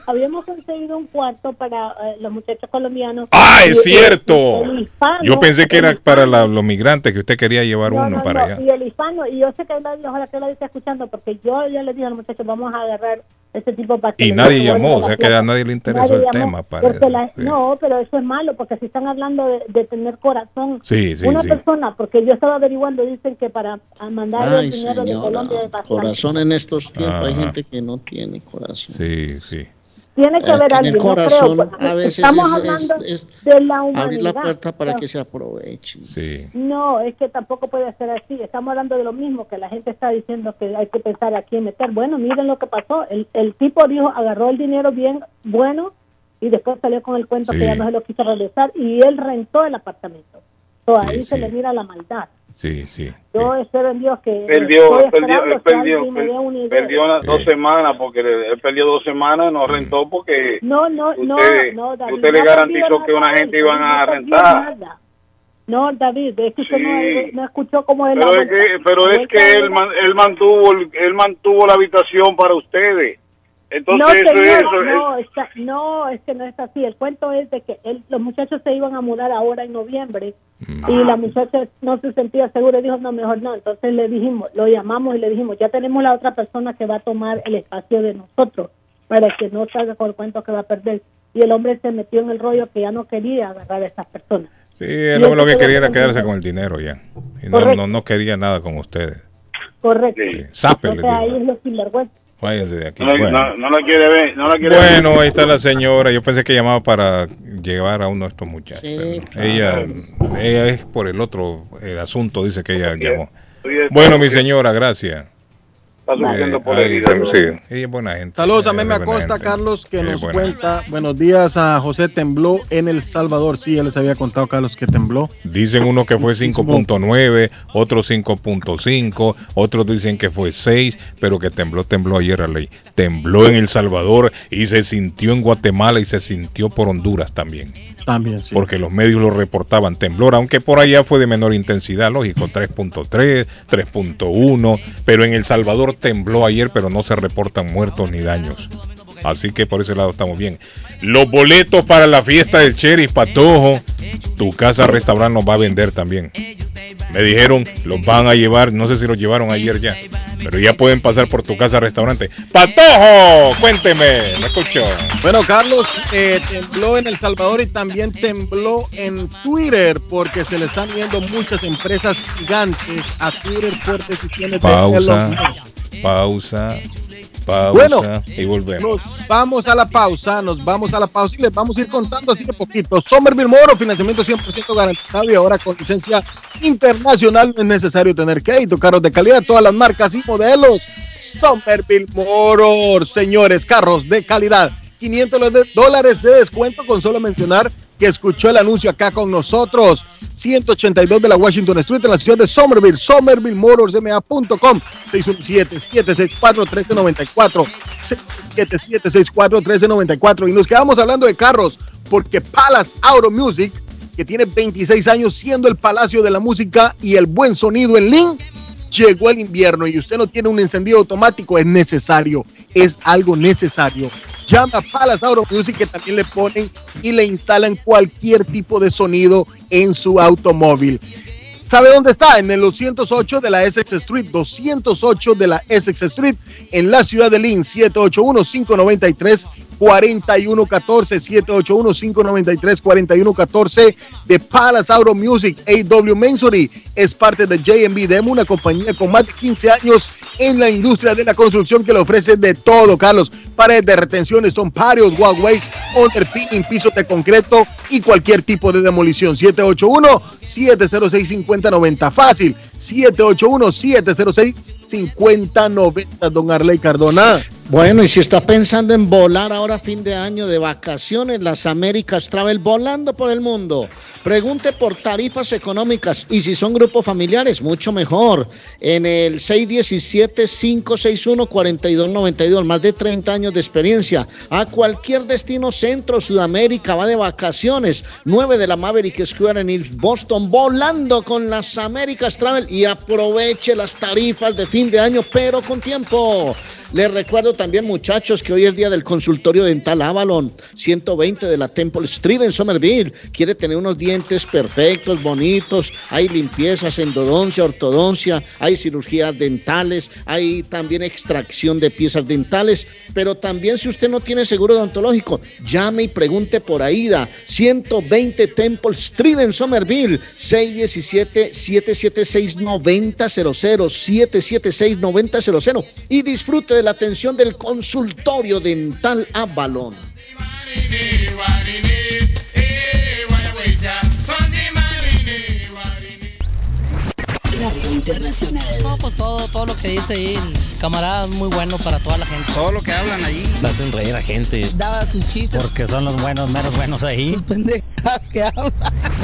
Habíamos conseguido un cuarto para eh, los muchachos colombianos. ¡Ah, es cierto! el hispano- Yo pensé que era para la- los migrantes que usted quería llevar No, uno no, para no, allá. Y el hispano, y yo sé que él, ojalá que él está escuchando, porque yo ya le dije a los muchachos, vamos a agarrar ese tipo para que Y nadie llamó, o sea que a nadie le interesó Nadie el llamó, tema, parece. porque la- Sí. No, pero eso es malo, porque si están hablando de, de tener corazón, Sí, sí, una sí. persona, porque yo estaba averiguando, dicen que para a mandar el dinero de señora, Colombia es bastante. corazón en estos tiempos. Hay Ajá. gente que no tiene corazón. Sí, sí. Tiene que Eh, haber alguien, corazón no creo. a veces Estamos es- hablando es- de la humanidad. Abrir la puerta para No. que se aprovechen. Sí. No, es que tampoco puede ser así. Estamos hablando de lo mismo, que la gente está diciendo que hay que pensar a quién meter. Bueno, miren lo que pasó. El, el tipo dijo, agarró el dinero bien bueno y después salió con el cuento Sí. que ya no se lo quiso regresar y él rentó el apartamento. So, Sí, ahí se sí. le mira la maldad. Sí, sí. Yo espero en Dios que Perdió, perdió, él perdió, dé una perdió unas dos semanas porque él perdió dos semanas, no rentó porque No, no, no, usted, no, David. usted no le garantizó que una gente iban a no perdió rentar. nada. No, David, es que usted no, Sí. no escuchó cómo él Pero es que, pero es que él, man- él mantuvo, el- él mantuvo la habitación para ustedes. Entonces no, eso es señor, eso. no, está- no, es que no es así. El cuento es de que él- los muchachos se iban a mudar ahora en noviembre Mm. y la muchacha no se sentía segura y dijo, no, mejor no. Entonces le dijimos, lo llamamos y le dijimos, ya tenemos la otra persona que va a tomar el espacio de nosotros para que no salga con el cuento que va a perder. Y el hombre se metió en el rollo que ya no quería agarrar a esas personas. Sí, él Y lo, lo que quería era quedarse con el dinero ya. Y no, no, no quería nada con ustedes. Correcto. Zápele, Entonces ahí es lo sinvergüenza. Váyanse de aquí. No, la- Bueno. no- no la quiere ver, no la quiere ver. Bueno, ahí está la señora. Yo pensé que llamaba para llevar a uno de estos muchachos. pero ella, ella es por el otro el asunto, dice que ella llamó. Bueno, mi señora, gracias. Está sufriendo por ahí, sí, ella es buena gente. Saludos también me acosta. Carlos que Ella nos cuenta. Buenos días a José tembló en El Salvador. Sí, ya les había contado Carlos que tembló. Dicen uno que fue 5.9, otros 5.5, otros dicen que fue 6, pero que tembló, tembló ayer a ley. Tembló en El Salvador y se sintió en Guatemala y se sintió por Honduras también. También, sí. Porque los medios lo reportaban temblor, aunque por allá fue de menor intensidad, lógico, 3.3, 3.1, pero en El Salvador tembló ayer, pero no se reportan muertos ni daños. Así que por ese lado estamos bien. Los boletos para la fiesta del Cherry Patojo, tu casa restaurante nos va a vender también. Me dijeron, los van a llevar, no sé si los llevaron ayer ya, pero ya pueden pasar por tu casa restaurante. Patojo, cuénteme, me escucho. Bueno, Carlos, eh, tembló en El Salvador y también tembló en Twitter porque se le están viendo muchas empresas gigantes a Twitter por decisiones Pausa, de Musk. pausa, pausa Bueno, y volvemos. Nos vamos a la pausa, nos vamos a la pausa y les vamos a ir contando así de poquito. Somerville Moro, financiamiento 100% garantizado y ahora con licencia internacional no es necesario tener crédito, carros de calidad, todas las marcas y modelos. Somerville Moro, señores, carros de calidad. 500 de- dólares de descuento con solo mencionar que escuchó el anuncio acá con nosotros. 182 de la Washington Street en la ciudad de Somerville, somervillemotorsma.com 617-764-1394 617-764-1394 y nos quedamos hablando de carros porque Palace Auto Music que tiene 26 años siendo el palacio de la música y el buen sonido en Lynn llegó el invierno y usted no tiene un encendido automático, es necesario, es algo necesario. Llama a Palace Auto Music que también le ponen y le instalan cualquier tipo de sonido en su automóvil. ¿Sabe dónde está? En el 208 de la Essex Street, 208 de la Essex Street, en la ciudad de Lynn, 781-593-4114, 781-593-4114 de Palace Auto Music, AW Mansory, es parte de JMB Demo, una compañía con más de 15 años en la industria de la construcción que le ofrece de todo, Carlos, paredes de retención, stone patios, walkways, underpinning, pisos de concreto y cualquier tipo de demolición, 781-706-5090, fácil, 781-706-5090, don Arley Cardona. Bueno, y si está pensando en volar ahora fin de año de vacaciones, las Américas Travel volando por el mundo. Pregunte por tarifas económicas y si son grupos familiares, mucho mejor. En el 617-561-4292, más de 30 años de experiencia. A cualquier destino centro, Sudamérica, va de vacaciones. 9 de la Maverick Square en East Boston, volando con las Américas Travel y aproveche las tarifas de fin de año, pero con tiempo. Les recuerdo también, muchachos, que hoy es día del consultorio dental Avalon, 120 de la Temple Street en Somerville. Quiere tener unos dientes perfectos, bonitos. Hay limpiezas, endodoncia, ortodoncia, hay cirugías dentales, hay también extracción de piezas dentales. Pero también, si usted no tiene seguro odontológico, llame y pregunte por AIDA, 120 Temple Street en Somerville, 617-776-9000, 776-9000. Y disfrute de la atención del consultorio dental Avalon. Internacional. No, pues todo, todo lo que dice ahí el camarada es muy bueno para toda la gente. Todo lo que hablan ahí. La hacen reír a gente. Daba sus chistes. Porque son los buenos, menos buenos ahí. Sus pendejas que hablan.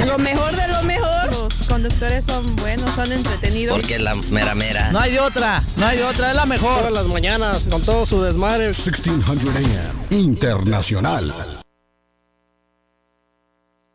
Lo mejor de lo mejor. Los conductores son buenos, son entretenidos. Porque la mera mera. No hay de otra, no hay de otra, es la mejor. Todas las mañanas, con todo su desmadre. 1600 AM Internacional.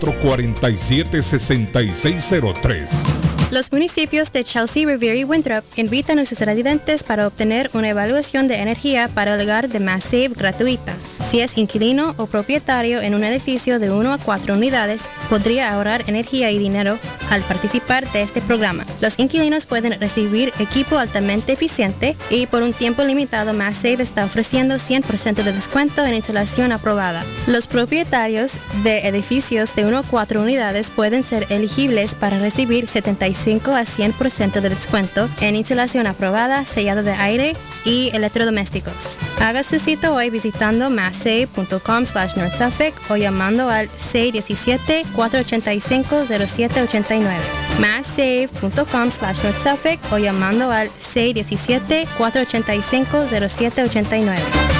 6603 Los municipios de Chelsea, Revere y Winthrop invitan a sus residentes para obtener una evaluación de energía para el hogar de Mass Save gratuita. Si es inquilino o propietario en un edificio de 1 a 4 unidades, podría ahorrar energía y dinero al participar de este programa. Los inquilinos pueden recibir equipo altamente eficiente y por un tiempo limitado Mass Save está ofreciendo 100% de descuento en instalación aprobada. Los propietarios de edificios de 1 a 4 unidades pueden ser elegibles para recibir 75 a 100% de descuento en insulación aprobada, sellado de aire y electrodomésticos. Haga su cita hoy visitando masssave.com slash Suffolk o llamando al 617-485-0789. masssave.com slash Suffolk o llamando al 617-485-0789.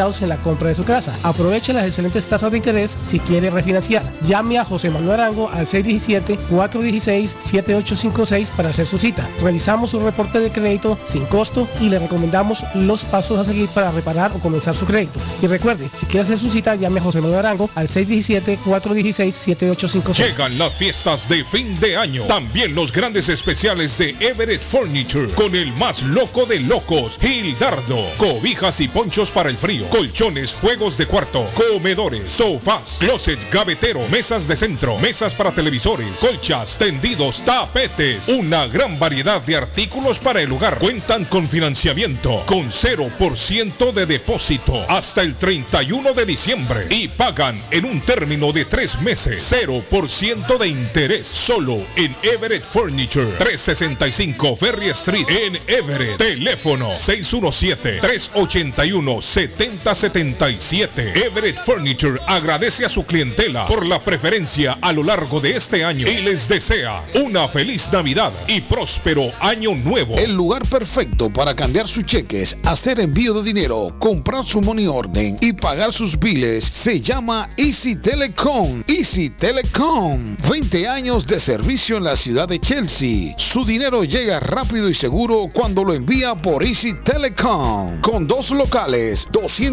en la compra de su casa. Aproveche las excelentes tasas de interés si quiere refinanciar. Llame a José Manuel Arango al 617-416-7856 para hacer su cita. Revisamos su reporte de crédito sin costo y le recomendamos los pasos a seguir para reparar o comenzar su crédito. Y recuerde, si quiere hacer su cita, llame a José Manuel Arango al 617-416-7856. Llegan las fiestas de fin de año. También los grandes especiales de Everett Furniture con el más loco de locos, Gildardo. Cobijas y ponchos para el frío. Colchones, juegos de cuarto, comedores, sofás, closet, gavetero, mesas de centro, mesas para televisores, colchas, tendidos, tapetes. Una gran variedad de artículos para el hogar. Cuentan con financiamiento con 0% de depósito hasta el 31 de diciembre y pagan en un término de tres meses. 0% de interés solo en Everett Furniture 365 Ferry Street en Everett. Teléfono 617-381-7077. Everett Furniture agradece a su clientela por la preferencia a lo largo de este año y les desea una feliz Navidad y próspero año nuevo. El lugar perfecto para cambiar sus cheques, hacer envío de dinero, comprar su money orden y pagar sus biles se llama Easy Telecom. Easy Telecom. 20 años de servicio en la ciudad de Chelsea. Su dinero llega rápido y seguro cuando lo envía por Easy Telecom. Con dos locales,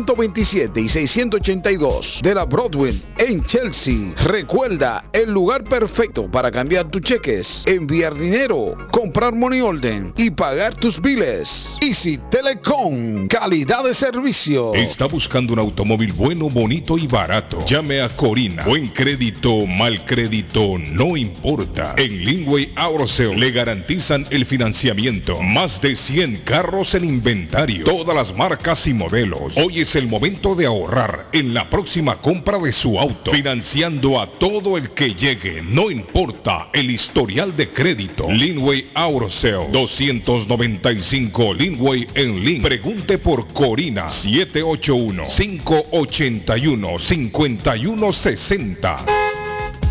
227 y 682 de la Broadway en Chelsea. Recuerda, el lugar perfecto para cambiar tus cheques, enviar dinero, comprar money order y pagar tus biles. Easy Telecom, calidad de servicio. Está buscando un automóvil bueno, bonito y barato. Llame a Corina. Buen crédito, mal crédito, no importa. En Lingway Auto Sale le garantizan el financiamiento. Más de 100 carros en inventario. Todas las marcas y modelos. Hoy es el momento de ahorrar en la próxima compra de su auto. Financiando a todo el que llegue. No importa el historial de crédito. Linway Auto Sale 295 Linway en Link. Pregunte por Corina 781 581 5160.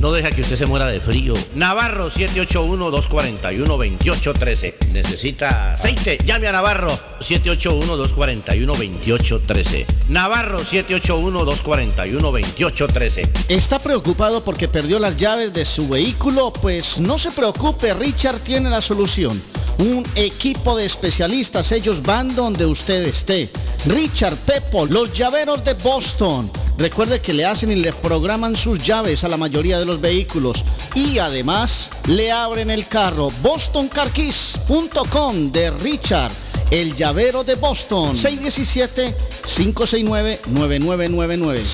no deja que usted se muera de frío. Navarro 781-241-2813. Necesita aceite. Llame a Navarro 781-241-2813. Navarro 781-241-2813. ¿Está preocupado porque perdió las llaves de su vehículo? Pues no se preocupe, Richard tiene la solución. Un equipo de especialistas, ellos van donde usted esté. Richard Pepo, los llaveros de Boston. Recuerde que le hacen y le programan sus llaves a la mayoría de los vehículos. Y además le abren el carro. BostonCarKeys.com de Richard. El llavero de Boston. 617-569-9999.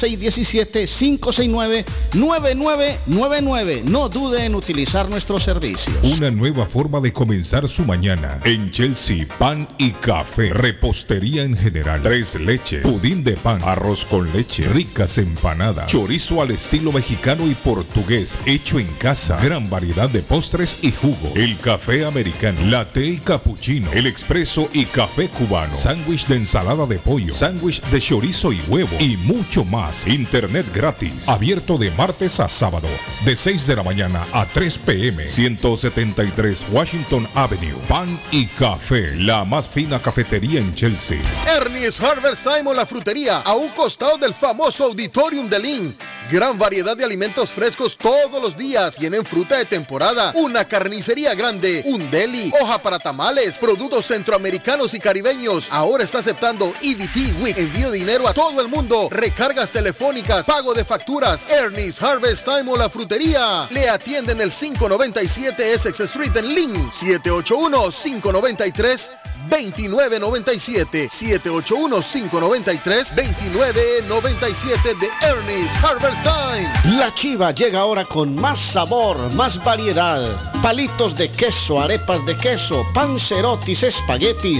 617-569-9999. No dude en utilizar nuestros servicios. Una nueva forma de comenzar su mañana. En Chelsea, pan y café. Repostería en general. Tres leches. Pudín de pan. Arroz con leche. Ricas empanadas. Chorizo al estilo mexicano y portugués. Hecho en casa. Gran variedad de postres y jugo. El café americano. Latte y cappuccino. El expreso y café cubano. Sándwich de ensalada de pollo. Sándwich de chorizo y huevo. Y mucho más. Internet gratis. Abierto de martes a sábado. De 6 de la mañana a 3 pm. 173 Washington Avenue. Pan y café. La más fina cafetería en Chelsea. Ernie's Harvest Time la frutería, a un costado del famoso Auditorium de Lynn. Gran variedad de alimentos frescos todos los días. Tienen fruta de temporada, una carnicería grande, un deli, hoja para tamales, productos centroamericanos y caribeños. Ahora está aceptando EBT Week. Envío dinero a todo el mundo. Recargas telefónicas, pago de facturas. Ernie's Harvest Time o la frutería. Le atienden el 597 Essex Street en Lynn. 781 593 2997 781-593-2997 de Ernest Harvest Time. La chiva llega ahora con más sabor, más variedad. Palitos de queso, arepas de queso, pancerotis, espaguetis,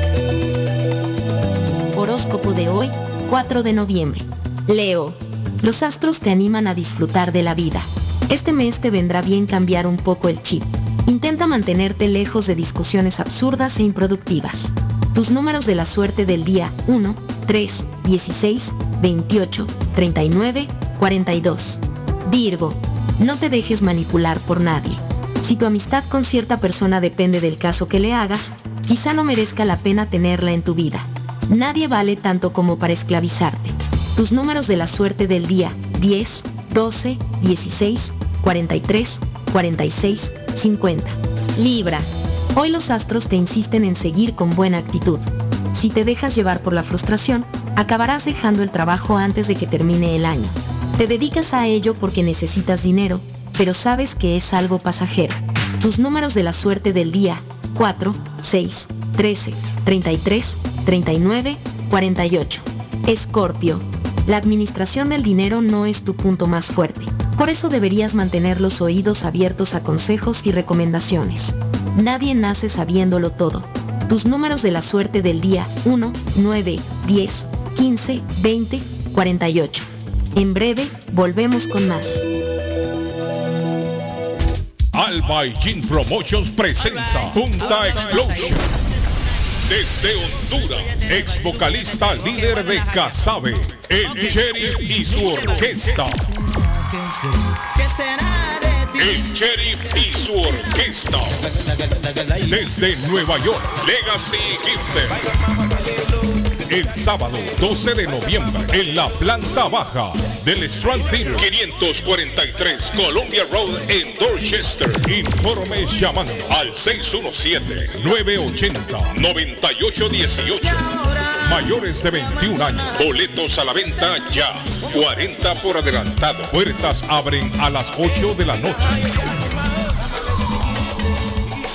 De hoy, 4 de noviembre. Leo, los astros te animan a disfrutar de la vida. Este mes te vendrá bien cambiar un poco el chip. Intenta mantenerte lejos de discusiones absurdas e improductivas. Tus números de la suerte del día 1, 3, 16, 28 39 42. Virgo, no te dejes manipular por nadie. Si tu amistad con cierta persona depende del caso que le hagas, quizá no merezca la pena tenerla en tu vida. Nadie vale tanto como para esclavizarte. Tus números de la suerte del día 10, 12, 16, 43, 46, 50. Libra. Hoy los astros te insisten en seguir con buena actitud. Si te dejas llevar por la frustración, acabarás dejando el trabajo antes de que termine el año. Te dedicas a ello porque necesitas dinero, pero sabes que es algo pasajero. Tus números de la suerte del día 4, 6, 13, 33, 39, 48. Escorpio. La administración del dinero no es tu punto más fuerte. Por eso deberías mantener los oídos abiertos a consejos y recomendaciones. Nadie nace sabiéndolo todo. Tus números de la suerte del día 1, 9, 10, 15, 20, 48. En breve, volvemos con más. Alba y Jean Promotions presenta Punta Explosion. Desde Honduras, ex vocalista líder de Casabe, el Sheriff y su orquesta. El Sheriff y su orquesta. Desde Nueva York, Legacy Gifted. El sábado 12 de noviembre en la planta baja del Strand Theater 543 Columbia Road en Dorchester. Informes llamando al 617-980-9818. Mayores de 21 años. Boletos a la venta ya. 40 por adelantado. Puertas abren a las 8 de la noche.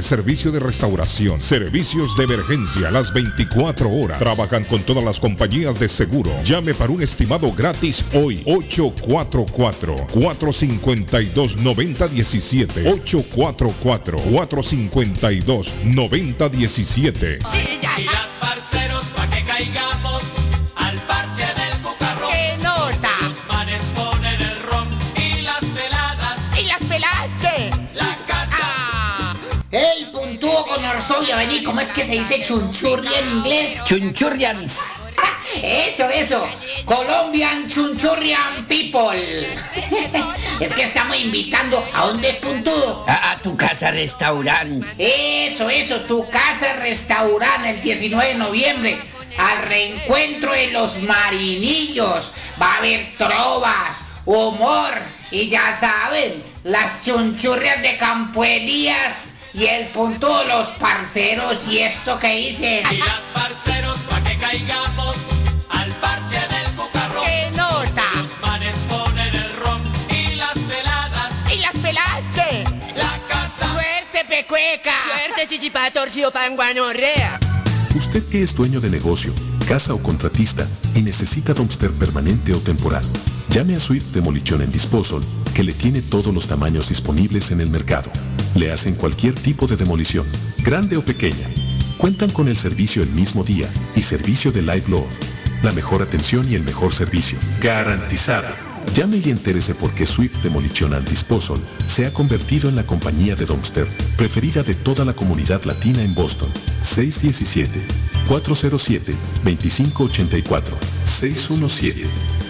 servicio de restauración, servicios de emergencia las 24 horas. Trabajan con todas las compañías de seguro. Llame para un estimado gratis hoy. 844-452-9017. 844-452-9017. Y las parceros pa' que caigamos Orsobio! Vení, ¿cómo es que se dice chunchurria en inglés? Chunchurrians. Eso, eso. Colombian Chunchurrian People. es que estamos invitando. ¿A dónde es puntudo? A, a tu casa restaurante. Eso, eso. Tu casa restaurante el 19 de noviembre. Al reencuentro de los marinillos. Va a haber trovas, humor. Y ya saben, las chunchurrias de Campo Elías. Y el puntudo, los parceros. Y esto que dicen. Y las parceros pa' que caigamos al parche del cucarrón. ¡Qué nota! Los manes ponen el ron y las peladas. ¿Y las pelaste? La casa. ¡Suerte, pecueca! Suerte, chichipa, torcido, panguanorrea. Usted que es dueño de negocio, casa o contratista y necesita dumpster permanente o temporal, llame a Swift Demolition en Disposal que le tiene todos los tamaños disponibles en el mercado. Le hacen cualquier tipo de demolición, grande o pequeña. Cuentan con el servicio el mismo día y servicio de live load. la mejor atención y el mejor servicio. Garantizado. Llame y entérese por qué Swift Demolition and Disposal se ha convertido en la compañía de dumpster preferida de toda la comunidad latina en Boston. 617-407-2584.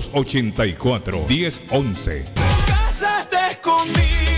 781-284-1011. Cásate conmigo.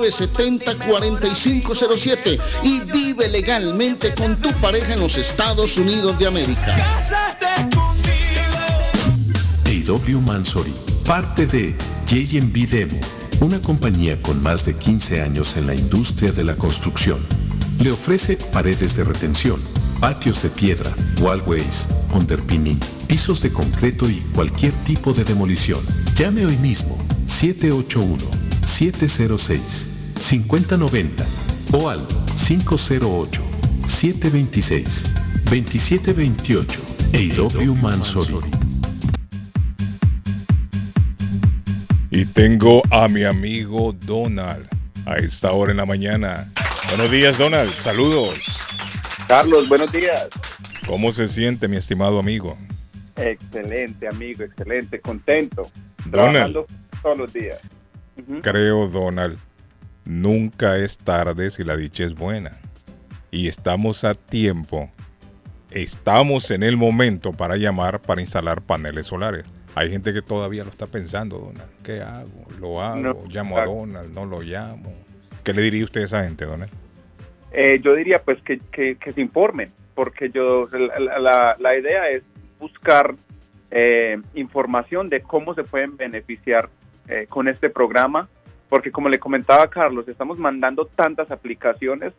617-970-4507 y vive legalmente con tu pareja en los Estados Unidos de América. A.W. Mansory, parte de JMB Demo, una compañía con más de 15 años en la industria de la construcción. Le ofrece paredes de retención, patios de piedra, wallways, underpinning, pisos de concreto y cualquier tipo de demolición. Llame hoy mismo 781-706-5090 o al 508-726-2728. A.W. Mansory. Y tengo a mi amigo Donald a esta hora en la mañana. Buenos días, Donald. Saludos. Carlos, buenos días. ¿Cómo se siente, mi estimado amigo? Excelente, amigo, excelente, contento. Donald. Trabajando todos los días. Creo, Donald, nunca es tarde si la dicha es buena. Y estamos a tiempo. Estamos en el momento para llamar para instalar paneles solares. Hay gente que todavía lo está pensando, Donald. ¿Qué hago? ¿Lo hago? No, ¿Llamo a. Donald? ¿No lo llamo? ¿Qué le diría usted a esa gente, Donald? Eh, yo diría pues que, que- que se informen, porque yo la, la- la idea es buscar eh, información de cómo se pueden beneficiar eh, con este programa, porque como le comentaba Carlos, estamos mandando tantas aplicaciones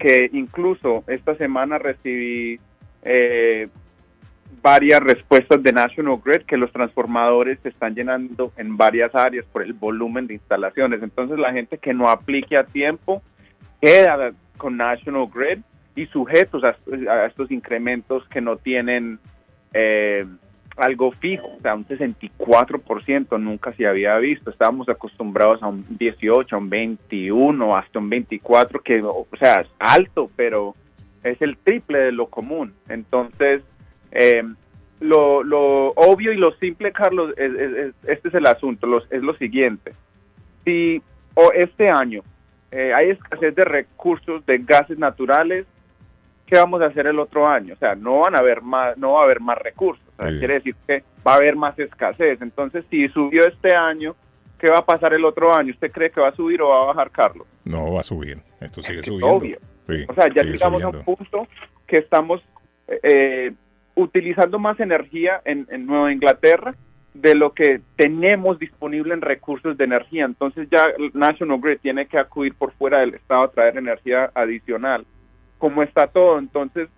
que incluso esta semana recibí eh, varias respuestas de National Grid que los transformadores se están llenando en varias áreas por el volumen de instalaciones. Entonces la gente que no aplique a tiempo queda con National Grid y sujetos a, a estos incrementos que no tienen eh, algo fijo, o sea, un 64% nunca se había visto. Estábamos acostumbrados a un 18, a un 21, hasta un 24, que, o sea, es alto, pero es el triple de lo común. Entonces, eh, lo, lo obvio y lo simple, Carlos, es- es- es- este es el asunto, es lo siguiente. Si o este año eh, hay escasez de recursos de gases naturales, ¿qué vamos a hacer el otro año? O sea, no van a haber más, no va a haber más recursos. O sea, quiere decir que va a haber más escasez. Entonces, si subió este año, ¿qué va a pasar el otro año? ¿Usted cree que va a subir o va a bajar, Carlos? No va a subir. Esto sigue Es subiendo. obvio. Sí, O sea, ya llegamos a un punto que estamos eh, utilizando más energía en, en Nueva Inglaterra de lo que tenemos disponible en recursos de energía. Entonces ya National Grid tiene que acudir por fuera del estado a traer energía adicional. Como está todo, entonces,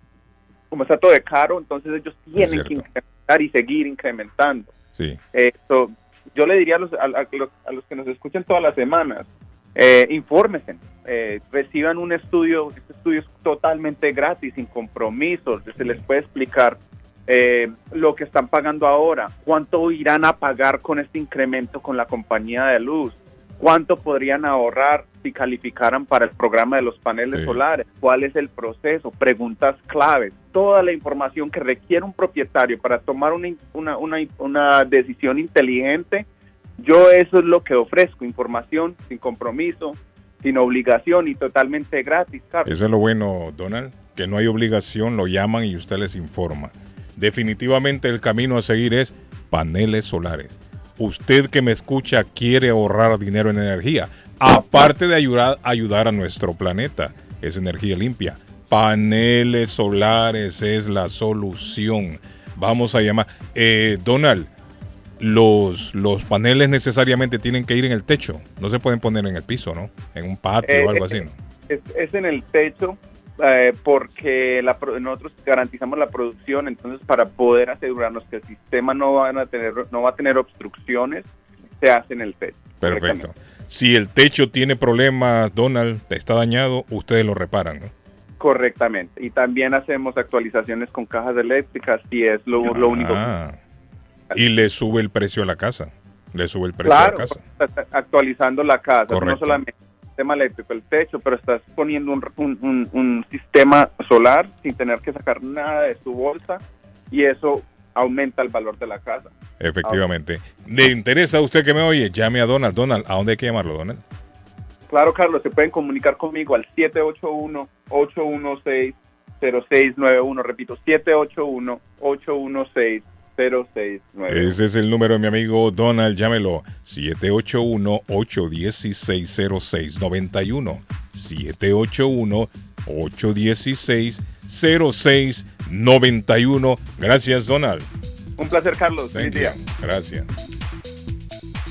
como está todo de caro, entonces ellos tienen que incrementar y seguir incrementando. Sí. Eh, so, yo le diría a los, a, a los, a los que nos escuchan todas las semanas, eh, infórmense, eh, reciban un estudio, este estudio es totalmente gratis, sin compromiso, se les puede explicar eh, lo que están pagando ahora, cuánto irán a pagar con este incremento con la compañía de luz, cuánto podrían ahorrar si calificaran para el programa de los paneles Sí. solares, cuál es el proceso, preguntas claves, toda la información que requiere un propietario para tomar una, una, una, una decisión inteligente. Yo eso es lo que ofrezco, información sin compromiso, sin obligación y totalmente gratis, Carlos. Eso es lo bueno, Donald, que no hay obligación, lo llaman y usted les informa. definitivamente el camino a seguir es paneles solares. Usted que me escucha quiere ahorrar dinero en energía, aparte de ayudar, ayudar a nuestro planeta, es energía limpia. Paneles solares es la solución. Vamos a llamar. Eh, Donald, los, los paneles necesariamente tienen que ir en el techo. No se pueden poner en el piso, ¿no? En un patio Eh, o algo así, ¿no? Es, es en el techo eh, porque la nosotros garantizamos la producción, entonces para poder asegurarnos que el sistema no van a tener no va a tener obstrucciones, se hace en el techo. Perfecto. Si el techo tiene problemas, Donald, está dañado, ustedes lo reparan, ¿no? Correctamente. Y también hacemos actualizaciones con cajas eléctricas si es lo, lo único. Ah. Y le sube el precio a la casa. Le sube el precio Claro, a la casa. actualizando la casa, no Correcto. solamente el sistema eléctrico, el techo, pero estás poniendo un, un- un- un sistema solar sin tener que sacar nada de tu bolsa y eso aumenta el valor de la casa. Efectivamente. ¿Le interesa a usted que me oye? Llame a Donald. Donald, ¿a dónde hay que llamarlo, Donald? Claro, Carlos, se pueden comunicar conmigo al 781-816-0691. Repito, 781-816-0691. Ese es el número de mi amigo Donald. Llámelo. 781-816-0691. 781-816-0691. Gracias, Donald. Un placer, Carlos. Thank Feliz you. día. Gracias.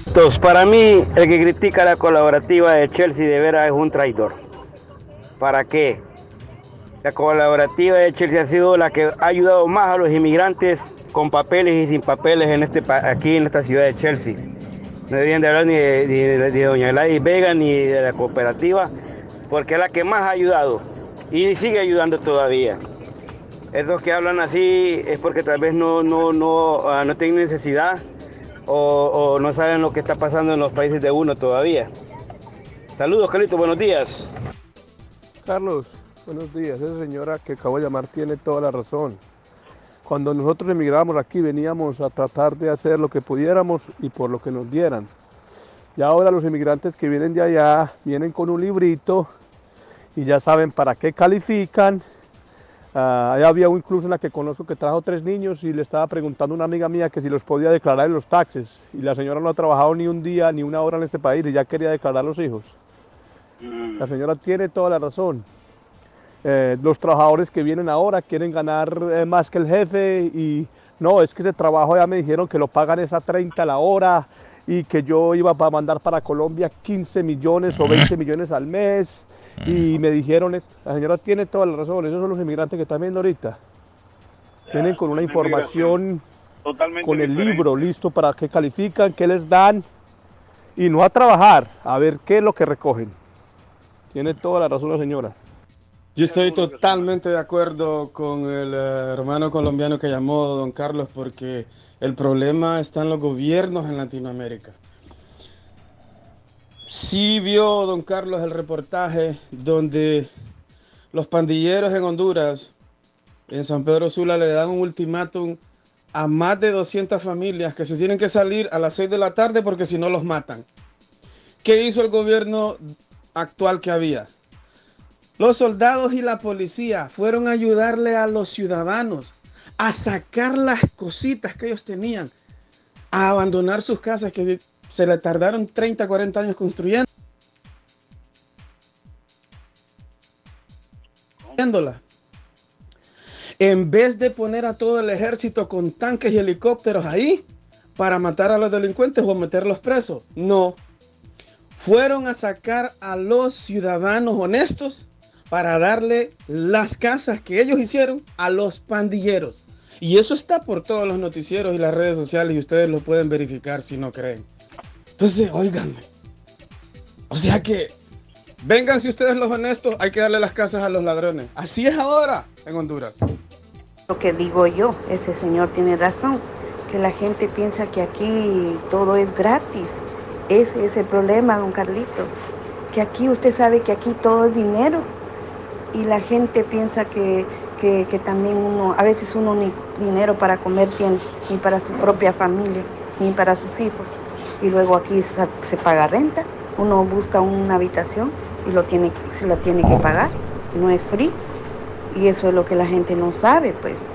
Entonces, para mí, el que critica la colaborativa de Chelsea de veras es un traidor. ¿Para qué? La colaborativa de Chelsea ha sido la que ha ayudado más a los inmigrantes con papeles y sin papeles en este aquí en esta ciudad de Chelsea. No deberían de hablar ni de, doña Gladys Vega ni de la cooperativa, porque es la que más ha ayudado y sigue ayudando todavía. Esos que hablan así es porque tal vez no, no, no, ah, no tienen necesidad o, o no saben lo que está pasando en los países de uno todavía. Saludos, Carlito, buenos días. Carlos, buenos días. Esa señora que acabo de llamar tiene toda la razón. Cuando nosotros emigramos aquí veníamos a tratar de hacer lo que pudiéramos y por lo que nos dieran. Y ahora los inmigrantes que vienen de allá vienen con un librito y ya saben para qué califican. Ahí había incluso una que conozco que trajo tres niños y le estaba preguntando a una amiga mía que si los podía declarar en los taxes. Y la señora no ha trabajado ni un día ni una hora en este país y ya quería declarar los hijos. La señora tiene toda la razón. Eh, los trabajadores que vienen ahora quieren ganar eh, más que el jefe y no, es que ese trabajo ya me dijeron que lo pagan esa 30 la hora y que yo iba a mandar para Colombia 15 millones o 20 millones al mes y me dijeron, es- la señora tiene toda la razón, esos son los inmigrantes que están viendo ahorita. Vienen con una información, Totalmente con el diferente. libro listo para qué califican, qué les dan y no a trabajar, a ver qué es lo que recogen. Tiene toda la razón la señora. Yo estoy totalmente de acuerdo con el eh, hermano colombiano que llamó don Carlos porque el problema está en los gobiernos en Latinoamérica. Sí vio don Carlos el reportaje donde los pandilleros en Honduras, en San Pedro Sula, le dan un ultimátum a más de 200 familias que se tienen que salir a las 6 de la tarde porque si no los matan. ¿Qué hizo el gobierno actual que había? Los soldados y la policía fueron a ayudarle a los ciudadanos a sacar las cositas que ellos tenían, a abandonar sus casas que se le tardaron 30, 40 años construyendo. En vez de poner a todo el ejército con tanques y helicópteros ahí para matar a los delincuentes o meterlos presos, no. Fueron a sacar a los ciudadanos honestos para darle las casas que ellos hicieron a los pandilleros. Y eso está por todos los noticieros y las redes sociales y ustedes lo pueden verificar si no creen. Entonces, óiganme. O sea que, vengan si ustedes los honestos, hay que darle las casas a los ladrones. Así es ahora en Honduras. Lo que digo yo, ese señor tiene razón, que la gente piensa que aquí todo es gratis. Ese es el problema, don Carlitos, que aquí usted sabe que aquí todo es dinero y la gente piensa que, que- que también uno, a veces uno ni dinero para comer tiene, ni para su propia familia, ni para sus hijos. Y luego aquí se, se paga renta, uno busca una habitación y lo tiene, que- se la tiene que pagar, no es free. Y eso es lo que la gente no sabe, pues.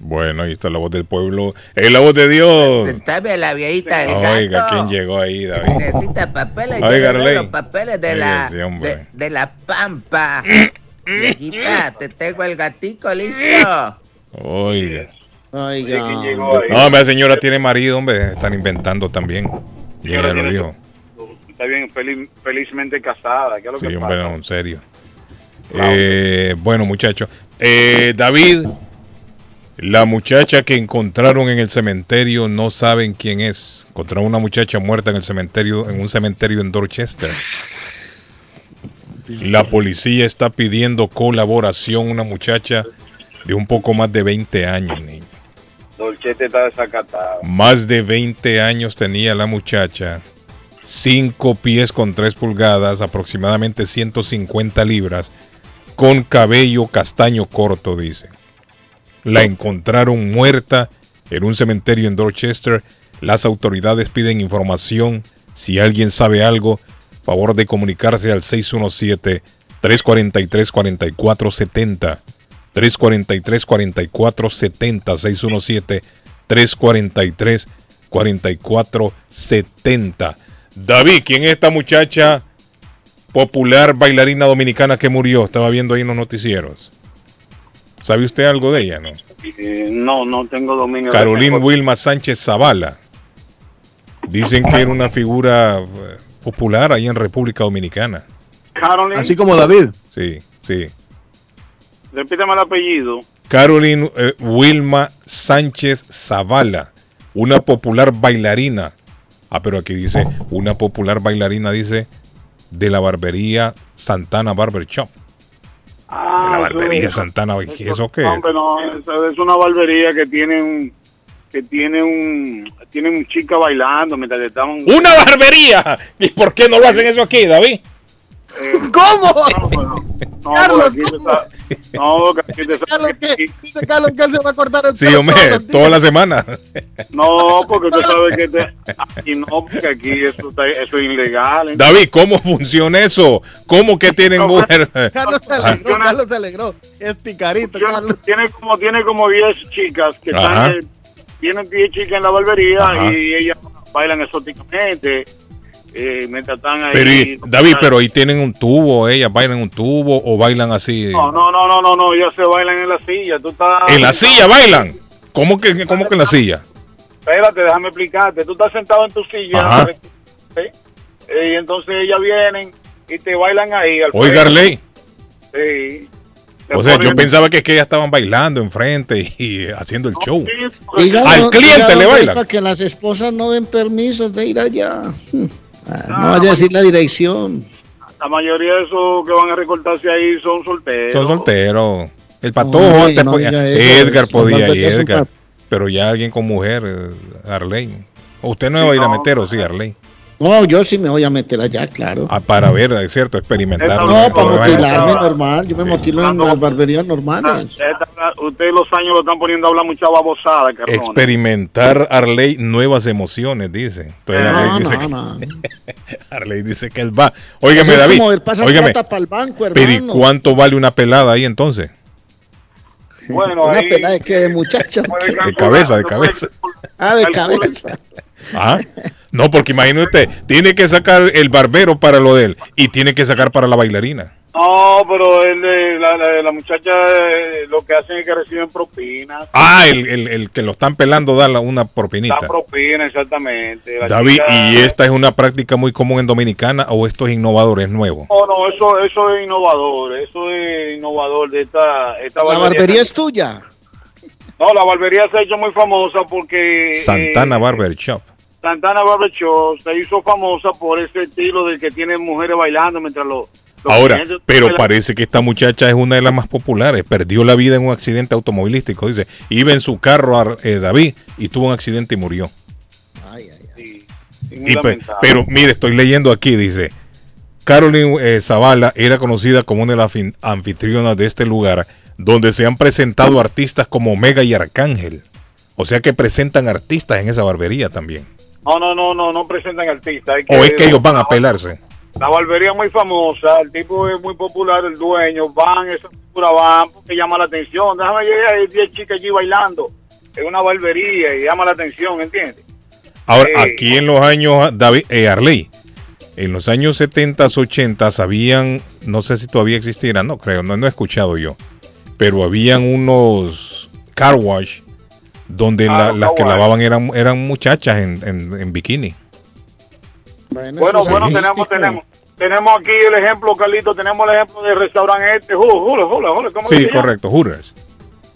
Bueno, ahí está la voz del pueblo. Es la voz de Dios. A la viejita del Oiga, gato. ¿quién llegó ahí, David? Necesita papeles. Oiga, los papeles de la, sí, de, de la pampa. Viejita, te tengo el gatico listo. Oiga. Oiga. No, la señora tiene marido, hombre. Están inventando también. Y ella lo dijo. Está bien, feliz- felizmente casada. ¿Qué es lo Sí, que hombre, pasa? no, en serio. Eh, bueno, muchachos. Eh, David, la muchacha que encontraron en el cementerio no saben quién es. Encontraron una muchacha muerta en el cementerio, en un cementerio en Dorchester. La policía está pidiendo colaboración. Una muchacha de un poco más de 20 años, niño. Dolchete está desacatado. Más de 20 años tenía la muchacha. 5 pies con 3 pulgadas, aproximadamente 150 libras, con cabello castaño corto, dice. La encontraron muerta en un cementerio en Dorchester. Las autoridades piden información. Si alguien sabe algo, favor de comunicarse al 617-343-4470. 343-4470. 617-343-4470. David, ¿quién es esta muchacha popular bailarina dominicana que murió? Estaba viendo ahí en los noticieros. ¿Sabe usted algo de ella, no? Eh, no, no tengo dominio. Carolina Wilma Sánchez Zavala. Dicen que era una figura eh, popular ahí en República Dominicana. Caroline, Así como David. Sí, sí. repítame el apellido. Carolyn eh, Wilma Sánchez Zavala, una popular bailarina. Ah, pero aquí dice, una popular bailarina, dice, de la barbería Santana Barber Shop. Ah, De la eso- barbería Santana, ¿eso qué? No, hombre, no, es una barbería que tiene un que tiene un tiene un chica bailando mientras que estaban ¡Una barbería! ¿Y por qué no lo hacen eso aquí, David? ¿Cómo? No, Carlos, porque aquí te está- no, que aquí te está- Carlos, ¿qué? Dice Carlos que él se va a cortar el Sí, pelo hombre, todos toda la semana. no, porque usted sabe que te, aquí no, porque aquí eso, está- eso es ilegal. ¿eh? David, ¿cómo funciona eso? ¿Cómo que tienen mujer? Carlos se alegró, Carlos se alegró. Es picarito, Carlos. Tiene como tiene como 10 chicas que Ajá. están, eh, tienen 10 chicas en la barbería Ajá. y ellas bailan exóticamente eh, mientras están ahí. Pero, y- David, pero ahí tienen un tubo, ellas bailan un tubo o bailan así. No, no, no, no, no, no, ellas se bailan en la silla. Tú estás En la silla bailan. ¿Cómo que, cómo que en la silla? Espérate, déjame explicarte. Tú estás sentado en tu silla. ¿eh? Y entonces ellas vienen y te bailan ahí. Al Oiga. Arley. Sí. O sea, yo pensaba que, es que ellas estaban bailando enfrente y, haciendo el show. Dígalo- Al cliente le bailan. Para que las esposas no den permisos de ir allá. Ah, no vaya a decir la dirección. La mayoría de esos que van a recortarse ahí son solteros. Son solteros. El patojo Oye, antes no podía- diga eso, Edgar podía y son Edgar. Pero ya alguien con mujer, eh, Arley. Usted no va a ir a meter, ¿o sí, Arley? No, yo sí me voy a meter allá, claro. Ah, para ver, es cierto, experimentar. No, para motilarme eh, normal. Yo me motilo en las barberías normales. Ustedes los años lo están poniendo a hablar mucha babosada, carnón. Experimentar Arley nuevas emociones, dice. Entonces, No, Arley, dice no, que, Arley dice que él va. Óigame, es David. Óigame. banco, Pero ¿y cuánto vale una pelada ahí entonces? Bueno, Una ahí- pelada de que de muchacho. De cabeza, de cabeza. Ah, de cabeza. Ah, no, porque imagínate tiene que sacar el barbero para lo de él y tiene que sacar para la bailarina. No, pero el de- la, la, la muchacha eh, lo que hacen es que reciben propinas. Ah, el, el- el que lo están pelando da una propinita. La propina, exactamente. La David, chica- ¿y esta es una práctica muy común en Dominicana o esto es innovador, es nuevo? No, no, eso, eso es innovador. Eso es innovador de esta, esta La barbería es tuya. No, la barbería se ha hecho muy famosa porque... Santana eh, Barber Shop. Santana Barber se hizo famosa por ese estilo de que tiene mujeres bailando mientras los... los Ahora, clientes pero parece que esta muchacha es una de las más populares. Perdió la vida en un accidente automovilístico. Dice, iba en su carro a eh, David y tuvo un accidente y murió. muy Y pe- lamentable. pero mire, estoy leyendo aquí, dice, Carolyn eh, Zavala era conocida como una de las anfitrionas de este lugar, donde se han presentado artistas como Omega y Arcángel. O sea que presentan artistas en esa barbería también. No, no, no, no, no presentan artistas. hay O es que ellos van a pelarse. La barbería muy famosa, el tipo es muy popular, el dueño, van, esa figura van, porque llama la atención. Déjame llegar, hay 10 chicas allí bailando. Es una barbería y llama la atención, ¿entiendes? Ahora, Eh, aquí en los años, David, eh, Arley, en los años 70, 80, habían, no sé si todavía existiera, no creo, no, no he escuchado yo, pero habían unos car wash donde Ah, la- los las que lavaban eran, eran muchachas en, en- en bikini. Bueno, bueno, es tenemos, tenemos, tenemos aquí el ejemplo, Carlito, tenemos el ejemplo del restaurante este, Jula, Jula, ¿cómo Sí, se llama? correcto, Hooters.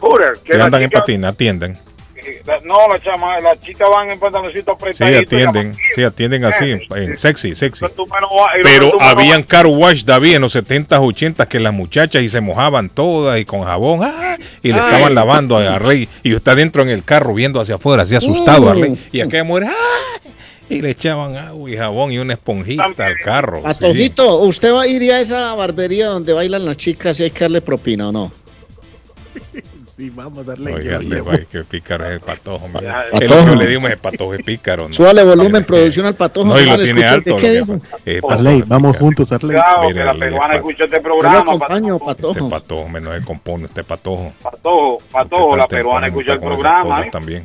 Hooter, que andan en patina, atienden. La- no, la chama, las chicas van en pantaloncito Sí, apretadito. atienden, sí, atienden así, en, en sexy, sexy. Pero habían car wash, David, en los 70s, 80s, que las muchachas y se mojaban todas y con jabón, ¡ah! y le Ay. estaban lavando a Arley. Y usted adentro en el carro viendo hacia afuera, así asustado, Mm. Arley. Y aquella mujer, ¡ah! Y le echaban agua y jabón y una esponjita al carro. sí. Patojito, ¿usted va a ir a esa barbería donde bailan las chicas y hay que darle propina o no? Sí, vamos a darle. Oiga, le va, que pícaro es el patojo. Patojo. Lo que le dimos, el patojo es pícaro. ¿no? Súbale volumen, producción al patojo. No, y lo tiene alto. ¿Qué lo que Arley, patojo, vamos juntos, Arley. Mire, que la Arley, peruana escucha este Yo programa, acompaño, Este patojo. patojo, menos se compone, este patojo. Patojo, Patojo, la peruana escucha el programa. ¿eh? También.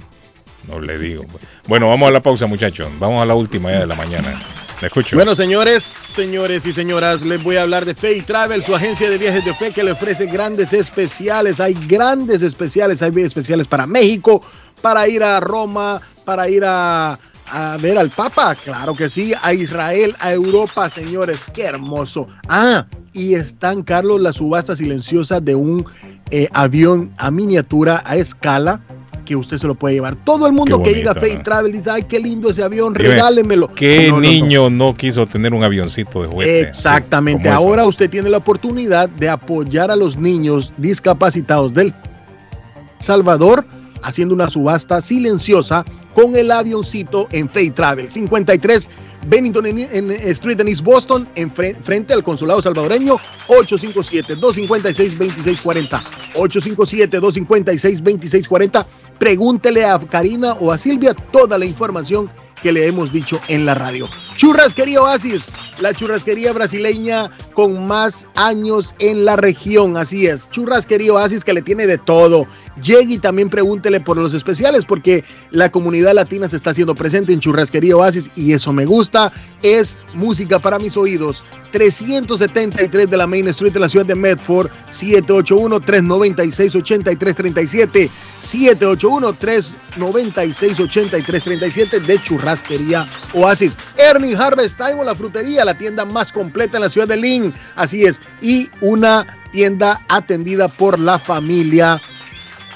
No le digo. Bueno, vamos a la pausa, muchachos. Vamos a la última ya de la mañana. Le. Bueno, señores, señores y señoras, les voy a hablar de Fay Travel, su agencia de viajes de fe que le ofrece grandes especiales. Hay grandes especiales, hay especiales para México, para ir a Roma, para ir a, a ver al Papa, claro que sí, a Israel, a Europa, señores, qué hermoso. Ah, y están, Carlos, la subasta silenciosa de un eh, avión a miniatura, a escala, que usted se lo puede llevar. Todo el mundo que llega a Fay ¿no? Travel dice, ay, qué lindo ese avión, Dime, regálemelo. ¿Qué No, no, no. niño no, quiso tener un avioncito de juguete? Exactamente. Ahora usted tiene la oportunidad de apoyar a los niños discapacitados del Salvador haciendo una subasta silenciosa con el avioncito en Fay Travel. 53 Bennington en, Street en Boston, en fre- frente al consulado salvadoreño, 857-256-2640. 857-256-2640. Pregúntele a Karina o a Silvia toda la información que le hemos dicho en la radio. Churrasquería Oasis, la churrasquería brasileña con más años en la región, así es. Churrasquería Oasis que le tiene de todo. Llegue y también pregúntele por los especiales porque la comunidad latina se está haciendo presente en Churrasquería Oasis y eso me gusta. Es música para mis oídos. 373 de la Main Street de la ciudad de Medford, 781-396-8337, 781-396-8337 de Churrasquería Oasis. Ernie Harvest Time o la frutería, la tienda más completa en la ciudad de Lynn, así es, y una tienda atendida por la familia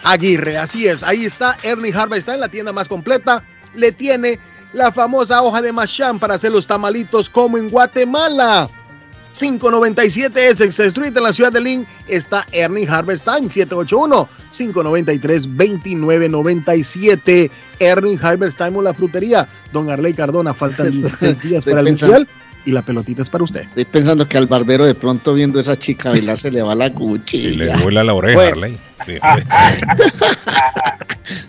Aguirre, así es, ahí está Ernie Harvest Time, la tienda más completa, le tiene la famosa hoja de machán para hacer los tamalitos como en Guatemala. 597 Essex Street en la ciudad de Lynn. Está Ernie Harvest Time 781-593-2997 Ernie Harvest Time o la frutería. Don Arley Cardona faltan 16 días para el mundial y la pelotita es para usted Estoy pensando que al barbero de pronto viendo esa chica bailar se le va la cuchilla. Y le vuela la oreja, Bueno. Arley. Sí,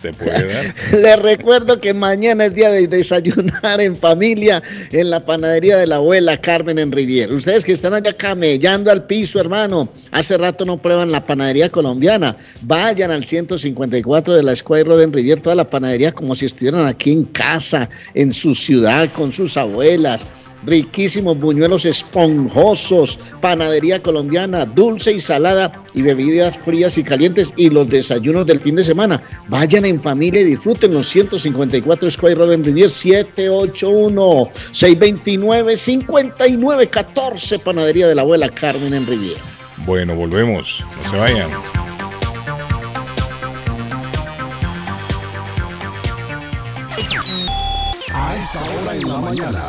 Se puede dar. Les recuerdo que mañana es día de desayunar en familia en la panadería de la abuela Carmen en Rivier. Ustedes que están allá camellando al piso, hermano, hace rato no prueban la panadería colombiana. Vayan al 154 de la Square Road en Rivier, toda la panadería como si estuvieran aquí en casa, en su ciudad, con sus abuelas riquísimos buñuelos esponjosos, panadería colombiana, dulce y salada y bebidas frías y calientes y los desayunos del fin de semana. Vayan en familia y disfruten los 154 Square Road en Rivier 781 629 5914 panadería de la abuela Carmen en Rivier. Bueno, volvemos. No se vayan. A esta hora en la mañana.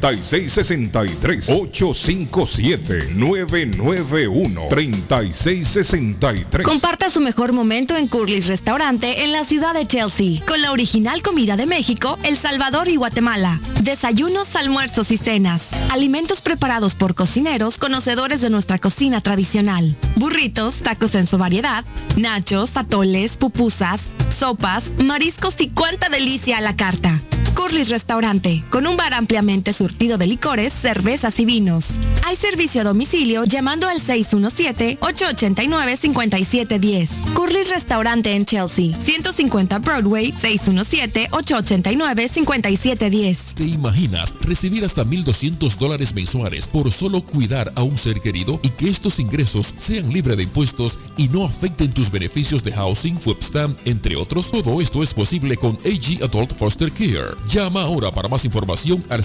857-991-3663. 991-3663. 857-991-3663. Comparta su mejor momento en Curly's Restaurante en la ciudad de Chelsea, con la original comida de México, El Salvador y Guatemala. Desayunos, almuerzos y cenas. Alimentos preparados por cocineros conocedores de nuestra cocina tradicional. Burritos, tacos en su variedad, nachos, atoles, pupusas, sopas, mariscos y cuánta delicia a la carta. Curly's Restaurante, con un bar ampliamente surtido de licores, cervezas y vinos. Hay servicio a domicilio llamando al 617-889-5710. Curly's Restaurante en Chelsea, 150 Broadway, 617-889-5710. ¿Te imaginas recibir hasta 1.200 dólares mensuales por solo cuidar a un ser querido y que estos ingresos sean libres de impuestos y no afecten tus beneficios de housing, webstamp, entre otros? Todo esto es posible con AG Adult Foster Care. Llama ahora para más información al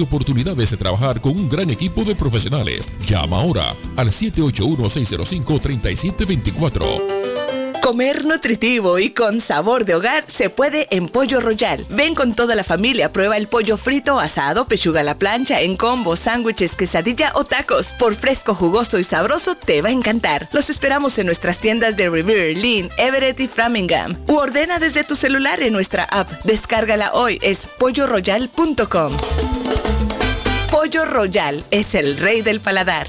oportunidades de trabajar con un gran equipo de profesionales. Llama ahora al 781-605-3724. Comer nutritivo y con sabor de hogar se puede en Pollo Royal. Ven con toda la familia, prueba el pollo frito, asado, pechuga a la plancha, en combo, sándwiches, quesadilla o tacos. Por fresco, jugoso y sabroso te va a encantar. Los esperamos en nuestras tiendas de Revere, Lynn, Everett y Framingham. U ordena desde tu celular en nuestra app. Descárgala hoy, es polloroyal.com. Pollo Royal es el rey del paladar.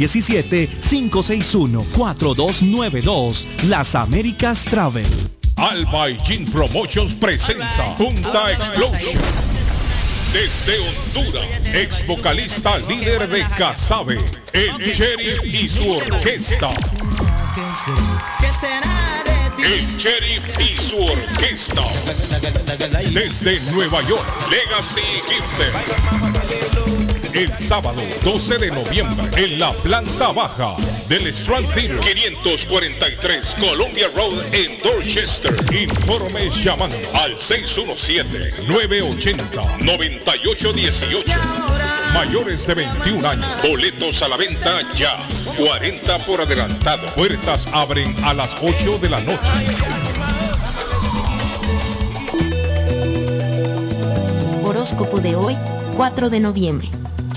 617-561-4292. Las Américas Travel. Alba y Jean Promotions presenta Punta Explosion. Desde Honduras, ex vocalista líder de Casabe, el Sheriff y su orquesta. El Sheriff y su orquesta. Desde Nueva York, Legacy Gifted. El sábado 12 de noviembre en la planta baja del Strand Theater 543 Columbia Road en Dorchester. Informes llamando al 617-980-9818. Mayores de 21 años. Boletos a la venta ya. 40 por adelantado. Puertas abren a las 8 de la noche. horóscopo de hoy, 4 de noviembre.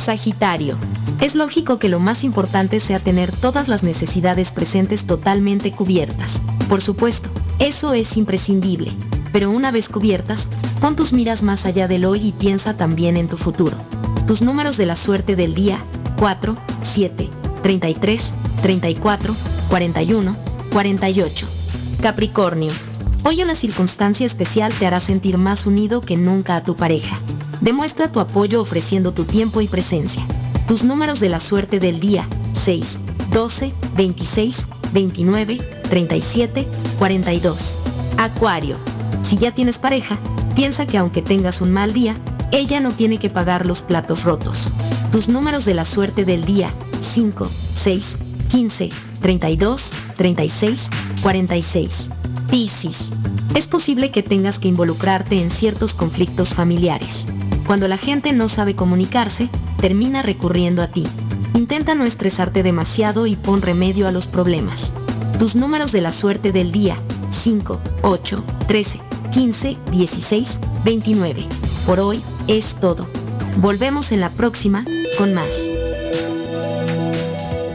Sagitario. Es lógico que lo más importante sea tener todas las necesidades presentes totalmente cubiertas. Por supuesto, eso es imprescindible. Pero una vez cubiertas, pon tus miras más allá del hoy y piensa también en tu futuro. Tus números de la suerte del día, 4, 7, 33, 34, 41, 48. Capricornio. Hoy una circunstancia especial te hará sentir más unido que nunca a tu pareja. Demuestra tu apoyo ofreciendo tu tiempo y presencia. Tus números de la suerte del día, 6, 12, 26, 29, 37, 42. Acuario. Si ya tienes pareja, piensa que aunque tengas un mal día, ella no tiene que pagar los platos rotos. Tus números de la suerte del día, 5, 6, 15, 32, 36, 46. Piscis. Es posible que tengas que involucrarte en ciertos conflictos familiares. Cuando la gente no sabe comunicarse, termina recurriendo a ti. Intenta no estresarte demasiado y pon remedio a los problemas. Tus números de la suerte del día, 5, 8, 13, 15, 16, 29. Por hoy es todo. Volvemos en la próxima con más.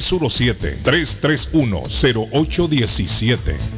617-331-0817.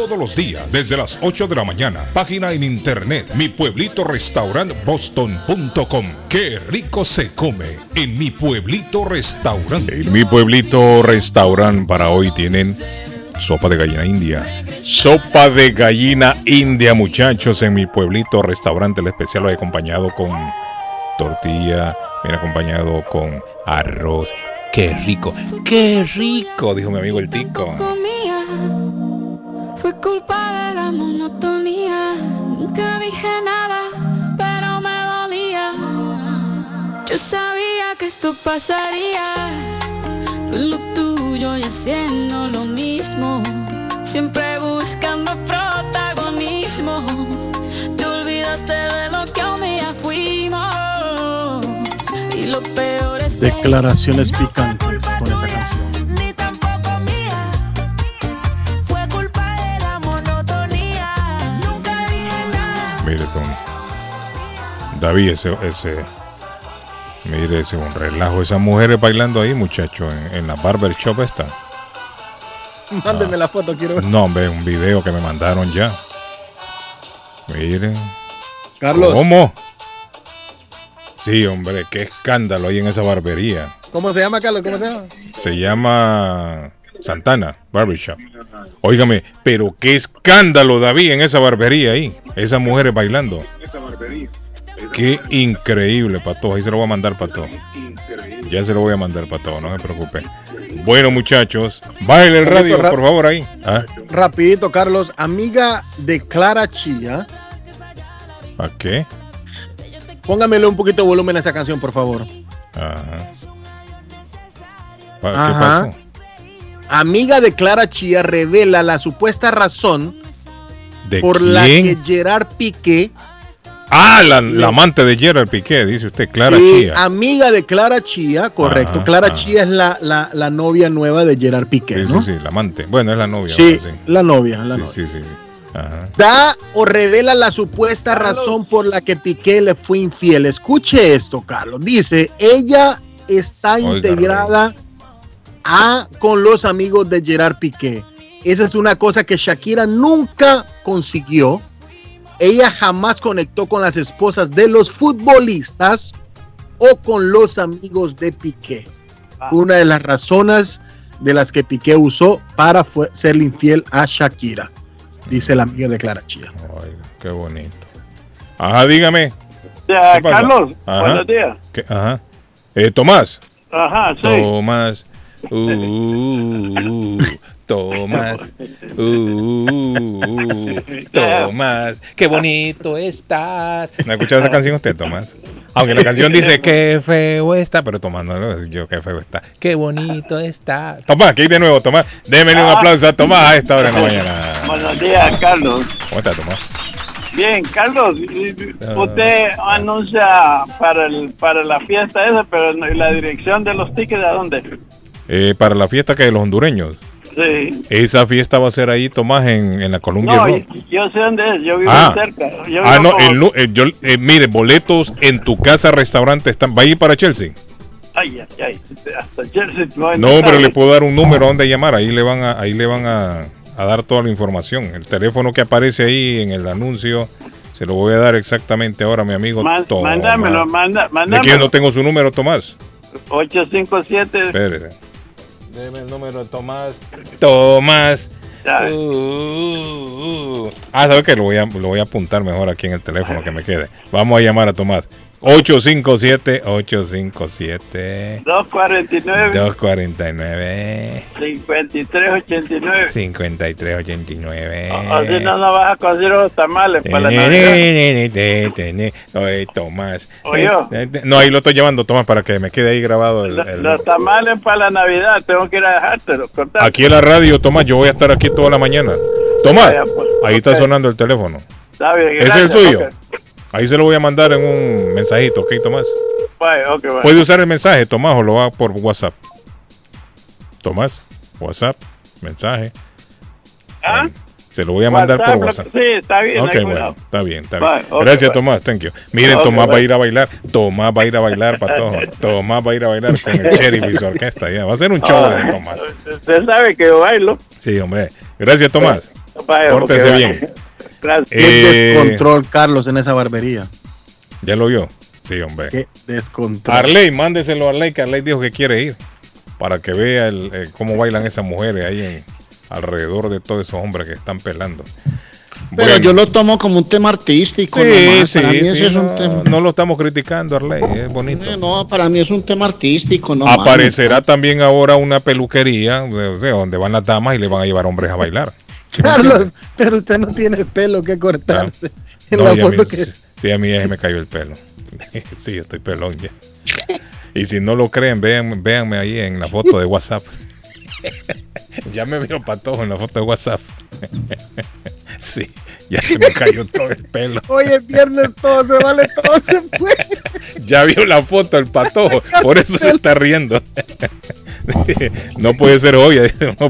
todos los días desde las 8 de la mañana. Página en internet mi pueblito restaurant boston.com. Qué rico se come en mi pueblito restaurante. En mi pueblito restaurante para hoy tienen sopa de gallina india. Sopa de gallina india, muchachos, en mi pueblito restaurante. El especial lo he acompañado con tortilla, viene acompañado con arroz. Qué rico, qué rico, dijo mi amigo el tico. Fue culpa de la monotonía. Nunca dije nada, pero me dolía. Yo sabía que esto pasaría. Lo tuyo y haciendo lo mismo. Siempre buscando protagonismo. Te olvidaste de lo que un día fuimos. Y lo peor es que Declaraciones picantes con esa canción. David, ese, ese. Mire, ese un relajo. Esas mujeres bailando ahí, muchacho, en, en la barber shop esta. Mándenme la foto, quiero ver. No, hombre, un video que me mandaron ya. Miren. Carlos. ¿Cómo? Sí, hombre, qué escándalo hay en esa barbería. ¿Cómo se llama, Carlos? ¿Cómo se llama? Se llama Santana Barbershop. Óigame, pero qué escándalo, David, en esa barbería ahí. Esas mujeres bailando. Qué increíble, Pato. Ahí se lo voy a mandar, Pato. Ya se lo voy a mandar, Pato, no se preocupe. Bueno, muchachos, bájale el radio, por favor, ahí. Ah, Rapidito, Carlos. Amiga de Clara Chía. ¿Para qué? Póngamele un poquito de volumen a esa canción, por favor. Ajá. ¿Qué Ajá. pasó? Amiga de Clara Chía revela la supuesta razón ¿De por la que Gerard Piqué, Ah, la, la amante de Gerard Piqué, dice usted, Clara sí, Chía. amiga de Clara Chía, correcto. Ajá, Clara ajá. Chía es la, la, la novia nueva de Gerard Piqué, Sí, ¿no? sí, sí, la amante. Bueno, es la novia. Sí, ahora la novia, la sí. novia. Sí, sí, sí, sí. Ajá. Da o revela la supuesta razón por la que Piqué le fue infiel. Escuche esto, Carlos. Dice, ella está Oiga, integrada a con los amigos de Gerard Piqué. Esa es una cosa que Shakira nunca consiguió. Ella jamás conectó con las esposas de los futbolistas o con los amigos de Piqué. Una de las razones de las que Piqué usó para serle infiel a Shakira, dice la amiga de Clara Chía. Oiga, qué bonito. Ajá, dígame. Carlos, Ajá. buenos días. ¿Qué? Ajá. Eh, Tomás. Ajá, sí. Tomás. Uh, uh, uh, Tomás. Uh, uh, Tomás. Qué bonito estás. ¿No ha escuchado esa canción usted, Tomás? Aunque la canción dice qué feo está, pero Tomás no lo yo qué feo está. Qué bonito está. Tomás, aquí de nuevo, Tomás. Démele un aplauso a Tomás a esta hora de la mañana. Buenos días, Carlos. ¿Cómo está, Tomás? Bien, Carlos, Ah. usted anuncia para el para la fiesta esa, pero no- ¿y la dirección de los tickets a dónde? Eh, para la fiesta que de los hondureños. Sí. Esa fiesta va a ser ahí, Tomás, en, en la Columbia No, Rock. yo, yo sé dónde es, yo vivo Ah. cerca. Yo Ah, vivo no, como- el eh, yo, eh, mire, boletos en tu casa, restaurante, están. ¿Va a ir para Chelsea? Ay, ay, ay, hasta Jersey. No, No, pero le puedo dar un número donde llamar. Ahí le van a, ahí le van a, a dar toda la información. El teléfono que aparece ahí en el anuncio, se lo voy a dar exactamente ahora, mi amigo Man- Tomás. mándamelo, manda, ¿De quién mándamelo. no tengo su número, Tomás? 857. Espérese. Deme el número de Tomás. Tomás. Uh, uh, uh. Ah, ¿sabes qué? Lo voy, a, lo voy a apuntar mejor aquí en el teléfono que me quede. Vamos a llamar a Tomás. 857 857 249 249 5389. 5389 O si no, no vas a conseguir los tamales para la Navidad. Oye, Tomás. Oye. Eh, eh, No, ahí lo estoy llamando, Tomás, para que me quede ahí grabado el, el- Los tamales para la Navidad, tengo que ir a dejártelo. cortar. Aquí en la radio, Tomás, yo voy a estar aquí toda la mañana. Tomás, Vaya, pues, ahí está sonando el teléfono. Está bien, ¿Ese es el suyo? Ahí se lo voy a mandar en un mensajito, ¿ok, Tomás? Puede usar el mensaje, Tomás, o lo va por WhatsApp. Tomás, WhatsApp, mensaje. ¿Ah? Se lo voy a mandar WhatsApp, por WhatsApp. Sí, está bien, Ok, hay bueno, está bien, está bien. Bye, Gracias. Tomás, thank you. Miren, Tomás va a ir a bailar. Tomás va a ir a bailar, Patojo. Tomás va a ir a bailar con el Sheriff y su orquesta. Ya. Va a ser un show de Ah, Tomás. Usted sabe que yo bailo. Sí, hombre. Gracias, Tomás. Pórtese bien. Gracias. Qué Eh, descontrol, Carlos, en esa barbería. ¿Ya lo vio? Sí, hombre. Qué descontrol. Arley, mándeselo a Arley, que Arley dijo que quiere ir. Para que vea el, eh, cómo bailan esas mujeres ahí en- alrededor de todos esos hombres que están pelando. Pero Bueno. yo lo tomo como un tema artístico. Sí, nomás. sí, para mí sí, ese es no, un tema. no lo estamos criticando, Arley, es bonito. No, para mí es un tema artístico. No Aparecerá también ahora una peluquería de donde van las damas y le van a llevar hombres a bailar. Carlos, pero usted no tiene pelo que cortarse. En No, la mí- foto que... Sí, a mí ya se me cayó el pelo. sí, estoy pelón ya. Y si no lo creen, vean, véanme ahí en la foto de WhatsApp. ya me vieron patojo en la foto de WhatsApp. sí, ya se me cayó todo el pelo. Hoy es viernes, todo se vale, todo se fue. Ya vio la foto el patojo, por eso se está riendo. no puede ser hoy,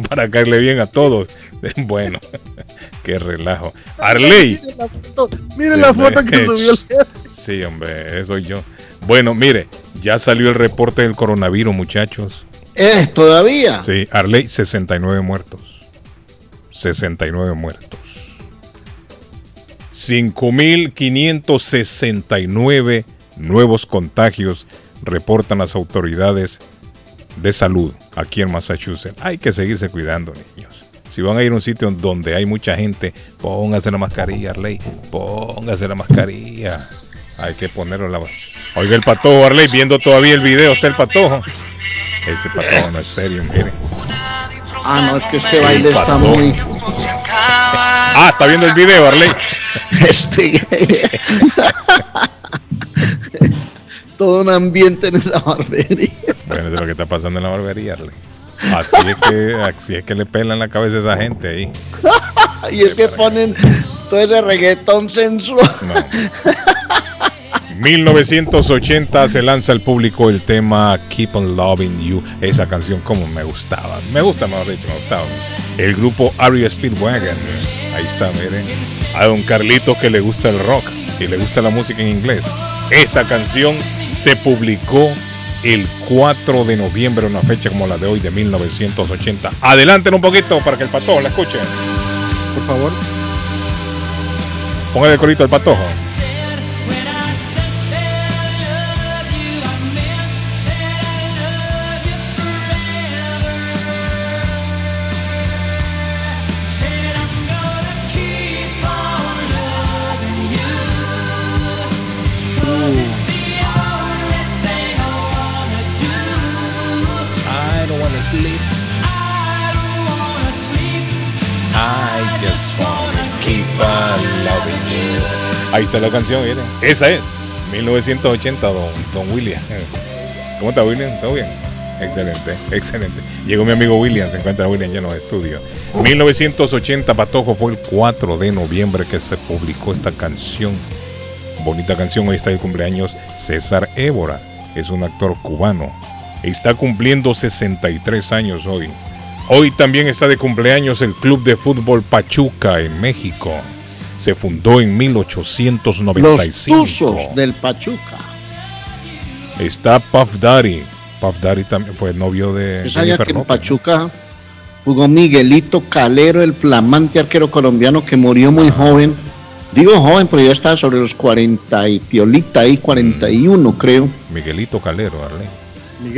para caerle bien a todos. Bueno, qué relajo. Arley. Mire la foto, mire la foto que subió el jefe. Sí, hombre, eso soy yo. Bueno, mire, ya salió el reporte del coronavirus, muchachos. Eh, todavía. Sí, Arley, 69 muertos. 69 muertos. 5.569 nuevos contagios reportan las autoridades de salud aquí en Massachusetts. Hay que seguirse cuidando, niños. Si van a ir a un sitio donde hay mucha gente, póngase la mascarilla, Arley. Póngase la mascarilla. Hay que ponerlo la Oiga el patojo, Arley, viendo todavía el video, está el patojo. Ese patojo no es serio, miren. Ah, no, es que este baile está patojo. muy. Ah, está viendo el video, Arley. Este. Todo un ambiente en esa barbería. Bueno, eso es lo que está pasando en la barbería, Arley. Así es que, así es que le pelan la cabeza a esa gente ahí. y es que ponen todo ese reggaetón sensual. 1980 se lanza al público el tema Keep on Loving You. Esa canción como me gustaba. Me gusta, mejor dicho, me gustaba. El grupo Aria Speedwagon. Ahí está, miren. A don Carlito que le gusta el rock y le gusta la música en inglés. Esta canción se publicó el 4 de noviembre, una fecha como la de hoy de 1980. Adelanten un poquito para que el patojo la escuche. Por favor. Póngale el corito al patojo. Ahí está la canción. Esa es. 1980, don, don William. ¿Cómo está William? ¿Todo bien? Excelente, excelente. Llegó mi amigo William, se encuentra William ya en los estudios. 1980, Patojo, fue el 4 de noviembre que se publicó esta canción. Bonita canción, hoy está el cumpleaños César Évora. Es un actor cubano. Está cumpliendo 63 años hoy. Hoy también está de cumpleaños el Club de Fútbol Pachuca en México. Se fundó en Los 1895. Tuzos del Pachuca. Está Puff Daddy. Puff Daddy también fue novio de Yo sabía que en. Pachuca jugó Miguelito Calero, el flamante arquero colombiano que murió muy joven. Digo joven, pero ya estaba sobre los 40 y piolita ahí, 41 creo. Miguelito Calero, Arley.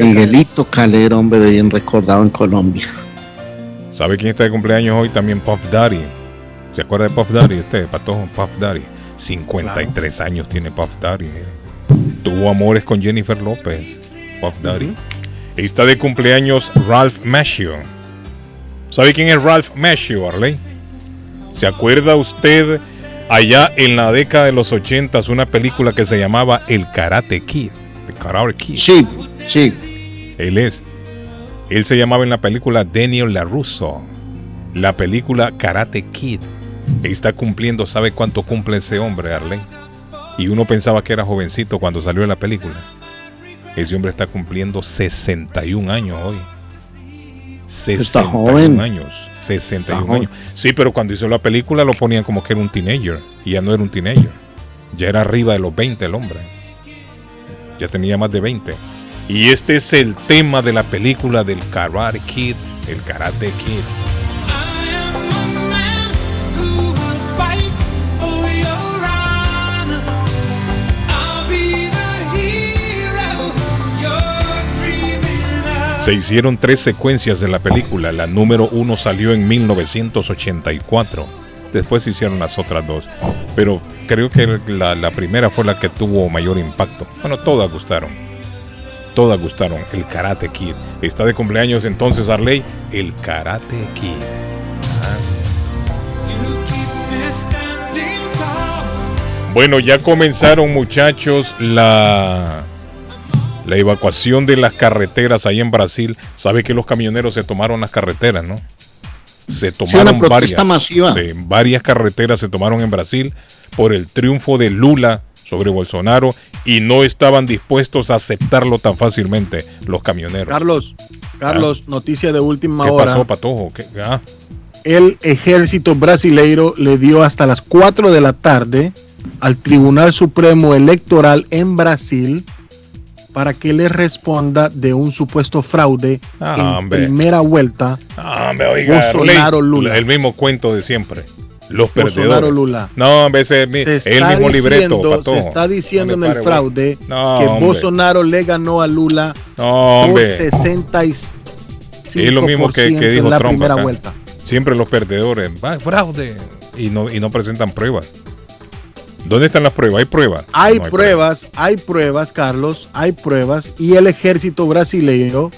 Miguelito Calero, hombre, bien recordado en Colombia. ¿Sabe quién está de cumpleaños hoy? También Puff Daddy. ¿Se acuerda de Puff Daddy usted? Patojo, Puff Daddy. 53 años tiene Puff Daddy, mire. Tuvo amores con Jennifer López. Puff Daddy. Está de cumpleaños Ralph Macchio. ¿Sabe quién es Ralph Macchio, Arley? ¿Se acuerda usted allá en la década de los 80 una película que se llamaba El Karate Kid? El Karate Kid. Sí, sí. Él es. Él se llamaba en la película Daniel LaRusso. La película Karate Kid. Está cumpliendo, ¿sabe cuánto cumple ese hombre, Arlen? Y uno pensaba que era jovencito cuando salió de la película. Ese hombre está cumpliendo 61 años hoy. 61 joven. años. 61 Está joven. años. Sí, pero cuando hizo la película lo ponían como que era un teenager. Y ya no era un teenager. Ya era arriba de los 20 el hombre. Ya tenía más de 20. Y este es el tema de la película del Karate Kid. El Karate Kid. Se hicieron tres secuencias de la película. La número uno salió en 1984. Después se hicieron las otras dos. Pero creo que la, primera fue la que tuvo mayor impacto. Bueno, todas gustaron. Todas gustaron. El Karate Kid. Está de cumpleaños entonces, Arley. El Karate Kid. Bueno, ya comenzaron muchachos la, la evacuación de las carreteras ahí en Brasil. Sabe que los camioneros se tomaron las carreteras, ¿no? Se tomaron una varias, masiva. sí, varias carreteras se tomaron en Brasil por el triunfo de Lula sobre Bolsonaro y no estaban dispuestos a aceptarlo tan fácilmente los camioneros. Carlos, Carlos, noticia de última ¿Qué hora. pasó, Patojo? ¿Qué- ah? El ejército brasileiro le dio hasta las 4 de la tarde al Tribunal Supremo Electoral en Brasil para que le responda de un supuesto fraude Ah, en hombre. primera vuelta. Ah, hombre, oiga, Bolsonaro Lula. El mismo cuento de siempre. Los Bolsonaro perdedores. Lula. No, hombre, ese es el mismo libreto, diciendo- Patojo. Se está diciendo en el pare, fraude. No, que hombre. Bolsonaro le ganó a Lula No, por hombre. 65% Es lo mismo que, que dijo en la Trump primera acá. vuelta. Siempre los perdedores. Va, fraude. Y no, y no presentan pruebas. ¿Dónde están las pruebas? ¿Hay pruebas? Hay No pruebas, hay pruebas, Carlos, hay pruebas y el ejército brasileño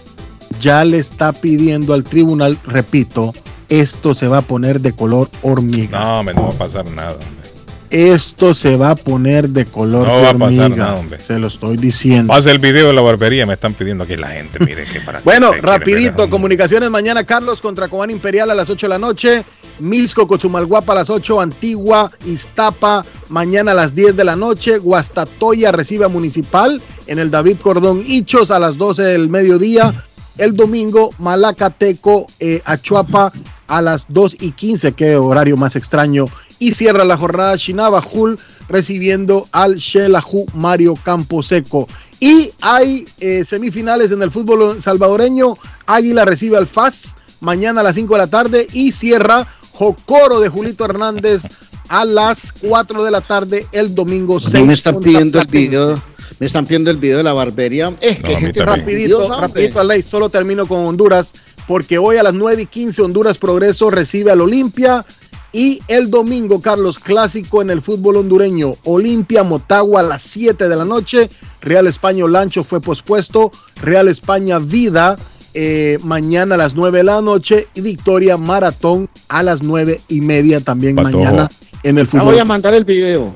ya le está pidiendo al tribunal, repito, esto se va a poner de color hormiga. No, hombre, no va a pasar nada. hombre. Esto se va a poner de color No va a pasar nada, hombre. se lo estoy diciendo. Pasa el video de la barbería. Me están pidiendo aquí la gente. Mire que para Bueno, rapidito, comunicaciones mañana, Carlos contra Cobán Imperial a las 8 de la noche, Misco Cochumalguapa a las 8, Antigua, Iztapa, mañana a las 10 de la noche, Guastatoya recibe a Municipal en el David Cordón Hichos a las 12 del mediodía, el domingo Malacateco, eh, Achuapa a las 2 y 15, qué horario más extraño, y cierra la jornada Chinabajul recibiendo al Shelahu Mario Camposeco. Y hay eh, semifinales en el fútbol salvadoreño. Águila recibe al FAS mañana a las 5 de la tarde y cierra Jocoro de Julito Hernández a las 4 de la tarde el domingo A mí 6. me están pidiendo el video, me están pidiendo el video de la barbería. Es que No, a gente rapidito, rapidito, rapidito, Aley, solo termino con Honduras, porque hoy a las 9 y 15 Honduras Progreso recibe al Olimpia y el domingo, Carlos, clásico en el fútbol hondureño, Olimpia Motagua a las 7 de la noche, Real España Lancho fue pospuesto, Real España Vida eh, mañana a las 9 de la noche y Victoria Maratón a las 9 y media también Patojo. mañana en el Ya voy fútbol. a mandar el video.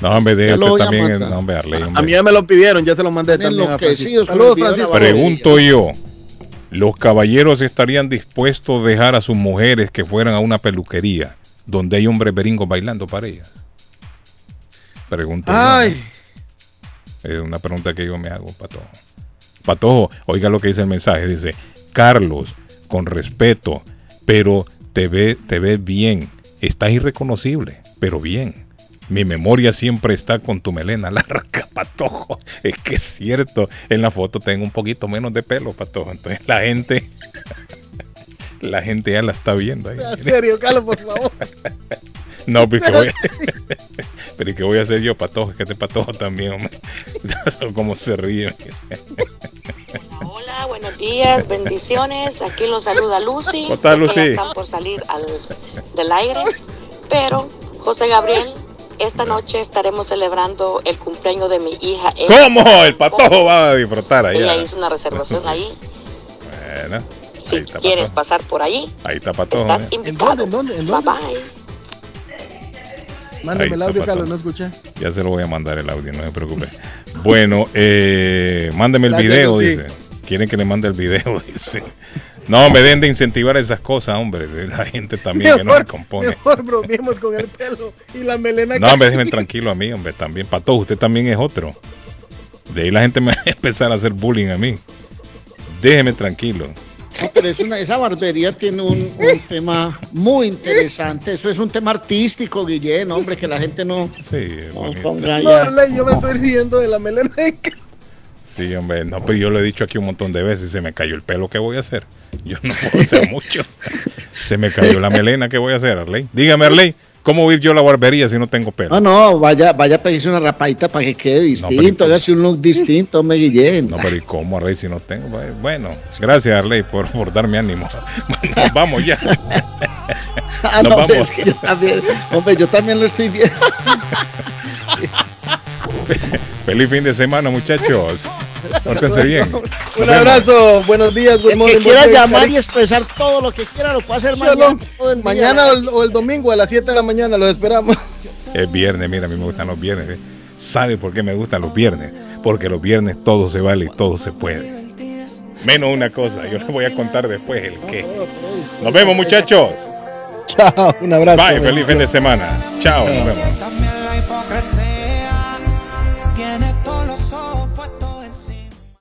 No, hombre, de también. No, hombre, Arley, hombre. A mí ya me lo pidieron, ya se lo mandé Están también a Francisco. Saludos, Francisco. Pregunto yo, ¿los caballeros estarían dispuestos a dejar a sus mujeres que fueran a una peluquería donde hay hombres beringos bailando para ellas? Pregunto. yo, ¿no? Ay. Es una pregunta que yo me hago, Patojo. Patojo, oiga lo que dice el mensaje. Dice, Carlos, con respeto, pero te ve, te ves bien. Estás irreconocible, pero bien. Mi memoria siempre está con tu melena larga, Patojo. Es que es cierto. En la foto tengo un poquito menos de pelo, Patojo. Entonces la gente... La gente ya la está viendo ahí. En serio, Carlos, por favor. No, pero ¿qué voy, pero ¿y qué voy a hacer yo, patojo? Es que este patojo también, hombre. Cómo se ríe. Hola, buenos días, bendiciones. Aquí los saluda Lucy. ¿Cómo que Lucy? ya están por salir al, del aire, pero José Gabriel, esta noche estaremos celebrando el cumpleaños de mi hija. Eva. ¿Cómo? El patojo va a disfrutar Ella allá. hizo una reservación ahí. Bueno, Si está quieres patojo. pasar por ahí, Ahí está patojo. estás ¿eh? invitado. Bye bye. Mándame el audio. Carlos, no escuché. Ya se lo voy a mandar el audio, no se preocupe. Bueno, eh, mándeme el Gracias, video, dice. Quieren que le mande el video, dice. No, me den de incentivar esas cosas, hombre. La gente también que no se compone. mejor bromeemos con el pelo y la melena. No, déjenme tranquilo a mí, hombre, también. Pato, usted también es otro. De ahí la gente me va a empezar a hacer bullying a mí. Déjeme tranquilo. No, pero es una- esa barbería tiene un, un tema muy interesante. Eso es un tema artístico, Guillén, hombre, que la gente no, Sí, no ponga ya. Yo me estoy riendo de la melena. Sí, hombre, no, pero yo lo he dicho aquí un montón de veces se me cayó el pelo, ¿qué voy a hacer? Yo no puedo hacer mucho. Se me cayó la melena, ¿qué voy a hacer, Arley? Dígame, Arley, ¿Cómo ir yo a la barbería si no tengo pelo? No, no, vaya, vaya a pedirse una rapadita para que quede distinto, hágase un look distinto, me Guillén. No, pero ¿y cómo, Arley, si no tengo? Bueno, gracias, Arley, por, por darme ánimo. Bueno, nos vamos ya. Ah, Nos no, vamos. es que yo también, hombre, yo también lo estoy viendo. Feliz fin de semana, muchachos. Pórtense bien. Un abrazo, buenos días, good El morning, que quiera buen llamar y expresar todo lo que quiera lo puede hacer mañana. todo el día. Mañana o el, o el domingo a las 7 de la mañana los esperamos. Es viernes, mira, a mí me gustan los viernes. ¿eh? ¿Sabe por qué me gustan los viernes? Porque los viernes todo se vale y todo se puede. Menos una cosa, yo les voy a contar después el qué. Nos vemos, muchachos. Chao, un abrazo. Bye, feliz fin de semana. Chao, nos vemos.